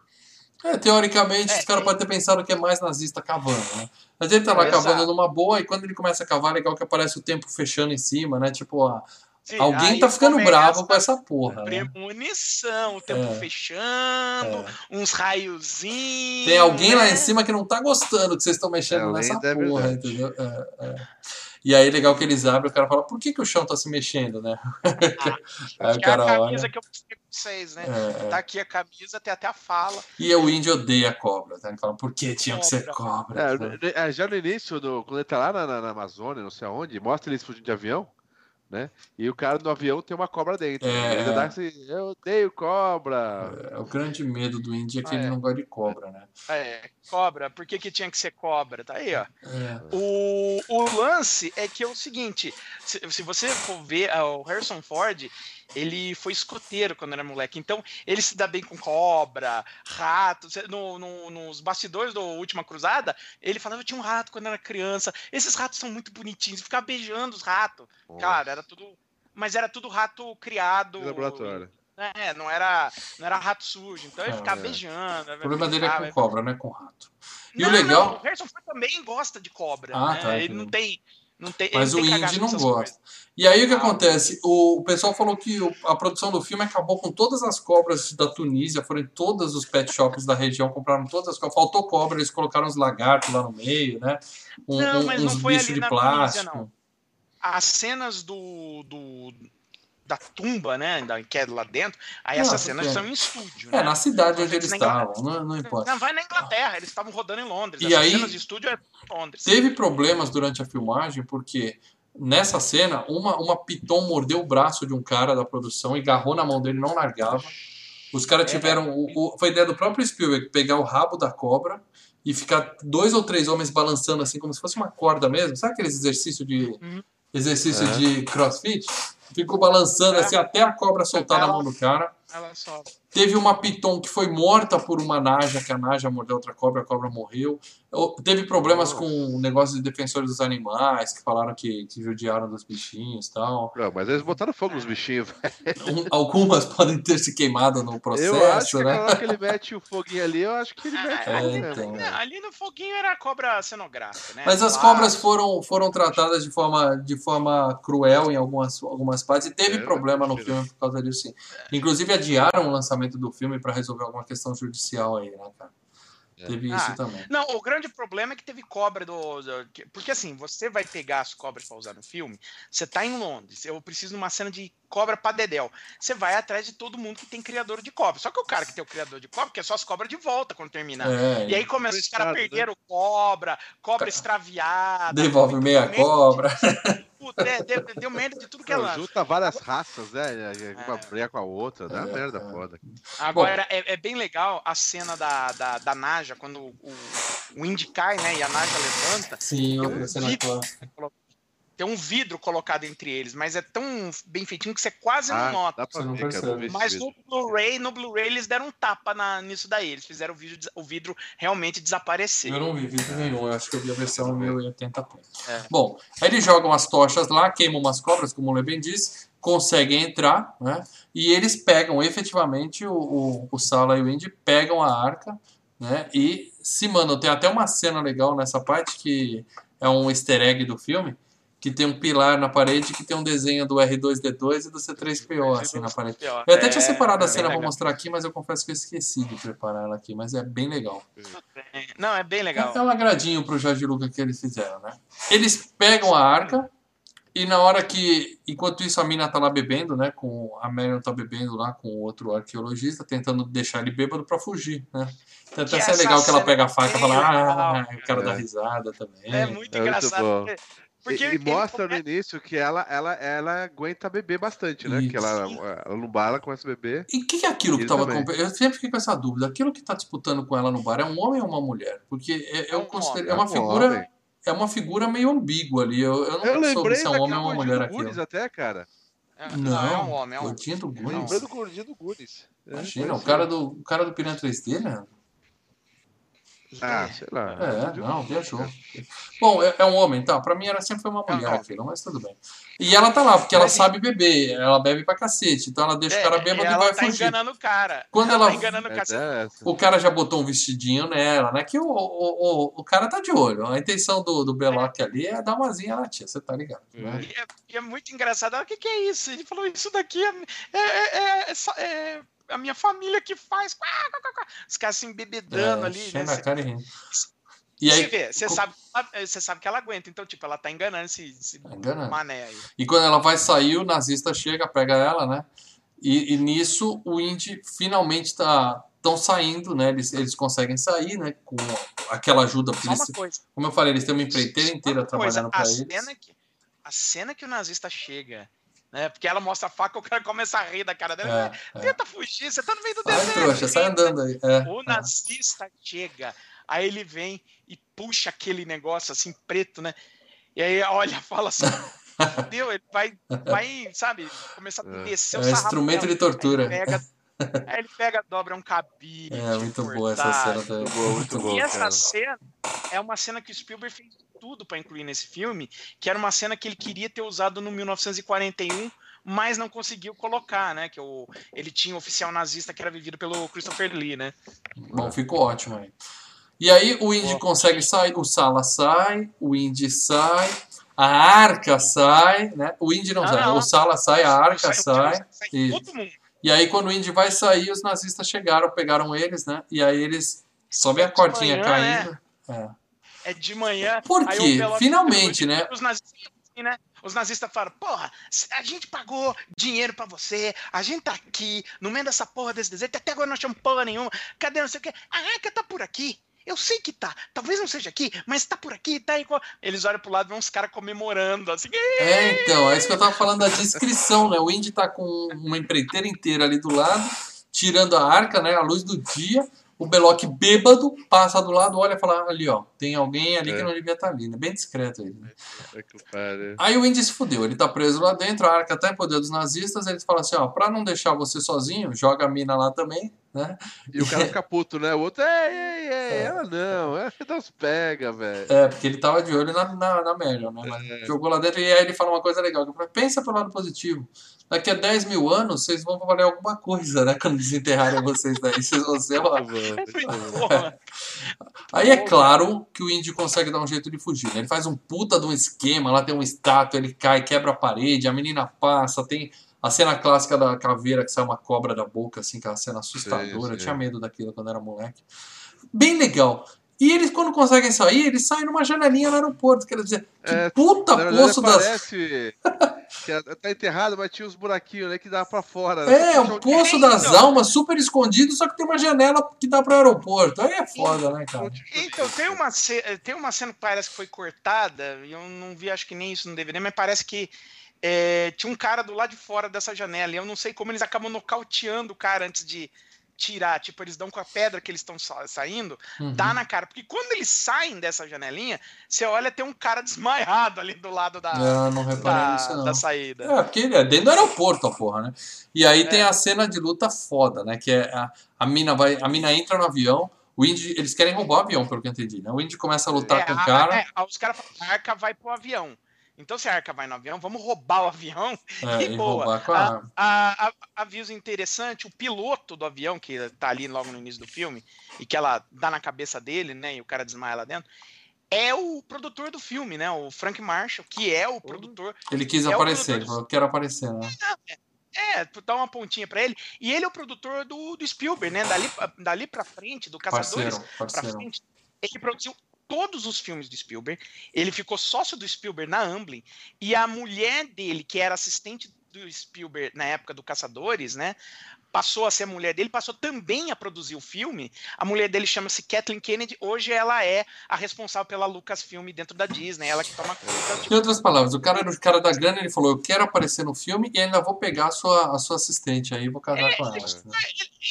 É, teoricamente, É, os caras tem- podem ter pensado que é mais nazista cavando, né? Mas ele tá lá É, cavando exato. numa boa, e quando ele começa a cavar, é legal que aparece o tempo fechando em cima, né? Tipo, a- Sim, alguém tá ficando bravo com essa porra, a né? Premonição, o tempo É. fechando, É. uns raiozinhos. Tem alguém lá né? em cima que não tá gostando que vocês estão mexendo É, nessa porra, entendeu? É, é. E aí, legal que eles abrem, o cara fala, por que, que o chão tá se mexendo, né? aí o Que é a cara camisa olha. que eu mostrei pra vocês, né? é, é. Tá aqui a camisa, tem até a fala. E o índio odeia cobra, tá? Ele fala, por que tinha que ser Cobra. cobra? É, né? é, já no início, do- quando ele tá lá na, na- na Amazônia, não sei aonde, mostra eles fugindo de avião, né? E o cara do avião tem uma cobra dentro. É. Ele dá eu odeio cobra. É, o grande medo do índio é que Ah, ele é. não gosta de cobra, né? É, cobra. Por que, que tinha que ser cobra? Tá aí, ó. É. O, o lance é que é o seguinte: se, se você for ver, ah, o Harrison Ford, ele foi escoteiro quando era moleque. Então, ele se dá bem com cobra, rato. No, no- nos bastidores do Última Cruzada, ele falava: eu tinha um rato quando era criança. Esses ratos são muito bonitinhos. Ficava beijando os ratos. Cara, era tudo. Mas era tudo rato criado. De laboratório. É, não era, não era rato sujo. Então ele Ah, ficava é. beijando. O problema dele é com cobra, não é com rato. E o não, legal- Não, o Harrison Ford também gosta de cobra. Ah, né? tá, Ele entendi. não tem. Não tem Mas o indie não gosta. coisas. E aí o que Ah, acontece? O, o pessoal falou que o- a produção do filme acabou com todas as cobras da Tunísia, foram em todos os pet shops da região, compraram todas as cobras. Faltou cobra, eles colocaram os lagartos lá no meio, né? Um- Não, um- mas uns não foi bichos de na Tunísia, plástico. não. As cenas do. do da tumba, né? Da, que é lá dentro, aí Não, essas cenas porque- são em estúdio. É, né? na cidade onde eles estavam, não, não importa. Não, vai na Inglaterra, eles estavam rodando em Londres. E Essas aí- cenas de estúdio é em Londres. Teve problemas durante a filmagem, porque nessa cena, uma, uma piton mordeu o braço de um cara da produção e agarrou na mão dele e não largava. Os caras É. tiveram. O, o- foi ideia do próprio Spielberg pegar o rabo da cobra e ficar dois ou três homens balançando assim, como se fosse uma corda mesmo. Sabe aqueles exercícios de. Uhum. Exercício É. de crossfit? Ficou balançando assim até a cobra soltar na Ela- mão do cara. Ela só. Teve uma piton que foi morta por uma naja, que a naja mordeu outra cobra, a cobra morreu. Teve problemas com o negócio de defensores dos animais, que falaram que, que judiaram dos bichinhos e tal. Não, mas eles botaram fogo nos bichinhos. Um- algumas podem ter se queimado no eu acho processo, que né? aquela hora que ele mete o foguinho ali, eu acho que ele mete É, fogo então. ali no foguinho era cobra cenográfica, né? Mas as cobras foram, foram tratadas de forma, de forma cruel em algumas, algumas partes e teve É, problema no filme por causa disso, sim. Inclusive adiaram o lançamento do filme para resolver alguma questão judicial aí, né, cara? É. Teve isso Ah, também. Não, o grande problema é que teve cobra do. do- que- porque assim, você vai pegar as cobras pra usar no filme, você tá em Londres, eu preciso de uma cena de cobra pra Dedel. Você vai atrás de todo mundo que tem criador de cobra. Só que o cara que tem o criador de cobra quer só as cobras de volta quando terminar. É, E aí começa, os caras né? perderam cobra, cobra extraviada. devolve meia cobra. Puta, é, deu, deu merda de tudo que é Não, lance. junta várias raças, né? Uma É. briga com a outra, dá É, merda é. foda. Agora, é, é bem legal a cena da, da, da Naja, quando o, o Indy cai, né, e a Naja levanta, Sim, cena vidro. clássica. Tem um vidro colocado entre eles, mas é tão bem feitinho que você quase não Ah, nota. dá pra Você não ver, eu vi esse Mas no Blu-ray, no Blu-ray eles deram um tapa na, nisso daí. Eles fizeram o o vidro realmente desaparecer. Eu não vi vídeo nenhum, eu acho que eu vi a versão 1080p. É. Bom, aí eles jogam as tochas lá, queimam umas cobras, como o Le bem disse, conseguem entrar, né? E eles pegam efetivamente o, o, o Sala e o Indy pegam a arca, né? E se mandam. Tem até uma cena legal nessa parte que é um easter egg do filme. Que tem um pilar na parede que tem um desenho do R2D2 e do C3PO assim na parede. Eu até tinha separado a é cena bem pra legal. mostrar aqui, mas eu confesso que eu esqueci de preparar ela aqui. Mas é bem legal. Não, é bem legal. É um agradinho pro Jorge Lucas que eles fizeram, né? Eles pegam a arca e na hora que. Enquanto isso a mina tá lá bebendo, né? Com, a Marion tá bebendo lá com o outro arqueologista, tentando deixar ele bêbado pra fugir, né? Então até essa legal que ela cena pega a faca e fala, ah, legal. o cara dá É. risada também. É muito É muito engraçado. bom. Porque- e, e mostra come- no início que ela, ela, ela aguenta beber bastante, né? Isso. Que ela, ela no bar ela começa a beber. E o que, que é aquilo que tava. Eu sempre fiquei com essa dúvida. Aquilo que tá disputando com ela no bar é um homem ou uma mulher? Porque é, É eu um considero, homem. é uma É um figura. homem. É uma figura meio ambígua ali. Eu, eu não Eu soube lembrei se é um homem ou uma mulher. Goonies até, cara. É, Não, não, é um homem, é um homem. Gordinho do Goonies. lembrei do gordinho do Goonies. É, Imagina, o cara do, o cara do Piranha 3D, né? Ah, sei lá. É, não, viajou. Bom, é, é um homem, tá? Pra mim ela sempre foi uma mulher aquilo, mas tudo bem. E ela tá lá, porque ela sabe beber, ela bebe pra cacete, então ela deixa o cara bêbado e ela vai tá fugir. enganando o cara. Quando ela ela- tá enganando o cara. É essa. O cara já botou um vestidinho nela, né? Que o, o, o, o cara tá de olho. A intenção do, do Beloc ali é dar uma zinha na tia, você tá ligado? Né? E é, e é muito engraçado. Ela, O que, que é isso? Ele falou: Isso daqui é, é, é- é só- é a minha família que faz. Os caras se embebedando É, ali. Né? cara e. E Você aí, vê, você co- sabe, você sabe que ela aguenta. Então, tipo, ela tá enganando esse, esse Tá enganando. mané aí. E quando ela vai sair, o nazista chega, pega ela, né? E, e nisso o Indy finalmente tá estão saindo, né? Eles, eles conseguem sair, né? Com aquela ajuda. porque eles- coisa. como eu falei, eles têm uma empreiteira inteira trabalhando para eles. cena que A cena que o nazista chega, né? Porque ela mostra a faca, o cara começa a rir da cara dela. É, é. Tenta fugir, você tá no meio do deserto. trouxa, sai andando aí. É, O nazista chega, aí ele vem e puxa aquele negócio assim preto, né? E aí olha, fala assim, fudeu, ele vai, vai, sabe, começar a É. descer É o um sarrafo instrumento de tortura. Aí ele pega, aí ele pega, dobra um cabide. É, muito boa essa cena também. Muito boa, muito boa. E essa cara. cena é uma cena que o Spielberg fez tudo para incluir nesse filme, que era uma cena que ele queria ter usado no 1941, mas não conseguiu colocar, né? Que o, ele tinha um oficial nazista que era vivido pelo Christopher Lee, né? Bom, ficou ótimo aí. E aí o Indy consegue sair, o Sala sai, o Indy sai, a Arca sai, né? O Indy não Não, sai, não. o Sala sai, a Arca sai. sai e- todo mundo. E aí quando o Indy vai sair, os nazistas chegaram, pegaram eles, né? E aí eles só vê a De cordinha manhã, caindo. É. É de manhã. Por quê? Finalmente, né? Os nazistas, assim, né? Os nazistas falaram, porra, a gente pagou dinheiro pra você, a gente tá aqui, no meio dessa porra desse deserto, até agora não achamos porra nenhuma, cadê não sei o quê? A arca tá por aqui. Eu sei que tá, talvez não seja aqui, mas tá por aqui, tá aí. Eles olham pro lado e vê uns caras comemorando, assim. É, então, é isso que eu tava falando da descrição, né? O Indy tá com uma empreiteira inteira ali do lado, tirando a arca, né? A luz do dia. O Beloc bêbado passa do lado, olha e fala: ali, ó, tem alguém ali que É. não devia estar ali, né? Bem discreto aí. Né? É que Aí o Indy se fudeu, ele tá preso lá dentro, a arca tá em poder dos nazistas, eles falam assim: ó, pra não deixar você sozinho, joga a mina lá também, né? E o cara fica puto, né? O outro, ei, ei, ei, É. ela não, é que Deus pega, velho. É, porque ele tava de olho na, na, na Marion, né? Mas É. jogou lá dentro e aí ele fala uma coisa legal. que Pensa pelo lado positivo. Daqui a 10 mil anos, vocês vão valer alguma coisa, né? Quando desenterrarem vocês daí. Vocês vão ser. Porra. Aí é claro que o índio consegue dar um jeito de fugir. né? Ele faz um puta de um esquema, lá tem uma estátua, ele cai, quebra a parede, a menina passa, tem a cena clássica da caveira que sai uma cobra da boca, assim, que é uma cena assustadora. Sim, Eu tinha medo daquilo quando era moleque. Bem legal. E eles, quando conseguem sair, eles saem numa janelinha no aeroporto. Quer dizer, que É, puta poço das. parece que tá enterrado, mas tinha uns buraquinhos, né? Que dá pra fora. né? É, Só o o poço Então. das almas super escondido, só que tem uma janela que dá pro aeroporto. Aí é foda, né, cara? Então, tem uma, tem uma cena que parece que foi cortada, e eu não vi, acho que nem isso no DVD, mas parece que é, tinha um cara do lado de fora dessa janela, e eu não sei como eles acabam nocauteando o cara antes de tirar. Tipo, eles dão com a pedra que eles estão sa- saindo, Uhum. dá na cara. Porque quando eles saem dessa janelinha, você olha, tem um cara desmaiado ali do lado da, Ah, não da, nisso, não. da saída. É, porque ele é dentro do aeroporto, a porra, né? E aí É. tem a cena de luta foda, né? Que é a, a mina vai. A mina entra no avião, o Indy. Eles querem roubar o avião, pelo que eu entendi, né? O Indy começa a lutar É, com o cara. é, os caras falam, a arca vai pro avião. Então, se a arca vai no avião, vamos roubar o avião É, e e boa. roubar a A- a- aviso interessante, o piloto do avião, que tá ali logo no início do filme, e que ela dá na cabeça dele, né, e o cara desmaia lá dentro, é o produtor do filme, né, o Frank Marshall, que é o produtor, Ele quis é aparecer, falou, quero aparecer, né? é, dá uma pontinha pra ele, e ele é o produtor do, do Spielberg, né, dali, dali pra frente, do Caçadores, Parceiro, pra parceiro. frente, ele produziu todos os filmes do Spielberg, ele ficou sócio do Spielberg na Amblin, e a mulher dele, que era assistente do Spielberg na época do Caçadores, né, passou a ser a mulher dele, passou também a produzir o filme. A mulher dele chama-se Kathleen Kennedy, hoje ela é a responsável pela Lucasfilm dentro da Disney, ela que toma conta de Em outras palavras, o cara era o cara da grana, ele falou, eu quero aparecer no filme e ainda vou pegar a sua, a sua assistente aí, vou casar com ela.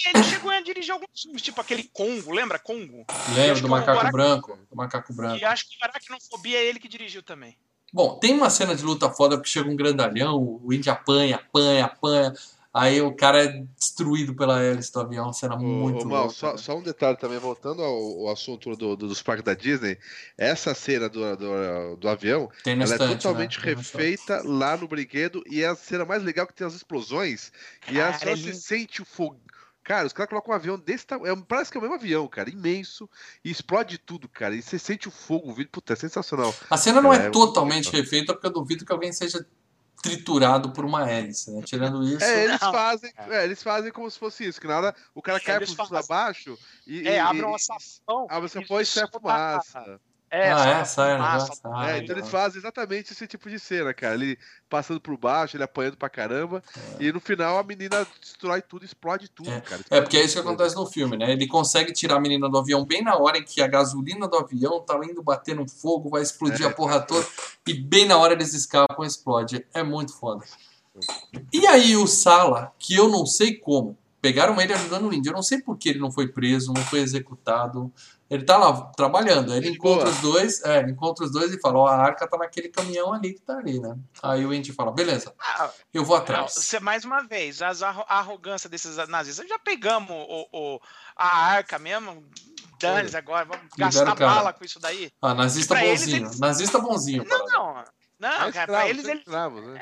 Ele chegou a dirigir alguns filmes, tipo aquele Congo, lembra Congo? Lembra acho do o macaco Barack- branco? Do macaco branco. E acho que Aracnofobia é ele que dirigiu também. Bom, tem uma cena de luta foda porque chega um grandalhão, o Indy apanha, apanha, apanha. Aí o cara é destruído pela hélice do avião, cena Ô, muito ô, Mal, louca. só, só um detalhe também, voltando ao, ao assunto do, do- dos parques da Disney, essa cena do, do, do avião, ela é estante, totalmente né? No refeita lá no brinquedo e é a cena mais legal que tem as explosões e a Cara, só é se sente o fogo. Cara, os caras colocam um avião desse tamanho, parece que é o mesmo avião, cara, imenso, e explode tudo, cara, e você sente o fogo, o vídeo, puta, é sensacional. A cena não é, É, totalmente legal. refeita, porque eu duvido que alguém seja triturado por uma hélice, né? Tirando isso. É, eles Não. fazem, é, eles fazem como se fosse isso, que na hora o cara cai Eles por fazem. abaixo e, É, e, abre uma sapão. abre essa e põe e sai fumaça. É, ah, é? Sai, solta- Ah, É, então eles fazem exatamente esse tipo de cena, cara. Ele passando por baixo, ele apanhando pra caramba. E no final a menina destrói tudo, explode tudo, É. cara. É, porque é isso que acontece no filme, né? Ele consegue tirar a menina do avião bem na hora em que a gasolina do avião tá indo bater no fogo, vai explodir É. a porra toda, e bem na hora eles escapam e explode. É muito foda. E aí o Sala, que eu não sei como, pegaram ele ajudando o índio. Eu não sei por que ele não foi preso, não foi executado. Ele tá lá trabalhando. Ele encontra boa. os dois, é, ele encontra os dois e fala: Ó, a arca tá naquele caminhão ali que tá ali, né? Aí o Indy fala: beleza, Ah, eu vou Não, atrás. você, mais uma vez, as arro- a arrogância desses nazistas. Já pegamos o, o- a arca mesmo. Dane agora, vamos Libera gastar bala com isso daí. Ah, nazista pra eles, bonzinho. eles- Nazista bonzinho. Não, cara. não. Não, É cara, pra eles são ele escravos, né?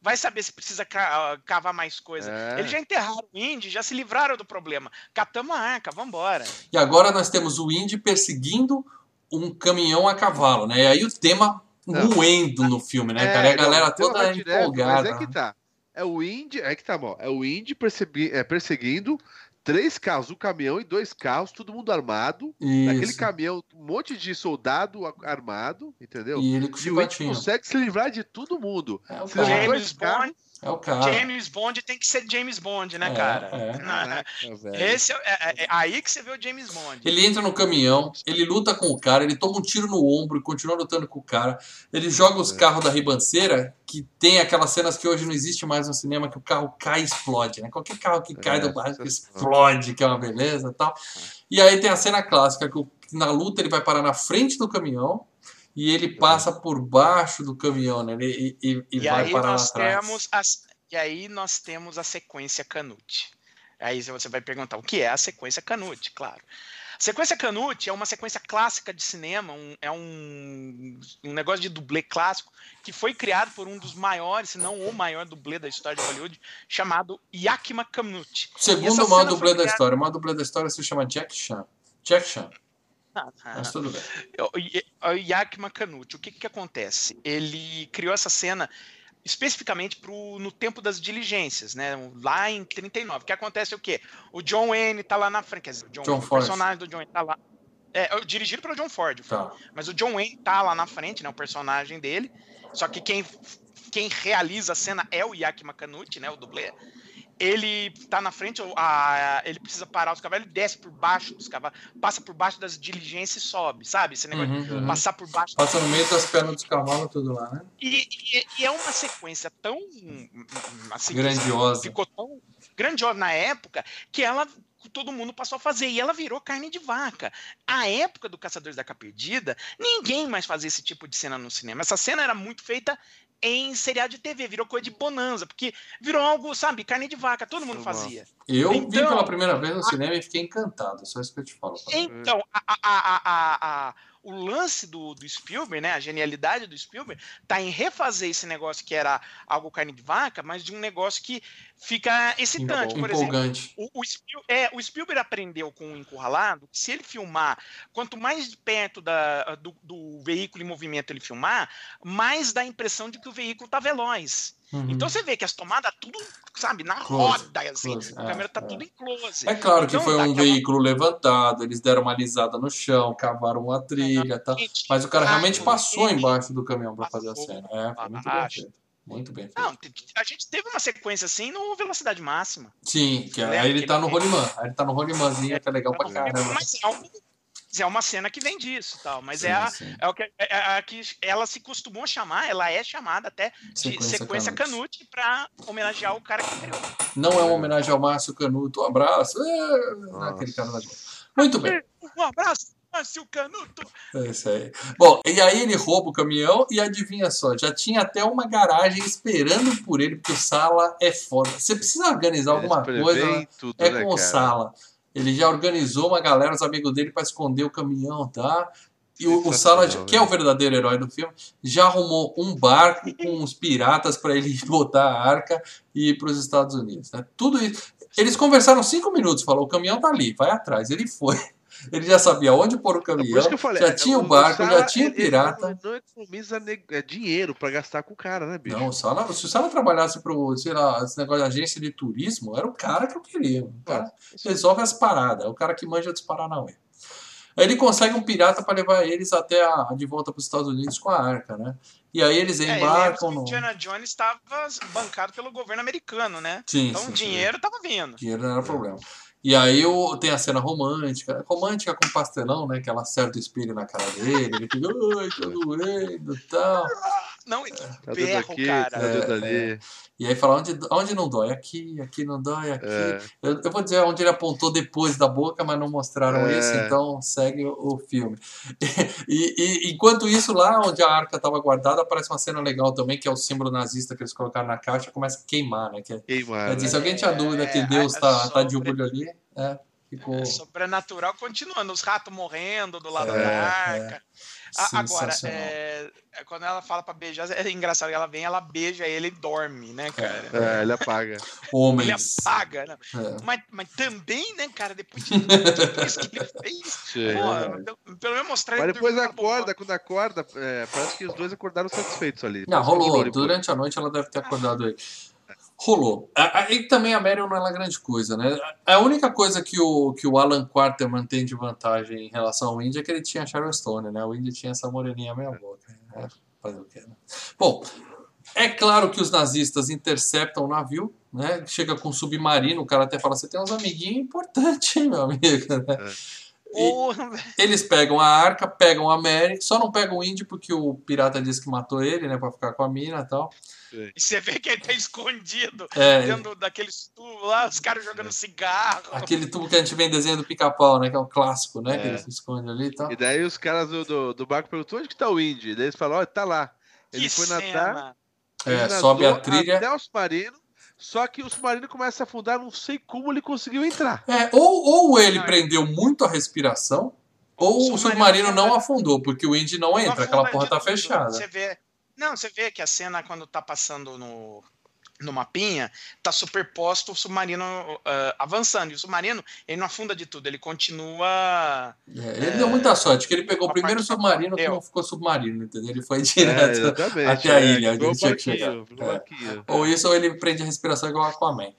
vai saber se precisa ca- cavar mais coisa. É. Eles já enterraram o Indy, já se livraram do problema. Catamos a arca, vambora. E agora nós temos o Indy perseguindo um caminhão a cavalo, né? E aí o tema Não. moendo no filme, né, cara? E a não, galera então toda direto, empolgada. Mas é que tá. É o Indy, é que tá bom. É o Indy é, perseguindo três carros, um caminhão e dois carros, todo mundo armado. Naquele Isso. caminhão, um monte de soldado armado, entendeu? E ele com o E o Indy consegue se livrar de todo mundo. É o Se James esse carro- É o cara. James Bond tem que ser James Bond, né, É, cara? é. Esse é, é- é aí que você vê o James Bond. Ele entra no caminhão, ele luta com o cara, ele toma um tiro no ombro e continua lutando com o cara. Ele joga os É. carros da ribanceira, que tem aquelas cenas que hoje não existe mais no cinema, que o carro cai e explode, né? Qualquer carro que cai É, do barco explode, que é uma beleza e tal. E aí tem a cena clássica, que na luta ele vai parar na frente do caminhão e ele passa por baixo do caminhão, né? Ele, e, e- e vai aí parar nós lá atrás. as, e aí nós temos a sequência Canute. Aí você vai perguntar o que é a sequência Canute, claro. A sequência Canute é uma sequência clássica de cinema, um- é um, um negócio de dublê clássico que foi criado por um dos maiores, se não o maior dublê da história de Hollywood, chamado Yakima Canute. Segundo o maior dublê foi da história. O maior dublê da história se chama Jack Chan. Jack Chan, mas tudo bem. O I- o Yakima Canute, o que que acontece? Ele criou essa cena especificamente pro, no tempo das diligências, né? Lá em 39. O que acontece é o quê? O John Wayne tá lá na frente, quer dizer, o, John, John o personagem do John Wayne tá lá. É, dirigido pelo John Ford. Tá. mas o John Wayne tá lá na frente, né? O personagem dele. Só que quem, quem realiza a cena é o Yakima Canute, né? O dublê. Ele tá na frente, a- ele precisa parar os cavalos, ele desce por baixo dos cavalos, passa por baixo das diligências e sobe, sabe? Esse negócio Uhum, de uhum. passar por baixo. Passa no meio das pernas dos cavalos, tudo lá, né? E, e- e é uma sequência tão assim, Grandiosa. ficou tão grandiosa na época que ela todo mundo passou a fazer e ela virou carne de vaca. A época do Caçadores da Arca Perdida, ninguém mais fazia esse tipo de cena no cinema. Essa cena era muito feita em seriado de TV, virou coisa de bonanza, porque virou algo, sabe, carne de vaca, todo mundo fazia. Eu vi Então- pela primeira vez no cinema e fiquei encantado. Só isso que eu te falo. Então, a- a- a- a- a- o lance do, do Spielberg, né, a genialidade do Spielberg, tá em refazer esse negócio que era algo carne de vaca, mas de um negócio que fica excitante. Por exemplo, Empolgante. o, o, Spiel- é, o Spielberg aprendeu com o Encurralado que se ele filmar, quanto mais perto da, do, do veículo em movimento ele filmar, mais dá a impressão de que o veículo tá veloz. Uhum. Então você vê que as tomadas tudo, sabe, na Close, roda, assim, close, a é, câmera tá é. tudo em close. É claro que Então, foi dá um veículo levantado, eles deram uma alisada no chão, cavaram uma trilha e tal. Mas o cara realmente passou embaixo do caminhão para fazer a cena. É, foi muito bem embaixo. feito. Muito bem feito. Não, a gente teve uma sequência assim no velocidade máxima. Sim, que Lembra aí ele tá no rolimã. Aí ele tá no rolimãzinho, que é legal pra caramba. Mas é, um- é uma cena que vem disso, tal. Mas Sim, é, a, sim. é o que, é, é a que ela se costumou chamar, ela é chamada até de sequência, Canute para homenagear o cara que criou. Não é uma homenagem ao Márcio Canuto. Um abraço. É, aquele cara da. Muito bem. Um abraço. Márcio Canuto. É isso aí. Bom, e aí ele rouba o caminhão e adivinha só, já tinha até uma garagem esperando por ele, porque o Sala é foda. Você precisa organizar alguma coisa, preveem tudo, é né, com o cara? Sala. Ele já organizou uma galera, os amigos dele, pra esconder o caminhão, tá? E o, o Sala, que é o verdadeiro herói do filme, já arrumou um barco com uns piratas pra ele botar a arca e ir pros Estados Unidos. Né? Tudo isso. Eles conversaram cinco minutos, falou: o caminhão tá ali, vai atrás. Ele foi. Ele já sabia onde pôr o caminhão, eu falei, já é, tinha o barco, Sala, já tinha o ele- ele pirata. Não economiza ne- é, dinheiro pra gastar com o cara, né, bicho? Não, o Sala, se o Sala trabalhasse pro, sei lá, esse negócio de agência de turismo, era o cara que eu queria. O cara resolve as paradas, é o cara que manja dos Paranauê. Aí ele consegue um pirata para levar eles até a, de volta para os Estados Unidos com a arca, né? E aí eles É, embarcam o no. Indiana Jones estava bancado pelo governo americano, né? Sim, Então sim, o dinheiro estava vindo. Dinheiro não era problema. E aí o, tem a cena romântica, romântica com pastelão, né? Que ela acerta o espelho na cara dele, ele fica, ai, tá doendo e tal. Não, ele Tá berro, aqui, cara. tá dando ali. E aí fala, onde, onde não dói? Aqui, aqui não dói, aqui. É. Eu, eu vou dizer onde ele apontou depois da boca, mas não mostraram É. isso, então segue o, o filme. E, e- enquanto isso, lá onde a arca estava guardada, aparece uma cena legal também, que é o símbolo nazista que eles colocaram na caixa, começa a queimar, né? Que é, Queimar, quer dizer, se né? alguém tinha dúvida que É, Deus é tá, tá de olho ali, é, ficou É, sobrenatural continuando, os ratos morrendo do lado É, da arca. Agora, é, é, quando ela fala pra beijar, é engraçado, ela vem, ela beija ele e dorme, né, cara? É, ele apaga. Ele Homens. apaga, né? É. Mas, mas também, né, cara, depois de tudo isso que ele fez, Sim. pô, pelo- pelo menos mostrar Mas ele depois acorda, quando acorda, é, parece que os dois acordaram satisfeitos ali. Não, rolou. Durante a noite ela deve ter acordado aí. Rolou. Aí também a Meryl não é grande coisa, né? A única coisa que o, que o Alan Quarterman tem de vantagem em relação ao Indy é que ele tinha a Sharon Stone, né? O Indy tinha essa moreninha meia boca. É, fazer o quê, né? Bom, é claro que os nazistas interceptam o navio, né? Chega com um submarino, o cara até fala, você tem uns amiguinhos importantes, hein, meu amigo? Né? E- Porra, eles pegam a arca, pegam a Mary, só não pegam o Indy porque o pirata disse que matou ele, né? Pra ficar com a mina e tal. E você vê que ele tá escondido É, dentro daqueles tubos lá, os caras jogando cigarro. aquele tubo que a gente vem em desenho do pica-pau, né? Que é um clássico, né? Que É. ele se esconde ali e tal. E daí os caras do, do, do barco perguntam onde que tá o Indy? Daí eles falam, ó, tá lá. Ele Que foi nadar, cena. ele É, nadou sobe a trilha. até o submarino, só que o submarino começa a afundar, não sei como ele conseguiu entrar. É, ou, ou ele Não, é- prendeu muito a respiração, ou o submarino submarino não entra- afundou, porque o Indy não entra, Não aquela porra tá tudo. fechada. Você vê, não, você vê que a cena quando tá passando no no mapinha, tá superposto o submarino ah, avançando. E o submarino, ele não afunda de tudo, ele continua. É, ele deu muita sorte, que ele pegou o primeiro submarino que não ficou submarino, entendeu? Ele foi É, direto. exatamente. até a é, ilha, onde tinha que chegar. É. Ou isso, ou ele prende a respiração igual o Aquaman.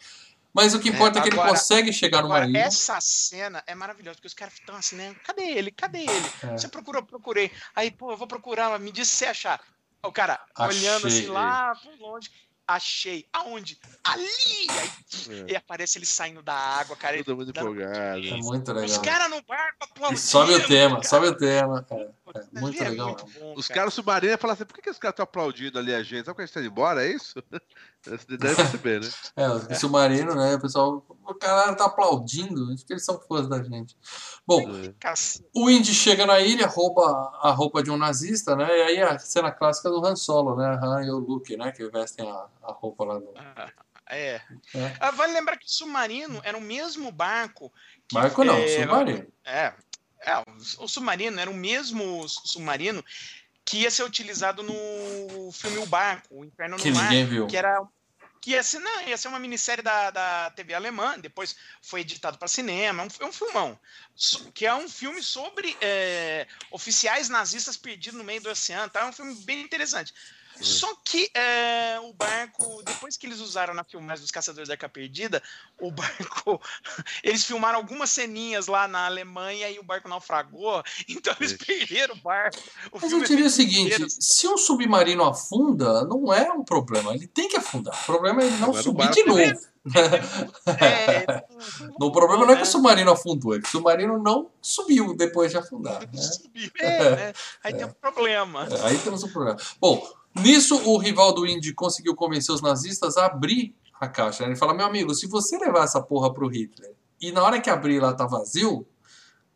Mas o que importa é, que ele consegue chegar numa Agora, ilha. essa cena é maravilhosa, porque os caras estão assim, né? Cadê ele? Cadê ele? É. Você procurou, procurei. Aí, pô, eu vou procurar, me diz se você achar. O cara Achei. olhando assim lá por longe. Achei. Aonde? Ali! Aí, É. E aparece ele saindo da água, cara. Tudo muito empolgado. É muito Os legal. caras no barco aplaudindo. sobe o tema, cara. sobe o tema. É, é muito legal. muito bom, Os cara. caras submarinos falam assim, por que, que os caras estão aplaudindo ali a gente? Sabe que a gente tá indo embora, é isso? Deve perceber, né? É, o submarino, né? O pessoal, o cara tá aplaudindo, acho que eles são fãs da gente. Bom, Cacete. o Indy chega na ilha, rouba a roupa de um nazista, né? E aí a cena clássica do Han Solo, né? Han e o Luke, né? Que vestem a, a roupa lá do. É. É. Ah, vale lembrar que o submarino era o mesmo barco. Que, Barco não, é, submarino. É, é o, o submarino era o mesmo submarino que ia ser utilizado no filme O Barco, O Inferno Que no Mar, ninguém viu. que era que ia ser, não, ia ser uma minissérie da, da TV alemã, depois foi editado para cinema, é um, é um filmão, que é um filme sobre é, oficiais nazistas perdidos no meio do oceano, tá? É um filme bem interessante. Só que é, o barco, depois que eles usaram na filmagem dos Caçadores da Arca Perdida, o barco, eles filmaram algumas ceninhas lá na Alemanha e o barco naufragou, então eles perderam o barco. O Mas eu diria é o seguinte: inteiro. se um submarino afunda, não é um problema. Ele tem que afundar. O problema é ele não Agora subir de novo. É, O problema não é que o submarino afundou, é que o submarino não subiu depois de afundar. né? Subiu, é, né? Aí tem um problema. É, Aí temos um problema. Bom, nisso o rival do Indy conseguiu convencer os nazistas a abrir a caixa. né? Ele fala: meu amigo, se você levar essa porra pro Hitler e na hora que abrir lá tá vazio,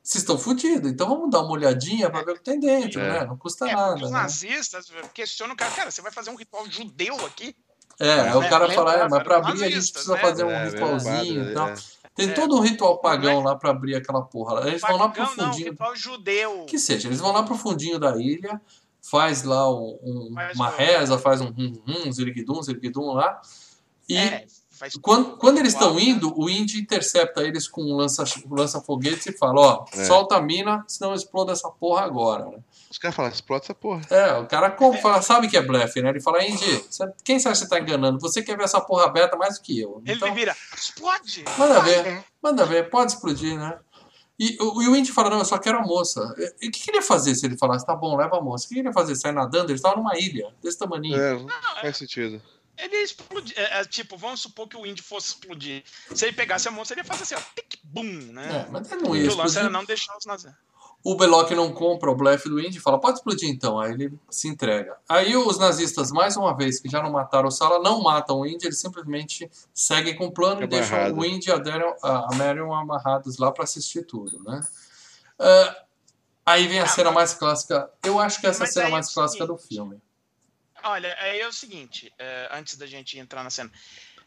vocês estão fodidos, então vamos dar uma olhadinha pra ver o que tem dentro, É. né? Não custa É, nada. os né? nazistas questionam o cara, cara, você vai fazer um ritual judeu aqui? É, aí o cara fala, é, mas pra Eram abrir a gente precisa né? fazer um É, mesmo ritualzinho e tal. é. Tem É. todo um ritual pagão é- lá pra abrir aquela porra. Eles vão lá pro Pagão, não, fundinho. ritual judeu. Que seja, eles vão lá pro fundinho da ilha, faz lá um- um- Faz uma reza, faz um hum, hum, ziriguidum, ziriguidum lá. E É, quando, quando eles estão né? indo, o Indy intercepta eles com um lança- lança-foguetes e fala: Ó, É. solta a mina, senão exploda essa porra agora. né? Os caras falam, explode essa porra. É, o cara como, fala, sabe que é blefe, né? Ele fala: Indy, quem que você tá enganando? Você quer ver essa porra aberta mais do que eu. Ele Então, vira, explode! manda ver, manda ver, pode explodir, né? E, o- e o Indy fala: Não, eu só quero a moça. E o que, que ele ia fazer se ele falasse: Tá bom, leva a moça? O que ele ia fazer? Sair nadando? Ele estava numa ilha, desse tamaninho. É, não faz sentido. Ele ia explodir. É, é, tipo, vamos supor que o Indy fosse explodir. Se ele pegasse a moça, ele ia fazer assim, ó, tic, bum, né? É, mas ele não ia e o lance explodir. era não deixar os nazistas. O Belloc não compra o blefe do Indy e fala, pode explodir então. Aí ele se entrega. Aí os nazistas, mais uma vez, que já não mataram o Sala, não matam o Indy, eles simplesmente seguem com o plano e deixam Amarrado. o Indy e a, Daryl, a Marion amarrados lá para assistir tudo, né? Ah, aí vem a Ah, cena mais clássica. Eu acho que essa é a cena mais é clássica do seguinte. filme. Olha, aí é o seguinte, é, antes da gente entrar na cena.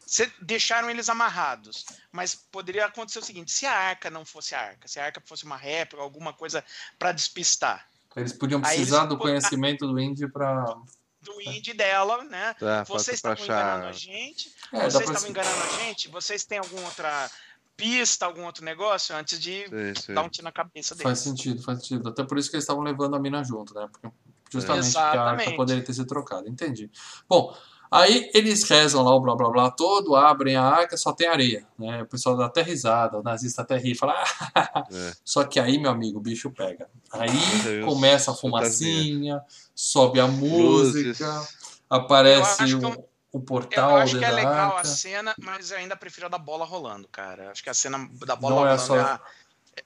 Cê- deixaram eles amarrados, mas poderia acontecer o seguinte: se a arca não fosse a arca, se a arca fosse uma réplica, alguma coisa pra despistar Eles podiam precisar eles do conhecimento do Indy para. do Indy dela, né? Tá, Vocês pra, estavam pra enganando a gente, É, vocês pra... estavam enganando a gente, vocês têm alguma outra pista, algum outro negócio antes de Sim, sim. dar um tiro na cabeça deles. Faz sentido, faz sentido. Até por isso que eles estavam levando a mina junto, né? Porque justamente porque a arca poderia ter sido trocada. Entendi. Bom, aí eles rezam lá o blá blá blá todo, abrem a arca, só tem areia. Né? O pessoal dá até risada, o nazista até ri, fala. "Ah". É. Só que aí, meu amigo, o bicho pega. Aí começa a fumacinha, sobe a Luzes. música, aparece Eu acho que o, eu- o Eu portal acho que é legal arca. a cena, mas eu ainda prefiro a da bola rolando, cara. Acho que a cena da bola Não é rolando só- é,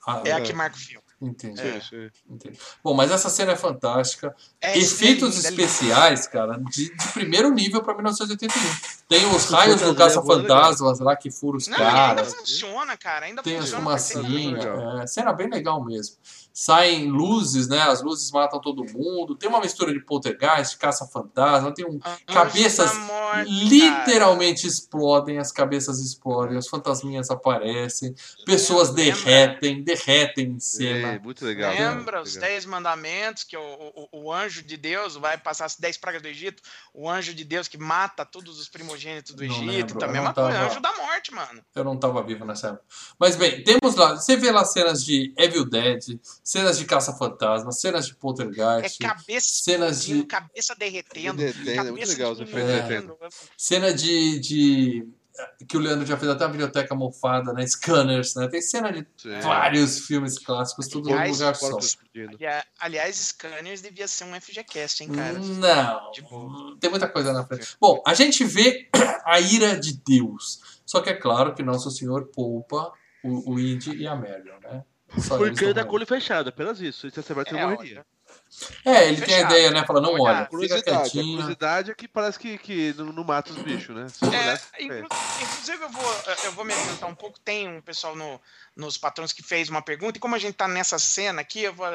a, é a que marca o filme. Entendi, Sim, sim. entendi. Bom, mas essa cena é fantástica. É, Efeitos é é lindo. especiais, cara, de, de primeiro nível pra 1981. Tem os Os raios do fantasmas caça-fantasmas lá que furam os Não, e ainda caras. funciona, cara. Ainda Tem as funciona. fumacinhas. legal. É, cena bem legal mesmo. Saem luzes, né? As luzes matam todo mundo. Tem uma mistura de poltergeist, caça-fantasma. Tem um. perfeitamente. cabeças Anjos da morte, Literalmente explodem, as cabeças explodem, os fantasminhas aparecem, pessoas Lembra? derretem, derretem em cena. muito legal. Lembra muito os legal. Dez Mandamentos, que o, o, o anjo de Deus vai passar as dez pragas do Egito? O anjo de Deus que mata todos os primogênitos do Não Egito lembro, também. É uma coisa, tava- anjo da morte, mano. Eu não estava vivo nessa época. Mas bem, temos lá, você vê lá cenas de Evil Dead, cenas de caça-fantasma, cenas de É poltergeist, cabeça cenas de cabeça derretendo. Derretendo, é muito cabeça legal derretendo. derretendo. cena de, de que o Leandro já fez até a biblioteca mofada, né? Scanners, né? Tem cena de Sim. vários filmes clássicos, tudo num Aliás, lugar só. Aliás, Scanners devia ser um FGCast, hein, cara? Não, Tipo- tem muita coisa na frente. Bom, a gente vê a ira de Deus. Só que é claro que Nosso Senhor poupa o, o Indy e a Marion, né? Porque ele não tá com o olho fechado, apenas isso. Se você vai ter É, morreria. É, ele tem a Fechado. ideia, né? Fala, não Olha, fica Curiosidade. A quietinho. curiosidade é que parece que, que não, não mata os bichos, né? É, inclu- é. inclusive eu vou, eu vou me adiantar um pouco. Tem um pessoal no, nos patrões que fez uma pergunta, e como a gente tá nessa cena aqui, eu vou,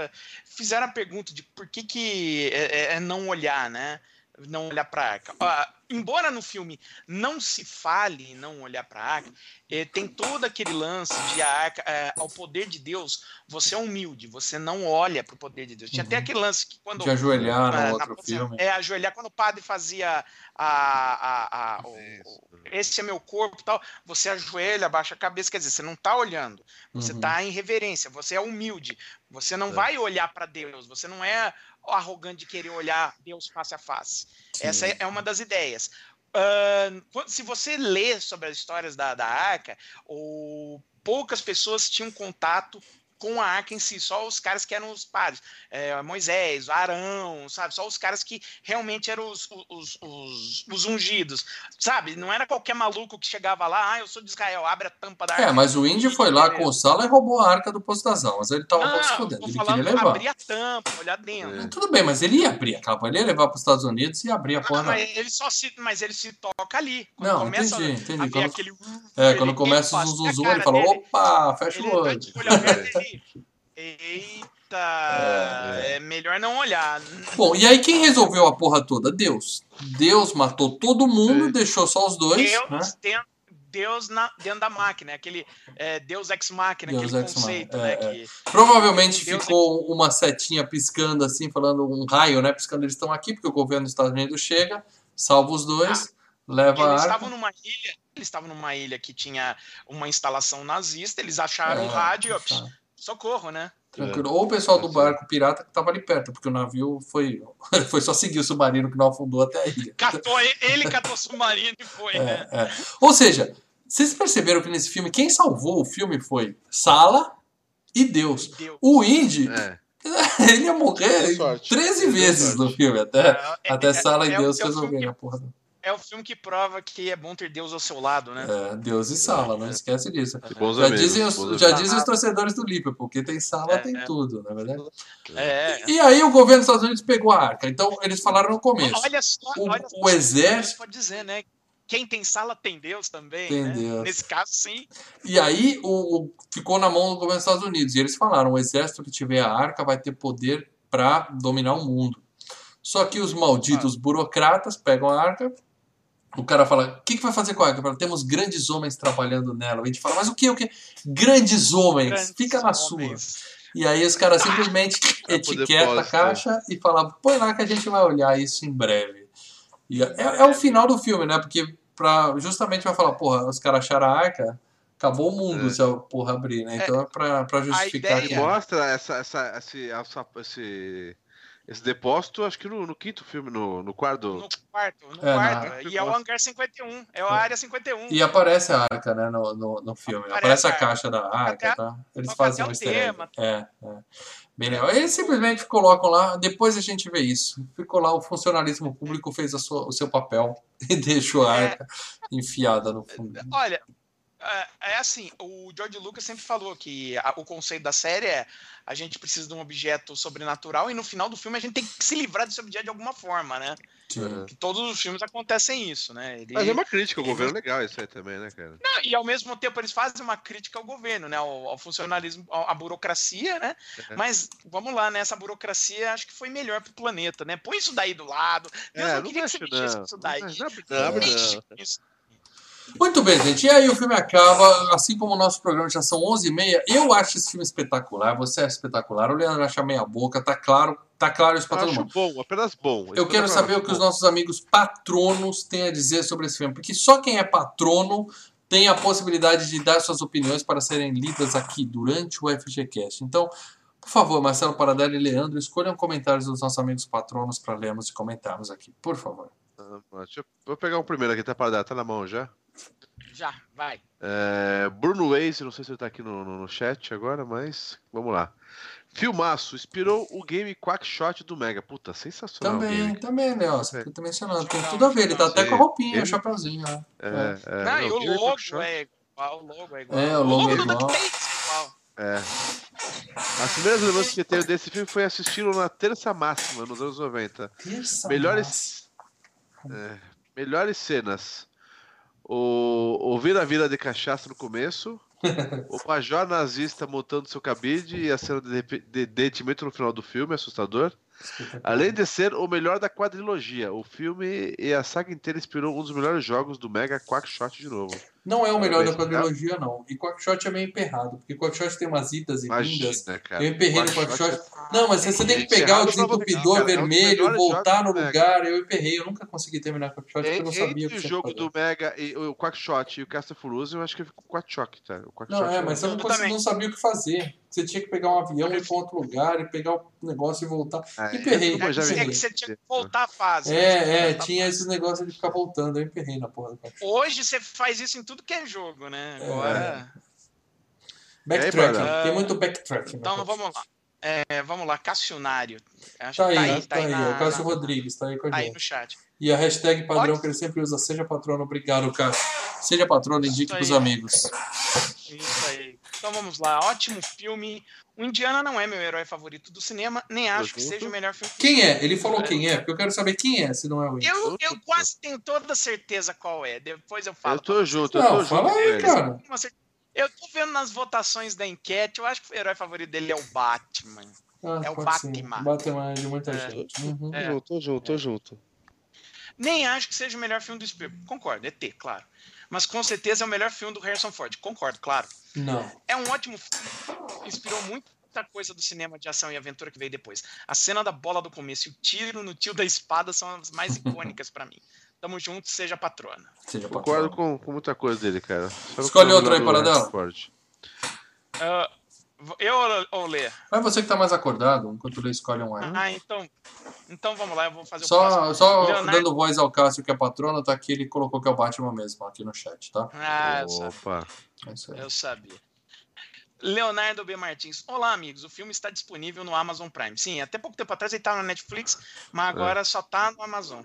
fizeram a pergunta de por que, que é, é- é não olhar, né? Não olhar pra arca. Ó, embora no filme não se fale não olhar pra arca, eh, tem todo aquele lance de a arca, eh, ao poder de Deus, você é humilde, você não olha pro poder de Deus. Tinha até Uhum. aquele lance que quando De ajoelhar na- no na outro posição- filme. É, ajoelhar quando o padre fazia a. a, a- o- o- esse é meu corpo e tal. Você ajoelha, abaixa a cabeça, quer dizer, você não tá olhando, você Uhum. tá em reverência, você é humilde, você não É. vai olhar para Deus, você não é arrogante de querer olhar Deus face a face. Sim. Essa é é uma das ideias. Ahn, quando- se você lê sobre as histórias da, da arca, ou poucas pessoas tinham contato com a arca em si, só os caras que eram os padres, é, Moisés, Arão, sabe? Só os caras que realmente eram os, os, os, os ungidos, sabe? Não era qualquer maluco que chegava lá, ah, eu sou de Israel, abre a tampa da arca. É, mas o Indy foi lá com o Sala e roubou a arca do Poço das Almas. Ele tava pouco se Não, fudendo, ele falando queria levar. abrir a tampa, olhar dentro. É. Tudo bem, mas ele ia abrir a capa, ele ia levar para os Estados Unidos e abrir a porra Ah, mas ele só se, mas ele se toca ali. Quando Não, começa entendi, a entendi. ver Quando- aquele. É, ele- quando ele começa o faz- zum, a zum, cara ele fala, dele, opa, fecha ele o tá olho. de olho aberto, ele, Eita, é. melhor não olhar. Bom, e aí quem resolveu a porra toda? Deus. Deus matou todo mundo, É. deixou só os dois. Deus, né? dentro, Deus na- dentro da máquina, aquele é, Deus ex máquina, Deus aquele ex conceito, né? é, que- Provavelmente Deus ficou uma setinha piscando assim, falando um raio, né? Piscando, eles estão aqui, porque o governo dos Estados Unidos chega, salva os dois, leva a Eles estavam numa ilha, eles estavam numa ilha que tinha uma instalação nazista, eles acharam É, um rádio, tá. Socorro, né? Tranquilo. Ou o pessoal do barco pirata que estava ali perto, porque o navio foi, foi só seguir o submarino que não afundou até a ilha. Catou, ele catou o submarino e foi, né? É, é. Ou seja, vocês perceberam que nesse filme, quem salvou o filme foi Sala e Deus. Deu. O Indy, É. ele ia morrer Deu sorte. 13 Deu vezes sorte. no filme, até, É, até é- Sala e é Deus é resolverem a porra. É o filme que prova que é bom ter Deus ao seu lado, né? É, Deus e Sala, não esquece disso. E bons Já amigos, dizem, os, bons já dizem os torcedores do Liverpool, porque tem Sala, É, tem é. tudo, na verdade. É. E aí o governo dos Estados Unidos pegou a arca. Então eles falaram no começo. Olha só, O- olha o exército- Pode dizer, né? Quem tem sala tem Deus também. Tem né? Deus. Nesse caso, sim. E aí o, o- ficou na mão do governo dos Estados Unidos. E eles falaram: o exército que tiver a arca vai ter poder para dominar o mundo. Só que os malditos Ah. burocratas pegam a arca. O cara fala: o que, que vai fazer com a arca? Fala, Temos grandes homens trabalhando nela. A gente fala: mas o que? O que? Grandes homens. Grandes Fica na homens. sua. E aí os caras simplesmente Pra poder etiquetam a caixa e falam: põe lá que a gente vai olhar isso em breve. E é, é o final do filme, né? Porque pra, justamente vai falar: porra, os caras acharam a arca. Acabou o mundo É. se a porra abrir, né? Então é pra, pra justificar ideia- que. Mostra essa, essa, esse, essa- esse, esse depósito, acho que no, no quinto filme, no, no quarto. No quarto, no É, quarto. na- E é o hangar 51. É a área 51. E aparece a arca, né, no, no, no filme. Aparece, Aparece a a caixa da arca, Até- tá? Eles fazem um o easter egg. tema. É, é. Bem legal. Eles simplesmente colocam lá, depois a gente vê isso. Ficou lá, o funcionalismo público fez a sua- o seu papel e deixou a É. arca enfiada no fundo. Olha, é, é assim, o George Lucas sempre falou que a- o conceito da série é a gente precisa de um objeto sobrenatural e no final do filme a gente tem que se livrar desse objeto de alguma forma, né? Sim. Que todos os filmes acontecem isso, né? Ele- Mas é uma crítica ao governo legal isso aí também, né, cara? Não, e ao mesmo tempo eles fazem uma crítica ao governo, né? Ao, ao funcionalismo, à burocracia, né? É. Mas vamos lá, né? Essa burocracia acho que foi melhor pro planeta, né? Põe isso daí do lado. Deus É, não não queria que você mexe, mexesse com isso daí. Não, não, não, não. Muito bem, gente. E aí o filme acaba, assim como o nosso programa já são 11h30. Eu acho esse filme espetacular, você acha espetacular. O Leandro acha meia boca, tá claro, tá claro isso pra todo mundo. bom, apenas bom. Eu quero saber o que os nossos amigos patronos têm a dizer sobre esse filme, porque só quem é patrono tem a possibilidade de dar suas opiniões para serem lidas aqui durante o FGCast. Então, por favor, Marcelo Paradelli e Leandro, escolham comentários dos nossos amigos patronos para lermos e comentarmos aqui, por favor. Ah, eu, vou pegar o primeiro aqui, tá para dar, tá na mão já. Já, vai. É, Bruno Waze, não sei se ele tá aqui no, no- no chat agora, mas vamos lá. Filmaço, inspirou o game Quackshot do Mega. Puta, sensacional. o Também, game. também, Léo, você tá mencionando, tem tudo a ver, ele tá até com a roupinha, o chapeuzinho, né? É, é, não, não, e o o game logo é igual, o logo é igual. É, o logo é do igual. DuckTales é igual. É. As primeiras lembranças que eu tenho desse filme foi assisti-lo na terça máxima, nos anos 90. Terça Melhores, é, melhores cenas. O, o Vira Vira de cachaça no começo. o Major nazista montando seu cabide e a cena de, depe- de dentimento no final do filme, assustador. Além de ser o melhor da quadrilogia, o filme e a saga inteira inspirou um dos melhores jogos do Mega Quackshot de novo. Não é o melhor da quadrilogia, não. E Quackshot é meio emperrado, porque Quackshot tem umas idas e vindas. Eu emperrei no Quackshot Quackshot. Não, mas você tem que pegar o desentupidor. É vermelho, melhores voltar no lugar. Eu emperrei, eu nunca consegui terminar Quackshot porque eu não Entre sabia o que o jogo do Mega e o Quackshot e o Castle Furioso, eu acho que ficou Quackshot, tá? O Quackshot Não, é, mas você não, não sabia o que fazer. Você tinha que pegar um avião e ir para outro lugar e pegar o negócio e voltar. É, emperrei, É, é que você tinha que voltar a fase. É, é, tinha esses negócios de ficar voltando. Eu emperrei na porra do Quackshot. Hoje você faz isso em tudo que é jogo, né? Agora. Backtracking, Bárbara? tem muito backtracking. né, Então vamos lá. É, vamos lá, Cassionário. Acho Tá que aí, tá aí. na- é o Cássio na- Rodrigues, tá aí com a tá aí gente. no chat. E a hashtag padrão Pode- que ele sempre usa, seja patrono, obrigado, Cássio. Seja patrono, indique aí. pros amigos. Isso aí. Então vamos lá, ótimo filme. O Indiana não é meu herói favorito do cinema, nem acho que seja o melhor filme. Quem é? Ele falou quem é, porque eu quero saber quem é, se não é o Will. Eu, eu quase tenho toda certeza qual é. Depois eu falo. Eu tô junto, eu Não, tô junto fala aí, cara. Eu tô vendo nas votações da enquete, eu acho que o herói favorito dele é o Batman. Ah, É o ser. Batman. Batman é de muita É. gente. Uhum. Tô junto, tô junto, tô junto. Nem acho que seja o melhor filme do Spielberg. Concordo, é T, claro. Mas com certeza é o melhor filme do Harrison Ford. Concordo, claro. Não. É um ótimo filme. Inspirou muita coisa do cinema de ação e aventura que veio depois. A cena da bola do começo e o tiro no tio da espada são as mais icônicas pra mim. Tamo junto, seja patrona. Seja Concordo patrão. com, com muita coisa dele, cara. Só Escolhe outro aí, Paradão. Ah, eu ou Lê? Mas você que tá mais acordado, enquanto o Lê escolhe um aí. Ah, então. Então vamos lá, eu vou fazer o próximo. Só, só Leonardo- dando voz ao Cássio, que é patrono, tá aqui, ele colocou que é o Batman mesmo, aqui no chat, tá? Ah, eu sabia. Opa. É isso aí. Eu sabia. Leonardo B. Martins. Olá, amigos. O filme está disponível no Amazon Prime. Sim, até pouco tempo atrás ele estava na Netflix, mas agora só tá no Amazon.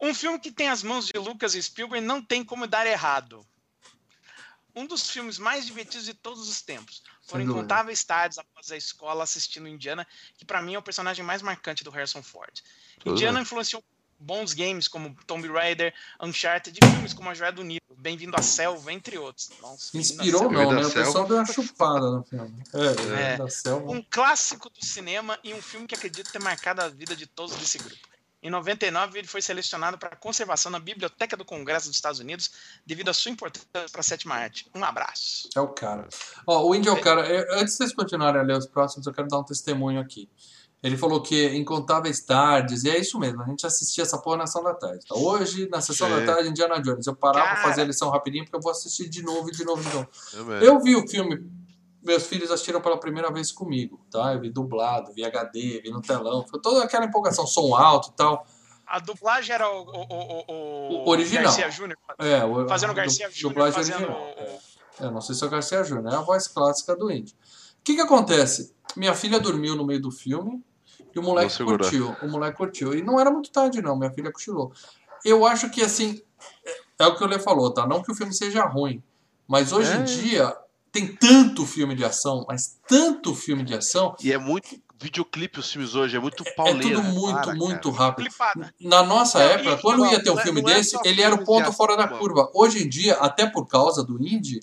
Um filme que tem as mãos de Lucas e Spielberg não tem como dar errado. Um dos filmes mais divertidos de todos os tempos. Foram incontáveis tardes após a escola assistindo Indiana, que para mim é o personagem mais marcante do Harrison Ford. Tudo Indiana bem. influenciou bons games como Tomb Raider, Uncharted e filmes como A Joia do Nilo, Bem-vindo à Selva, entre outros. Nossa, Inspirou não, né? O pessoal deu uma chupada no filme. É, É. é. da selva. Um clássico do cinema e um filme que acredito ter marcado a vida de todos desse grupo. Em 99, ele foi selecionado para conservação na Biblioteca do Congresso dos Estados Unidos devido à sua importância para a sétima arte. Um abraço. É o cara. Ó, o Indy é o cara. é, Antes de vocês continuarem a ler os próximos, eu quero dar um testemunho aqui. Ele falou que incontáveis tardes, e é isso mesmo, a gente assistia essa porra na sessão da tarde. tá? Hoje, na sessão Sim. da tarde, Indiana Jones. Eu parava pra Cara. fazer a lição rapidinho, porque eu vou assistir de novo e de novo e de novo. Eu. Eu vi o filme, meus filhos assistiram pela primeira vez comigo, tá? Eu vi dublado, vi HD, vi no telão, foi toda aquela empolgação, som alto e tal. A dublagem era o, o, o, o- original. Garcia Júnior É, o, fazendo o a Garcia Júnior dublagem fazendo original, o- é. Eu não sei se é o Garcia Júnior, é a voz clássica do Indy. O que que acontece? Minha filha dormiu no meio do filme e o moleque curtiu. O moleque curtiu. E não era muito tarde, não. Minha filha cochilou. Eu acho que, assim, é- é o que o Lê falou, tá? Não que o filme seja ruim, mas hoje em É. dia tem tanto filme de ação, mas tanto filme de ação, E é muito videoclipe os filmes hoje, é muito é pauleira. tudo muito, para, muito cara. rápido. clipada. Na nossa Não, época, quando ia ter um é- filme é desse, ele era o ponto fora da curva. Hoje em dia, até por causa do indie,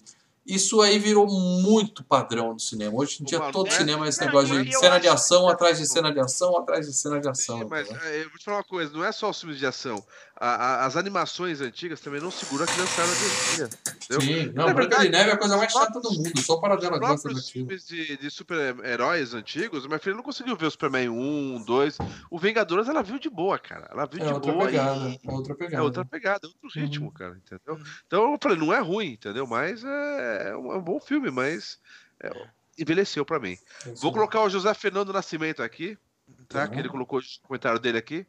isso aí virou muito padrão no cinema. Hoje em dia, todo é- cinema é esse negócio de cena de ação atrás de cena de ação atrás de cena de ação. Sim, mas é, eu vou te falar uma coisa, não é só os filmes de ação. A- a- as animações antigas também não seguram a criançada de hoje em dia. entendeu? Sim, não, Na Branca verdade, de Neve é a coisa mais os chata do mundo. Só para dela Os gosta daquilo. filmes de, de super-heróis antigos, minha filha não conseguiu ver o Superman 1, 2. O Vingadores ela viu de boa, cara. Ela viu É de outra boa pegada. e. É outra É pegada. outra pegada, é outro Uhum. ritmo, cara, entendeu? Então eu falei, não é ruim, entendeu? Mas é, é um, é bom filme, mas é, envelheceu pra mim. É Vou colocar o José Fernando Nascimento aqui, tá? Tá. Que ele colocou o comentário dele aqui.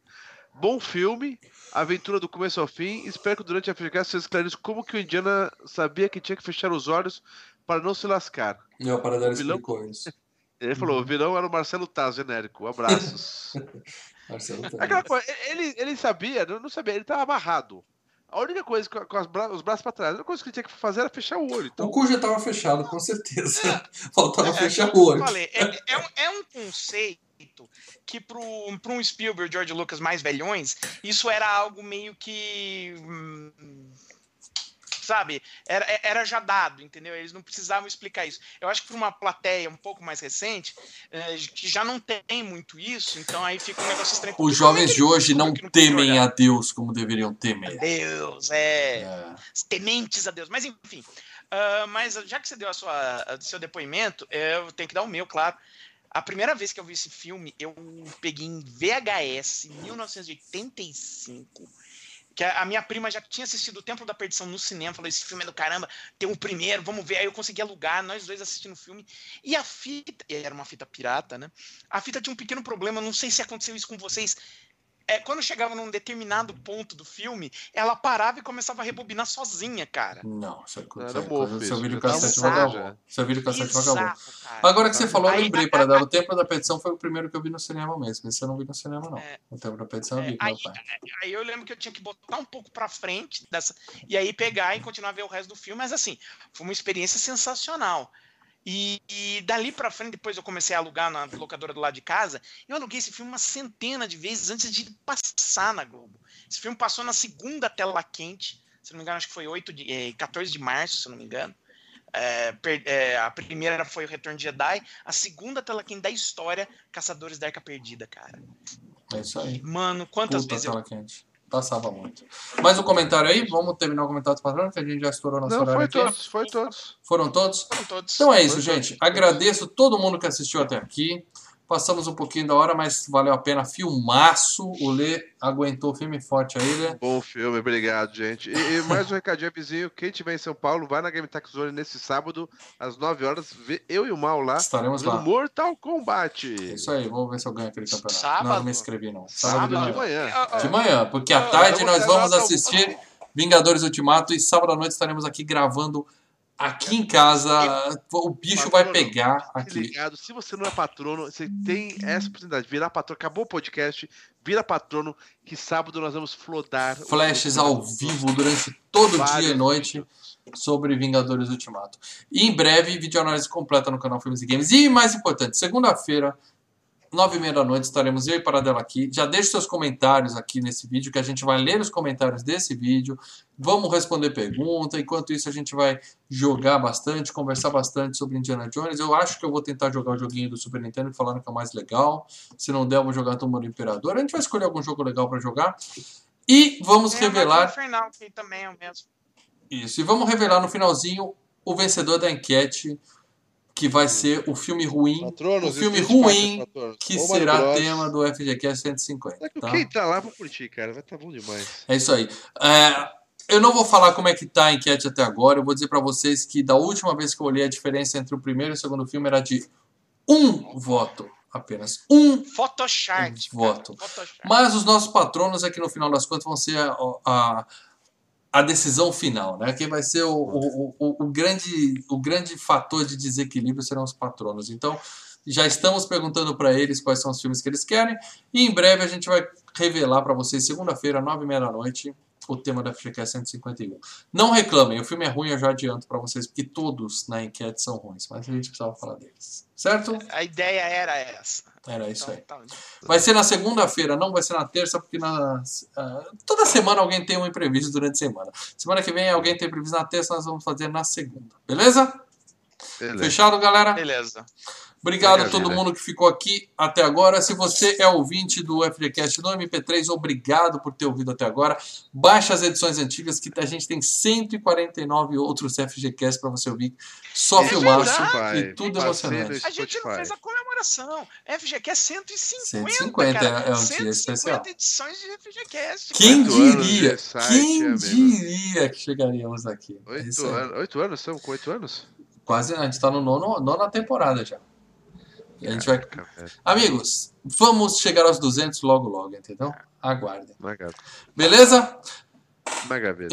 Bom filme, aventura do começo ao fim. Espero que durante a FGCast vocês esclareçam como que o Indiana sabia que tinha que fechar os olhos para não se lascar. É, o Paradela vilão- isso. Ele falou, o vilão era o Marcelo Taz, genérico. Abraços. Marcelo tá Aquela coisa, ele, ele sabia, não não sabia, ele tava amarrado. A única coisa com, com bra- os braços pra trás, a única coisa que ele tinha que fazer era fechar o olho. O Então, cu já estava fechado, com certeza. Faltava É, fechar como o olho. falei, é, é um, é um conceito que para um Spielberg, George Lucas mais velhões, isso era algo meio que. hum, Sabe? Era, era já dado, entendeu? Eles não precisavam explicar isso. Eu acho que para uma plateia um pouco mais recente, eh, que já não tem muito isso, então aí fica um negócio estranho. Os jovens de hoje não não temem a Deus como deveriam temer. Deus, é. É. tementes a Deus. Mas enfim, ah, mas já que você deu a sua, a- seu depoimento, eu tenho que dar o meu, claro. A primeira vez que eu vi esse filme, eu peguei em VHS, em 1985. Que a minha prima já tinha assistido o Templo da Perdição no cinema, falou: esse filme é do caramba, tem o primeiro, vamos ver. Aí eu consegui alugar, nós dois assistindo o filme. E a fita, era uma fita pirata, né? A fita tinha um pequeno problema, não sei se aconteceu isso com vocês. É, quando chegava num determinado ponto do filme, ela parava e começava a rebobinar sozinha, cara. Não, isso é coisa. Era isso é coisa- é isso, vídeo cassete vagabundo. é vídeo cassete vagabundo. Agora que você falou, eu lembrei, para dar o Templo da Petição foi o primeiro que eu vi no cinema mesmo. Esse eu não vi no cinema, não. É. O Templo da Petição eu vi É, com meu aí- pai. Aí eu lembro que eu tinha que botar um pouco pra frente dessa e aí pegar e continuar a ver o resto do filme, mas assim, foi uma experiência sensacional. E, e dali pra frente, depois eu comecei a alugar na locadora do lado de casa. Eu aluguei esse filme uma centena de vezes antes de passar na Globo. Esse filme passou na segunda tela quente, se não me engano, acho que foi 8 de, eh, 14 de março, se não me engano. é, per- é, a primeira foi o Retorno de Jedi, a segunda tela quente da história, Caçadores da Arca Perdida, cara. É isso aí. Mano, quantas Puta vezes eu tela quente. Passava muito. Mais um comentário aí? Vamos terminar o comentário dos patrões, que a gente já estourou nosso Não, horário foi aqui. todos, foi todos. Foram todos? foram todos? Então é isso, Foi gente. todos. Agradeço todo mundo que assistiu até aqui. Passamos um pouquinho da hora, mas valeu a pena. Filmaço. O Lê aguentou firme e forte aí, Lê. Bom filme, obrigado, gente. E, e mais um recadinho vizinho. Quem tiver em São Paulo, vai na Game Tech Zone nesse sábado, às 9 horas. Vê eu e o Mal lá. Estaremos No lá. Mortal Kombat. É isso aí, vamos ver se eu ganho aquele campeonato. Sábado? Não, não me inscrevi, não. Sábado Sábado, de manhã. Ó, ó, De manhã, porque à Ah, tarde vamos nós vamos assistir Vingadores Ultimato e sábado à noite estaremos aqui gravando aqui em casa. O bicho vai Patrono, pegar Fique aqui. ligado, se você não é patrono, você tem essa oportunidade de virar patrono. Acabou o podcast, vira patrono, que sábado nós vamos flodar. Flashes ao vivo durante todo vários dia e noite vídeos. sobre Vingadores Ultimato. E em breve, vídeo análise completa no canal Filmes e Games. E mais importante, segunda-feira, nove e meia da noite, estaremos eu e Paradela aqui. Já deixe seus comentários aqui nesse vídeo, que a gente vai ler os comentários desse vídeo. Vamos responder pergunta. Enquanto isso, a gente vai jogar bastante, conversar bastante sobre Indiana Jones. Eu acho que eu vou tentar jogar o joguinho do Super Nintendo, que falaram que é o mais legal. Se não der, eu vou jogar a Tumba do Imperador. A gente vai escolher algum jogo legal para jogar. E vamos a revelar Infernal, que também é o mesmo. isso. E vamos revelar no finalzinho o vencedor da enquete, que vai ser o filme ruim, Patronos, o filme ruim patronos. que Ô, será Bros. tema do FGCast 150. É que Tá? Quem tá lá, vou curtir, cara. Vai tá bom demais. É isso aí. É, eu não vou falar como é que tá a enquete até agora. Eu vou dizer para vocês que da última vez que eu olhei a diferença entre o primeiro e o segundo filme era de um voto apenas. Um Photoshart. Um voto. Cara, Photoshart. Mas os nossos patronos aqui no final das contas vão ser a, a, a decisão final, né? Quem vai ser o, o, o, o grande, o grande fator de desequilíbrio serão os patronos. Então, já estamos perguntando para eles quais são os filmes que eles querem e em breve a gente vai revelar para vocês, segunda-feira, nove e meia da noite, o tema da FGCast 151. Não reclamem, o filme é ruim, eu já adianto para vocês, porque todos na enquete são ruins, mas a gente precisava falar deles. Certo? A ideia era essa. Era isso Então, aí. tá. Vai ser na segunda-feira, não vai ser na terça, porque na, ah, toda semana alguém tem um imprevisto durante a semana. Semana que vem alguém tem imprevisto na terça, nós vamos fazer na segunda. Beleza? Beleza. Fechado, galera? Beleza. Obrigado a todo mundo que ficou aqui até agora. Se você é ouvinte do FGCast no MP3, obrigado por ter ouvido até agora. Baixe as edições antigas, que a gente tem 149 outros FGCast para você ouvir. Só É filmaço verdade. e tudo emocionante. A gente não fez a comemoração. FGQ é 150, 150 cara. é um dia 150 especial. edições de FGCast. Quem diria? site, Quem amigo. diria que chegaríamos aqui? É Oito aí. anos, oito anos? Estamos com oito anos? Quase, a gente está no nono, nona temporada já. A gente vai... Amigos, vamos chegar aos 200 logo logo, entendeu? Aguardem. Maga- Beleza?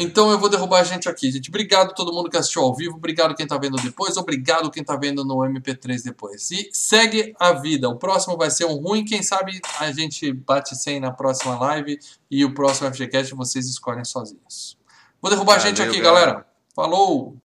Então eu vou derrubar a gente aqui, gente. Obrigado a todo mundo que assistiu ao vivo, obrigado quem tá vendo depois, obrigado quem tá vendo no MP3 depois. E segue a vida. O próximo vai ser um ruim, quem sabe a gente bate 100 na próxima live e o próximo FGCast vocês escolhem sozinhos. Vou derrubar a gente Valeu, aqui, galera. galera. Falou!